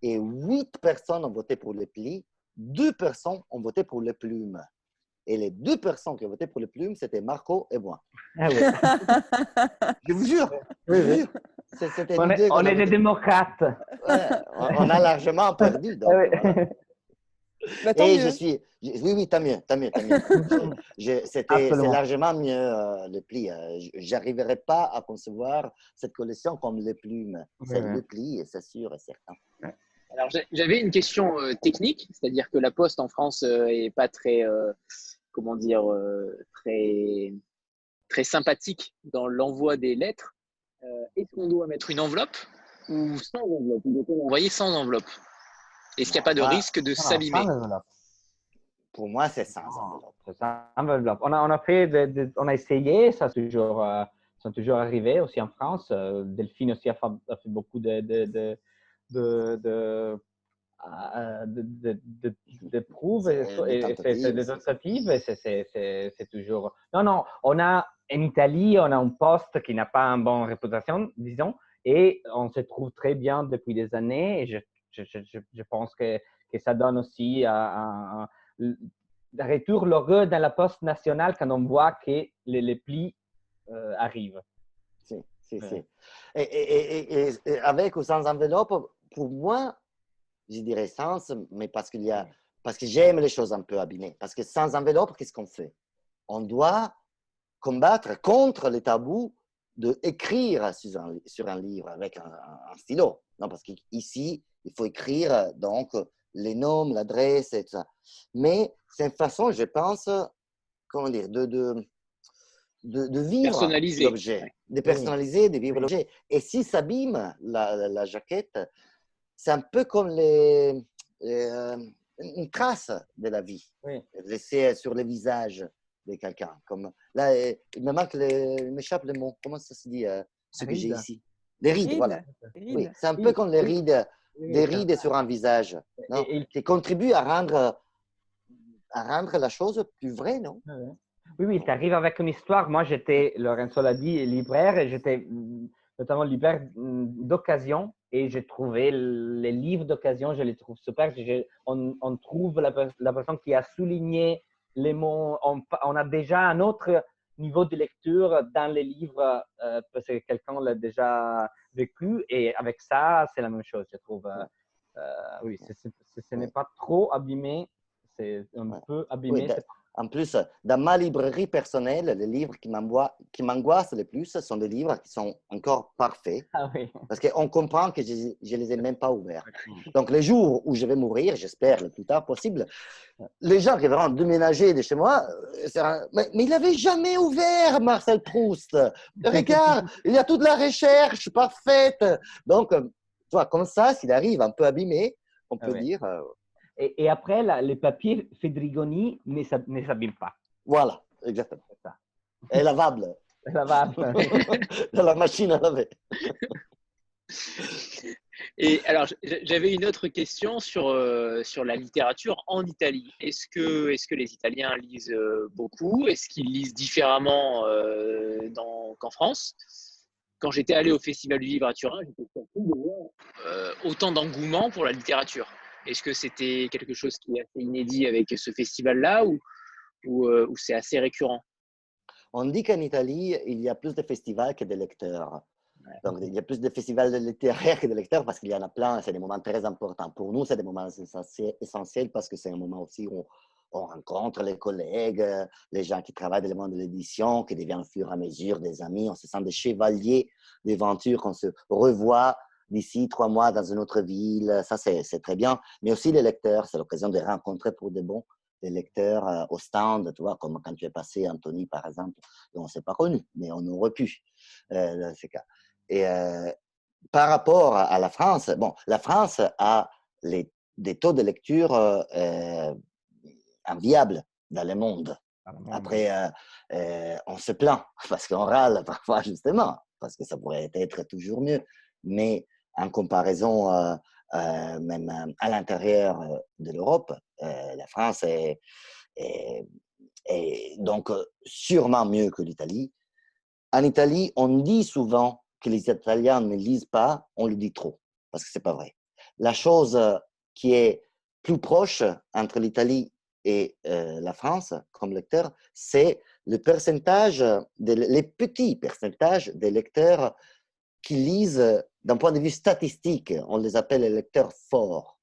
et 8 personnes ont voté pour les plis, 2 personnes ont voté pour les plumes. Et les deux personnes qui ont voté pour les plumes, c'était Marco et moi. Ah oui. (laughs) je vous jure. Oui, je vous oui. jure. Est, on, est, on est des démocrates. Ouais, on a largement perdu. Donc, oui. voilà. Et je suis. Oui, oui, tant mieux, tant mieux, tant mieux. (laughs) C'était largement mieux euh, le pli. Euh, J'arriverai pas à concevoir cette collection comme les plumes. C'est Ouais. le pli, c'est sûr et certain. Alors, j'ai- j'avais une question euh, technique, c'est-à-dire que la poste en France euh, est pas très, euh, comment dire, euh, très, très sympathique dans l'envoi des lettres. Euh, Est-ce qu'on doit mettre une enveloppe ou sans enveloppe? Ou doit-on envoyer sans enveloppe? Est-ce qu'il n'y a pas de Ah, risque de s'abîmer. Pour moi, c'est sans enveloppe. On a, on a fait, de- de- on a essayé, ça toujours, euh, sont toujours arrivé aussi en France. Euh, Delphine aussi a fait, a fait beaucoup de, de, de, de, de, de, de, de- de prouves et, des tentatives, c'est toujours. Non, non, on a en Italie, on a un poste qui n'a pas une bonne réputation, disons, et on se trouve très bien depuis des années. Et je, je, je, je pense que, que ça donne aussi un, un- un- un retour heureux dans la poste nationale quand on voit que les, les plis euh, arrivent. Si, si, Ouais. si. Et, et- et- et- et avec ou sans enveloppe, pour moi, je dirais sans, mais parce qu'il y a, parce que j'aime les choses un peu abîmées. Parce que sans enveloppe, qu'est-ce qu'on fait? On doit combattre contre le tabou de écrire sur un, sur un livre avec un, un- un stylo. Non, parce qu'ici, il faut écrire donc les noms, l'adresse et tout ça. Mais c'est une façon, je pense, comment dire, de, de, de, de vivre l'objet, de personnaliser, de vivre l'objet. Et si s'abîme la, la, la jaquette, c'est un peu comme les, les, euh, une trace de la vie Oui. laissée sur le visage de quelqu'un. Comme là, euh, il me manque, le- il m'échappe le mot. Comment ça se dit euh, ce que j'ai ici? Les rides, Rides. voilà. Rides. Oui, c'est un peu comme les rides, Oui, des rides sur un visage, non? Et- et- qui contribuent à rendre, à rendre la chose plus vraie, non? Oui, oui, tu arrives avec une histoire. Moi, j'étais, Lorenzo l'a dit, libraire et j'étais mm, notamment l'hiver d'occasion, et j'ai trouvé les livres d'occasion, je les trouve super. On, on, trouve la, la, personne qui a souligné les mots. On, on, a déjà un autre niveau de lecture dans les livres euh, parce que quelqu'un l'a déjà vécu. Et avec ça, c'est la même chose, je trouve. Euh, euh, oui, ce n'est pas trop abîmé, c'est un peu abîmé. En plus, dans ma librairie personnelle, les livres qui m'angoissent le plus sont des livres qui sont encore parfaits. Ah Parce qu'on comprend que je ne les ai même pas ouverts. Donc, les jours où je vais mourir, j'espère le plus tard possible, les gens qui vont déménager de chez moi, euh, mais, mais, il n'avait jamais ouvert Marcel Proust. (laughs) Regarde, il y a toute la recherche parfaite. Donc, tu vois, comme ça, s'il arrive un peu abîmé, on ah peut dire, et, après, les papiers Fedrigoni ne s'abîment pas. Voilà, exactement. Ça. Et lavable. lavable. Dans (laughs) la machine à laver. Et alors, j'avais une autre question sur, euh, sur la littérature en Italie. Est-ce que, est que les Italiens lisent euh, beaucoup? Est-ce qu'ils lisent différemment euh, qu'en France? Quand j'étais allé au Festival du Livre à Turin, j'étais surpris de voir autant d'engouement pour la littérature. Est-ce que c'était quelque chose qui est assez inédit avec ce festival-là ou, ou, euh, c'est assez récurrent? On dit qu'en Italie, il y a plus de festivals que de lecteurs. Donc, il y a plus de festivals littéraires que de lecteurs parce qu'il y en a plein. C'est des moments très importants. Pour nous, c'est des moments essentiels parce que c'est un moment aussi où on rencontre les collègues, les gens qui travaillent dans le monde de l'édition, qui deviennent au fur et à mesure des amis. On se sent des chevaliers d'aventure, qu'on se revoit d'ici trois mois dans une autre ville. Ça, c'est très bien. Mais aussi les lecteurs, c'est l'occasion de rencontrer pour de bons des lecteurs euh, au stand, tu vois, comme quand tu es passé, Anthony, par exemple, on ne s'est pas connu, mais on aurait pu, euh, dans ces cas. Et euh, par rapport à la France, bon, la France a les, des taux de lecture enviables dans le monde. Après, on se plaint (laughs) parce qu'on râle parfois, justement, parce que ça pourrait être toujours mieux. Mais en comparaison euh, euh, même euh, à l'intérieur de l'Europe, la France est, donc sûrement mieux que l'Italie. En Italie, on dit souvent que les Italiens ne lisent pas, on le dit trop, parce que c'est pas vrai. La chose qui est plus proche entre l'Italie et la France comme lecteur, c'est le pourcentage, les petits pourcentages des lecteurs qui lisent d'un point de vue statistique, on les appelle les lecteurs forts,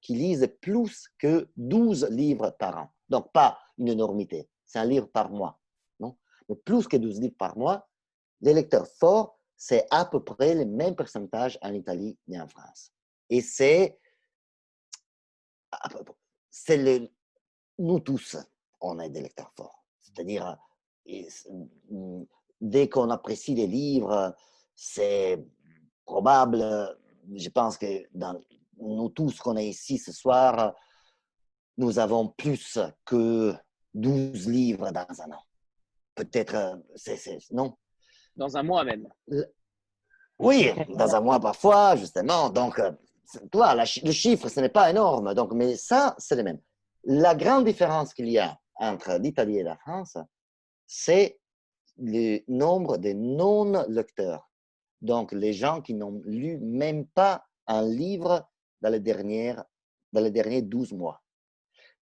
qui lisent plus que 12 livres par an. Donc, pas une énormité, c'est un livre par mois. Non? Mais plus que 12 livres par mois, les lecteurs forts, c'est à peu près le même pourcentage en Italie et en France. Et c'est. c'est le, nous tous, on est des lecteurs forts. C'est-à-dire, dès qu'on apprécie les livres, c'est probable, je pense que dans nous tous qu'on est ici ce soir, nous avons plus que 12 livres dans un an. Peut-être, c'est, non? Dans un mois même. Oui, dans un mois parfois, justement. Donc, toi, le chiffre, ce n'est pas énorme. Donc, mais ça, c'est le même. La grande différence qu'il y a entre l'Italie et la France, c'est le nombre de non-lecteurs. Donc, les gens qui n'ont lu même pas un livre dans les, dernières, dans les derniers 12 mois.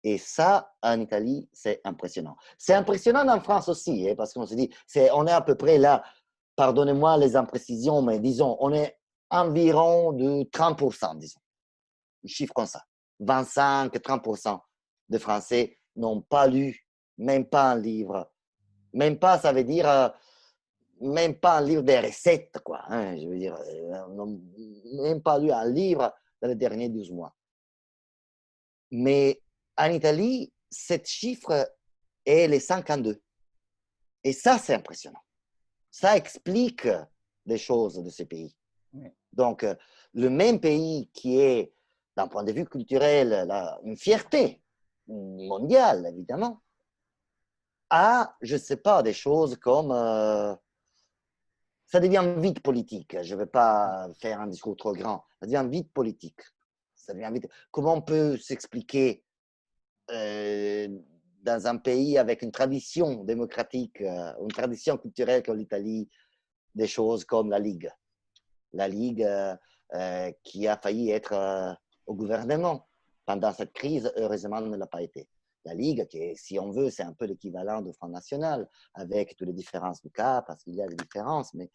Et ça, en Italie, c'est impressionnant. C'est impressionnant en France aussi, hein, parce qu'on se dit, on est à peu près là, pardonnez-moi les imprécisions, mais disons, on est environ de 30%, disons. Un chiffre comme ça. 25-30% de Français n'ont pas lu même pas un livre. Même pas, ça veut dire euh, même pas un livre de recettes, quoi. Hein, je veux dire, euh, même pas lu un livre dans les derniers 12 mois. Mais en Italie, ce chiffre est les 52. Et ça, c'est impressionnant. Ça explique des choses de ce pays. Donc, euh, le même pays qui est, d'un point de vue culturel, une fierté mondiale, évidemment, a, je ne sais pas, des choses comme euh, ça devient vite politique. Je ne vais pas faire un discours trop grand. Ça devient vite politique. Ça devient vite... Comment on peut s'expliquer euh, dans un pays avec une tradition démocratique, euh, une tradition culturelle comme l'Italie, des choses comme la Ligue? La Ligue qui a failli être au gouvernement pendant cette crise, heureusement, ne l'a pas été. La Ligue, qui si on veut, c'est un peu l'équivalent du Front National, avec toutes les différences du cas, parce qu'il y a des différences, mais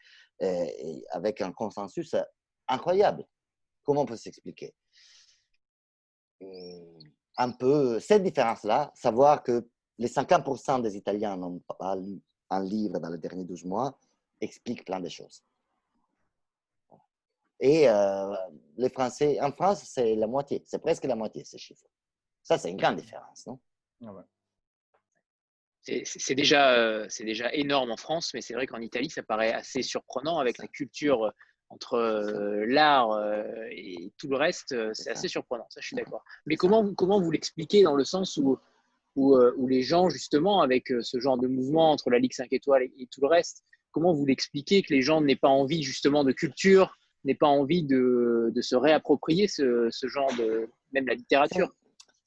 avec un consensus incroyable. Comment on peut s'expliquer? Hum, Un peu cette différence-là, savoir que les 50% des Italiens n'ont pas lu un livre dans les derniers 12 mois, explique plein de choses. Et euh, les Français, en France, c'est la moitié, c'est presque la moitié ces chiffres. Ça, c'est une grande différence, non? Ah C'est déjà, euh, déjà énorme en France, mais c'est vrai qu'en Italie, ça paraît assez surprenant avec la culture entre euh, l'art et tout le reste. C'est assez surprenant, ça, je suis d'accord. Mais comment, comment vous l'expliquez dans le sens où, où, où, les gens, justement, avec ce genre de mouvement entre la Ligue 5 étoiles et, et tout le reste, comment vous l'expliquez que les gens n'aient pas envie, justement, de culture n'ait pas envie de, de se réapproprier ce, ce, genre de, même la littérature?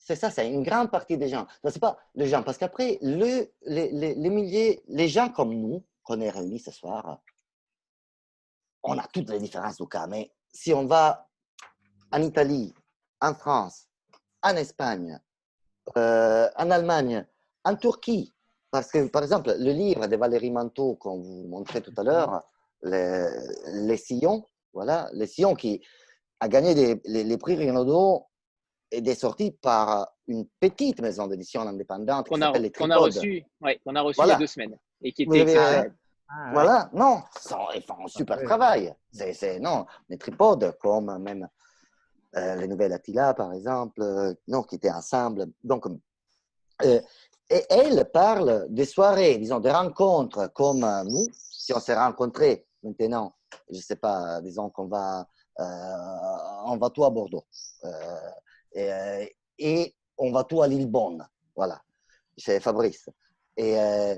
C'est ça, c'est une grande partie des gens. Ce n'est pas les gens, parce qu'après, le, les, les, les, milliers, les gens comme nous, qu'on est réunis ce soir, on a toutes les différences du cas, mais si on va en Italie, en France, en Espagne, euh, en Allemagne, en Turquie, parce que, par exemple, le livre de Valérie Manteau, qu'on vous montrait tout à l'heure, les, les, sillons, voilà, les Sion qui a gagné des, les, prix Renaudot des sorties par une petite maison d'édition indépendante qu'on a, a, reçu, ouais, a reçu il y a deux semaines et qui était ah, voilà, non, ils font un super travail. C'est, non, les tripodes, comme même euh, les nouvelles Attila, par exemple, euh, non, qui étaient ensemble. Donc, euh, et elle parle des soirées, disons, des rencontres comme nous, si on s'est rencontrés maintenant je ne sais pas, disons qu'on va, euh, on va tout à Bordeaux. Euh, et, on va tout à Lillebonne, voilà, chez Fabrice. Et euh,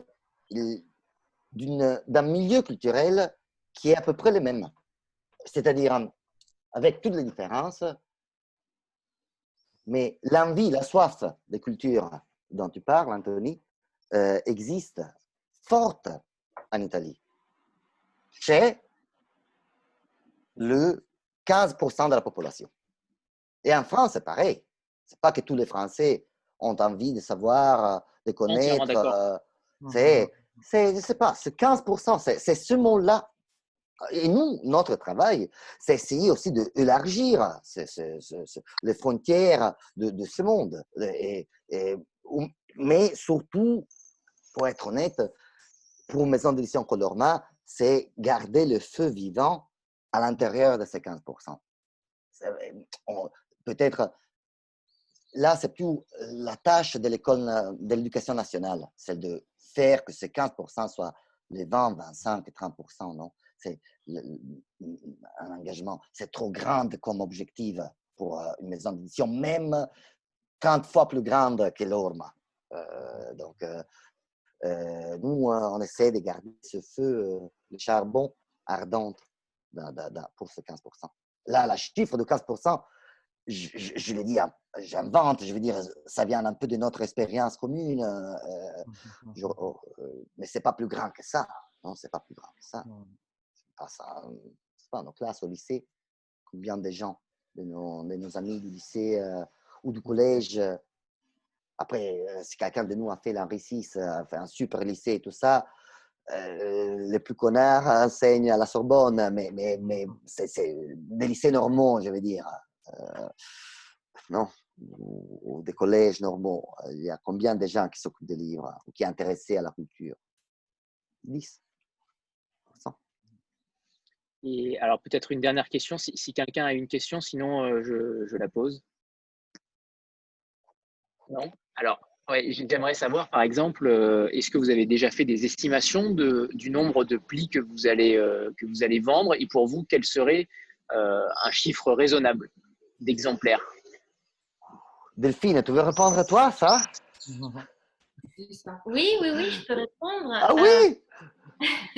d'un milieu culturel qui est à peu près le même. C'est-à-dire, avec toutes les différences, mais l'envie, la soif de culture dont tu parles, Anthony, existe forte en Italie. Chez le 15% de la population. Et en France, c'est pareil. C'est pas que tous les Français ont envie de savoir, de connaître. Euh, c'est, c'est, pas, c'est 15%, c'est, ce mot-là. Et nous, notre travail, c'est essayer aussi d'élargir les frontières de, ce monde. Et, mais surtout, pour être honnête, pour Maison d'édition Colorma, c'est garder le feu vivant à l'intérieur de ces 15 Peut-être, là, c'est plus la tâche de l'école de l'éducation nationale, celle de faire que ces 15% soient les 20, 25 et 30% non? C'est un engagement, c'est trop grand comme objectif pour euh, une maison d'édition, même 30 fois plus grande que l'ORMA. Euh, donc, euh, nous, on essaie de garder ce feu, le charbon ardent pour ce 15% Là, la chiffre de 15 je, je, je l'ai dit, j'invente, je veux dire, ça vient un peu de notre expérience commune, euh, je, oh, euh, mais c'est pas plus grand que ça. Non, c'est pas plus grand que ça. C'est pas ça. C'est pas nos classes au lycée. Combien de gens, de nos, de nos amis du lycée euh, ou du collège, après, si quelqu'un de nous a fait l'Henri VI, a fait un super lycée et tout ça, euh, les plus connards enseignent à la Sorbonne, mais, mais, mais c'est des lycées normaux, je veux dire. Euh, non ou, des collèges normaux. Il y a combien de gens qui s'occupent des livres ou qui sont intéressés à la culture? 10. Et alors peut-être une dernière question, si, si quelqu'un a une question, sinon euh, je, je la pose. Non Alors, Ouais, J'aimerais savoir, par exemple, euh, est-ce que vous avez déjà fait des estimations de, du nombre de plis que vous allez, euh, que vous allez vendre? Et pour vous, quel serait euh, un chiffre raisonnable? D'exemplaires Delphine, tu veux répondre à toi, ça? Oui, oui, oui, je peux répondre. Ah oui (laughs)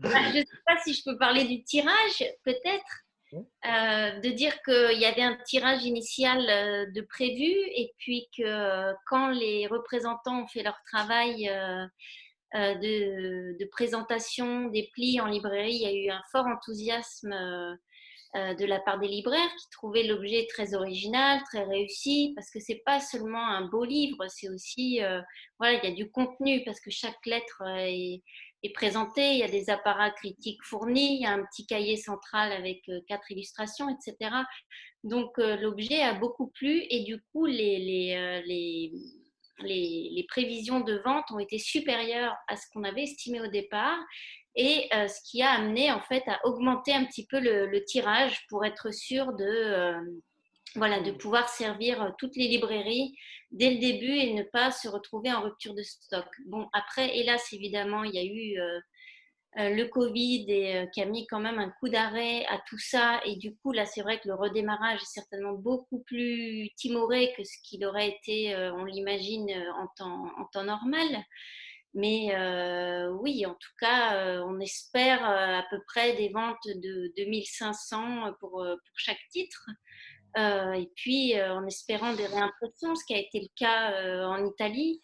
bah, Je ne sais pas si je peux parler du tirage, peut-être. Euh, de dire qu'il y avait un tirage initial euh, de prévu et puis que quand les représentants ont fait leur travail, euh, de, de, présentation des plis en librairie. Il y a eu un fort enthousiasme euh, de la part des libraires qui trouvaient l'objet très original, très réussi, parce que c'est pas seulement un beau livre, c'est aussi, euh, voilà, il y a du contenu parce que chaque lettre euh, est, est, présentée, il y a des apparats critiques fournis, il y a un petit cahier central avec quatre illustrations, etc. Donc l'objet a beaucoup plu et du coup les, les, les les, les, prévisions de vente ont été supérieures à ce qu'on avait estimé au départ et euh, ce qui a amené en fait à augmenter un petit peu le, tirage pour être sûr de, euh, voilà, de pouvoir servir euh, toutes les librairies dès le début et ne pas se retrouver en rupture de stock. Bon, après, hélas, évidemment, il y a eu le Covid et, qui a mis quand même un coup d'arrêt à tout ça. Et du coup, là, c'est vrai que le redémarrage est certainement beaucoup plus timoré que ce qu'il aurait été, on l'imagine, en temps, normal. Mais euh, oui, en tout cas, euh, on espère euh, à peu près des ventes de 2500 pour, pour chaque titre. et puis, en espérant des réimpressions, ce qui a été le cas en Italie,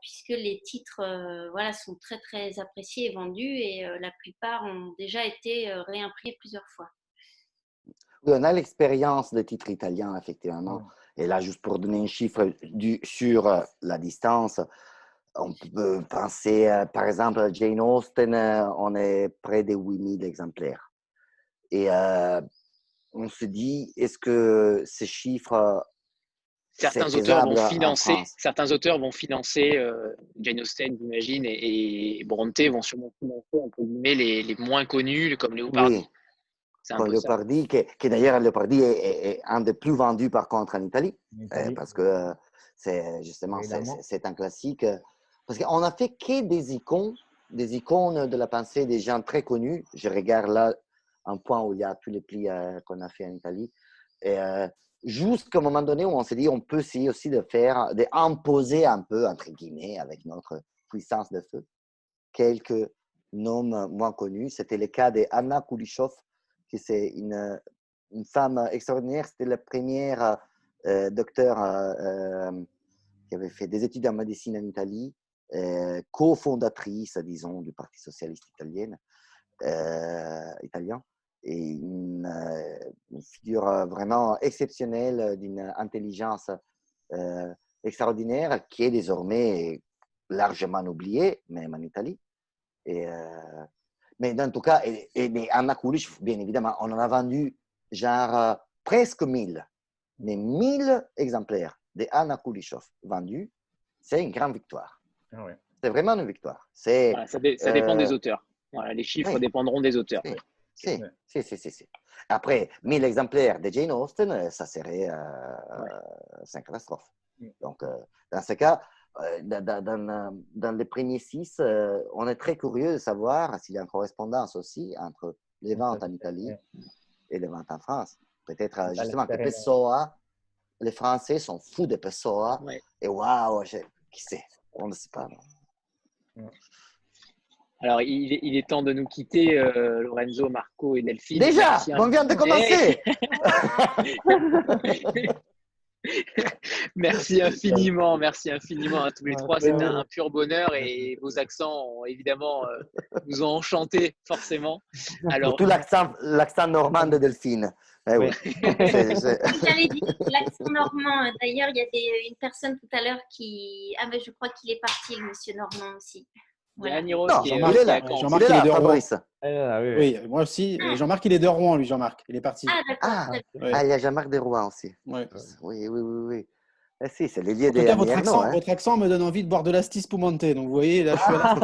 puisque les titres voilà, sont très, très appréciés et vendus et la plupart ont déjà été réimprimés plusieurs fois. Oui, on a l'expérience des titres italiens, effectivement. Et là, juste pour donner un chiffre du, sur la distance, on peut penser, par exemple, à Jane Austen, euh, on est près des 8000 exemplaires. Et euh, on se dit, est-ce que ces chiffres. Certains auteurs, vont financer, certains auteurs vont financer euh, Jane Austen, j'imagine, et, et, Bronte vont sûrement financer entre guillemets, les, les moins connus, comme Léopardi. Oui. Comme Léopardi, qui, d'ailleurs, Léopardi est, un des plus vendus par contre en Italie, parce que c'est justement c'est un classique. Parce qu'on a fait que des icônes, des icônes de la pensée des gens très connus. Je regarde là un point où il y a tous les plis euh, qu'on a fait en Italie. Et euh, jusqu'à un moment donné où on s'est dit, on peut essayer aussi de faire, d'imposer un peu, entre guillemets, avec notre puissance de feu, quelques noms moins connus. C'était le cas d'Anna Kulishov, qui c'est une, une, femme extraordinaire. C'était la première euh, docteur qui avait fait des études en médecine en Italie, euh, cofondatrice, disons, du Parti socialiste euh, italien et une, euh, figure vraiment exceptionnelle d'une intelligence extraordinaire qui est désormais largement oubliée, même en Italie. Et, mais en tout cas, et, et Anna Kulish, bien évidemment, on en a vendu genre presque 1000, mais 1000 exemplaires de Anna Kulishov vendus, c'est une grande victoire. Ah c'est vraiment une victoire. C'est, ça, dépend des euh, auteurs. les chiffres dépendront des auteurs. Si, si, si, si, Après, 1000 exemplaires de Jane Austen, euh, ça serait euh, une catastrophe. Donc, euh, dans ce cas, dans, dans, dans, les premiers six, on est très curieux de savoir s'il y a une correspondance aussi entre les ventes en Italie et les ventes en France. Peut-être justement que Pessoa, les Français sont fous de Pessoa. Et waouh, qui sait? On ne sait pas. Alors, il est, temps de nous quitter, euh, Lorenzo, Marco et Delphine. Déjà, on vient de commencer. (laughs) merci infiniment, merci infiniment à tous les trois. C'était un pur bonheur et vos accents, ont, évidemment, euh, nous ont enchantés, forcément. Alors, Surtout l'accent normand de Delphine. Eh (laughs) oui. J'allais dire l'accent normand. D'ailleurs, il y a une personne tout à l'heure qui. Ah, mais je crois qu'il est parti, le monsieur Normand aussi. Non, Jean-Marc, il est là. Jean-Marc, il est de Rouen. Ah, oui, oui. moi aussi. Ah. Jean-Marc, il est de Rouen, lui, Jean-Marc. Il est parti. Ah, d'accord. Ah, ah, il y a Jean-Marc de Rouen aussi. Oui, oui, oui. oui. Eh si, c'est les liés des votre, accent, hein. votre accent me donne envie de boire de l'astis spumante. Donc, vous voyez, là, je suis à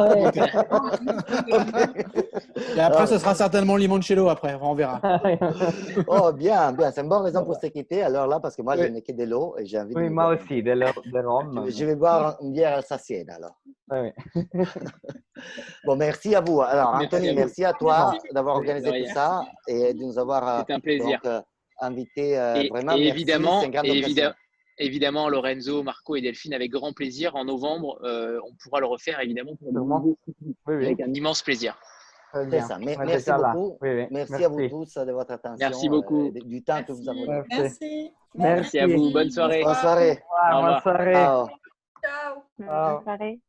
ah, (laughs) Et après, ce sera certainement limoncello après. On verra. oh, bien, bien. C'est une bonne raison pour se quitter. Alors là, parce que moi, je n'ai que de l'eau et j'ai envie oui, de. moi aussi, de l'eau, de rhum. Je vais boire une bière alsacienne alors. Oui. (laughs) bon, merci à vous. Alors, Anthony, merci à, toi d'avoir organisé tout ça et de nous avoir. C'était un plaisir. Donc, euh, invité. Euh, et, vraiment, et évidemment, et évidemment évidemment, Lorenzo, Marco et Delphine, avec grand plaisir. En novembre, euh, on pourra le refaire, évidemment, pour oui, oui. avec un immense plaisir. Ça. Merci beaucoup. Merci, à vous tous de votre attention. Merci beaucoup. Euh, du temps que vous avez. Merci. Merci. à vous. Bonne soirée. Bonne soirée. Bonne soirée. Ciao. Ciao. Bonne soirée.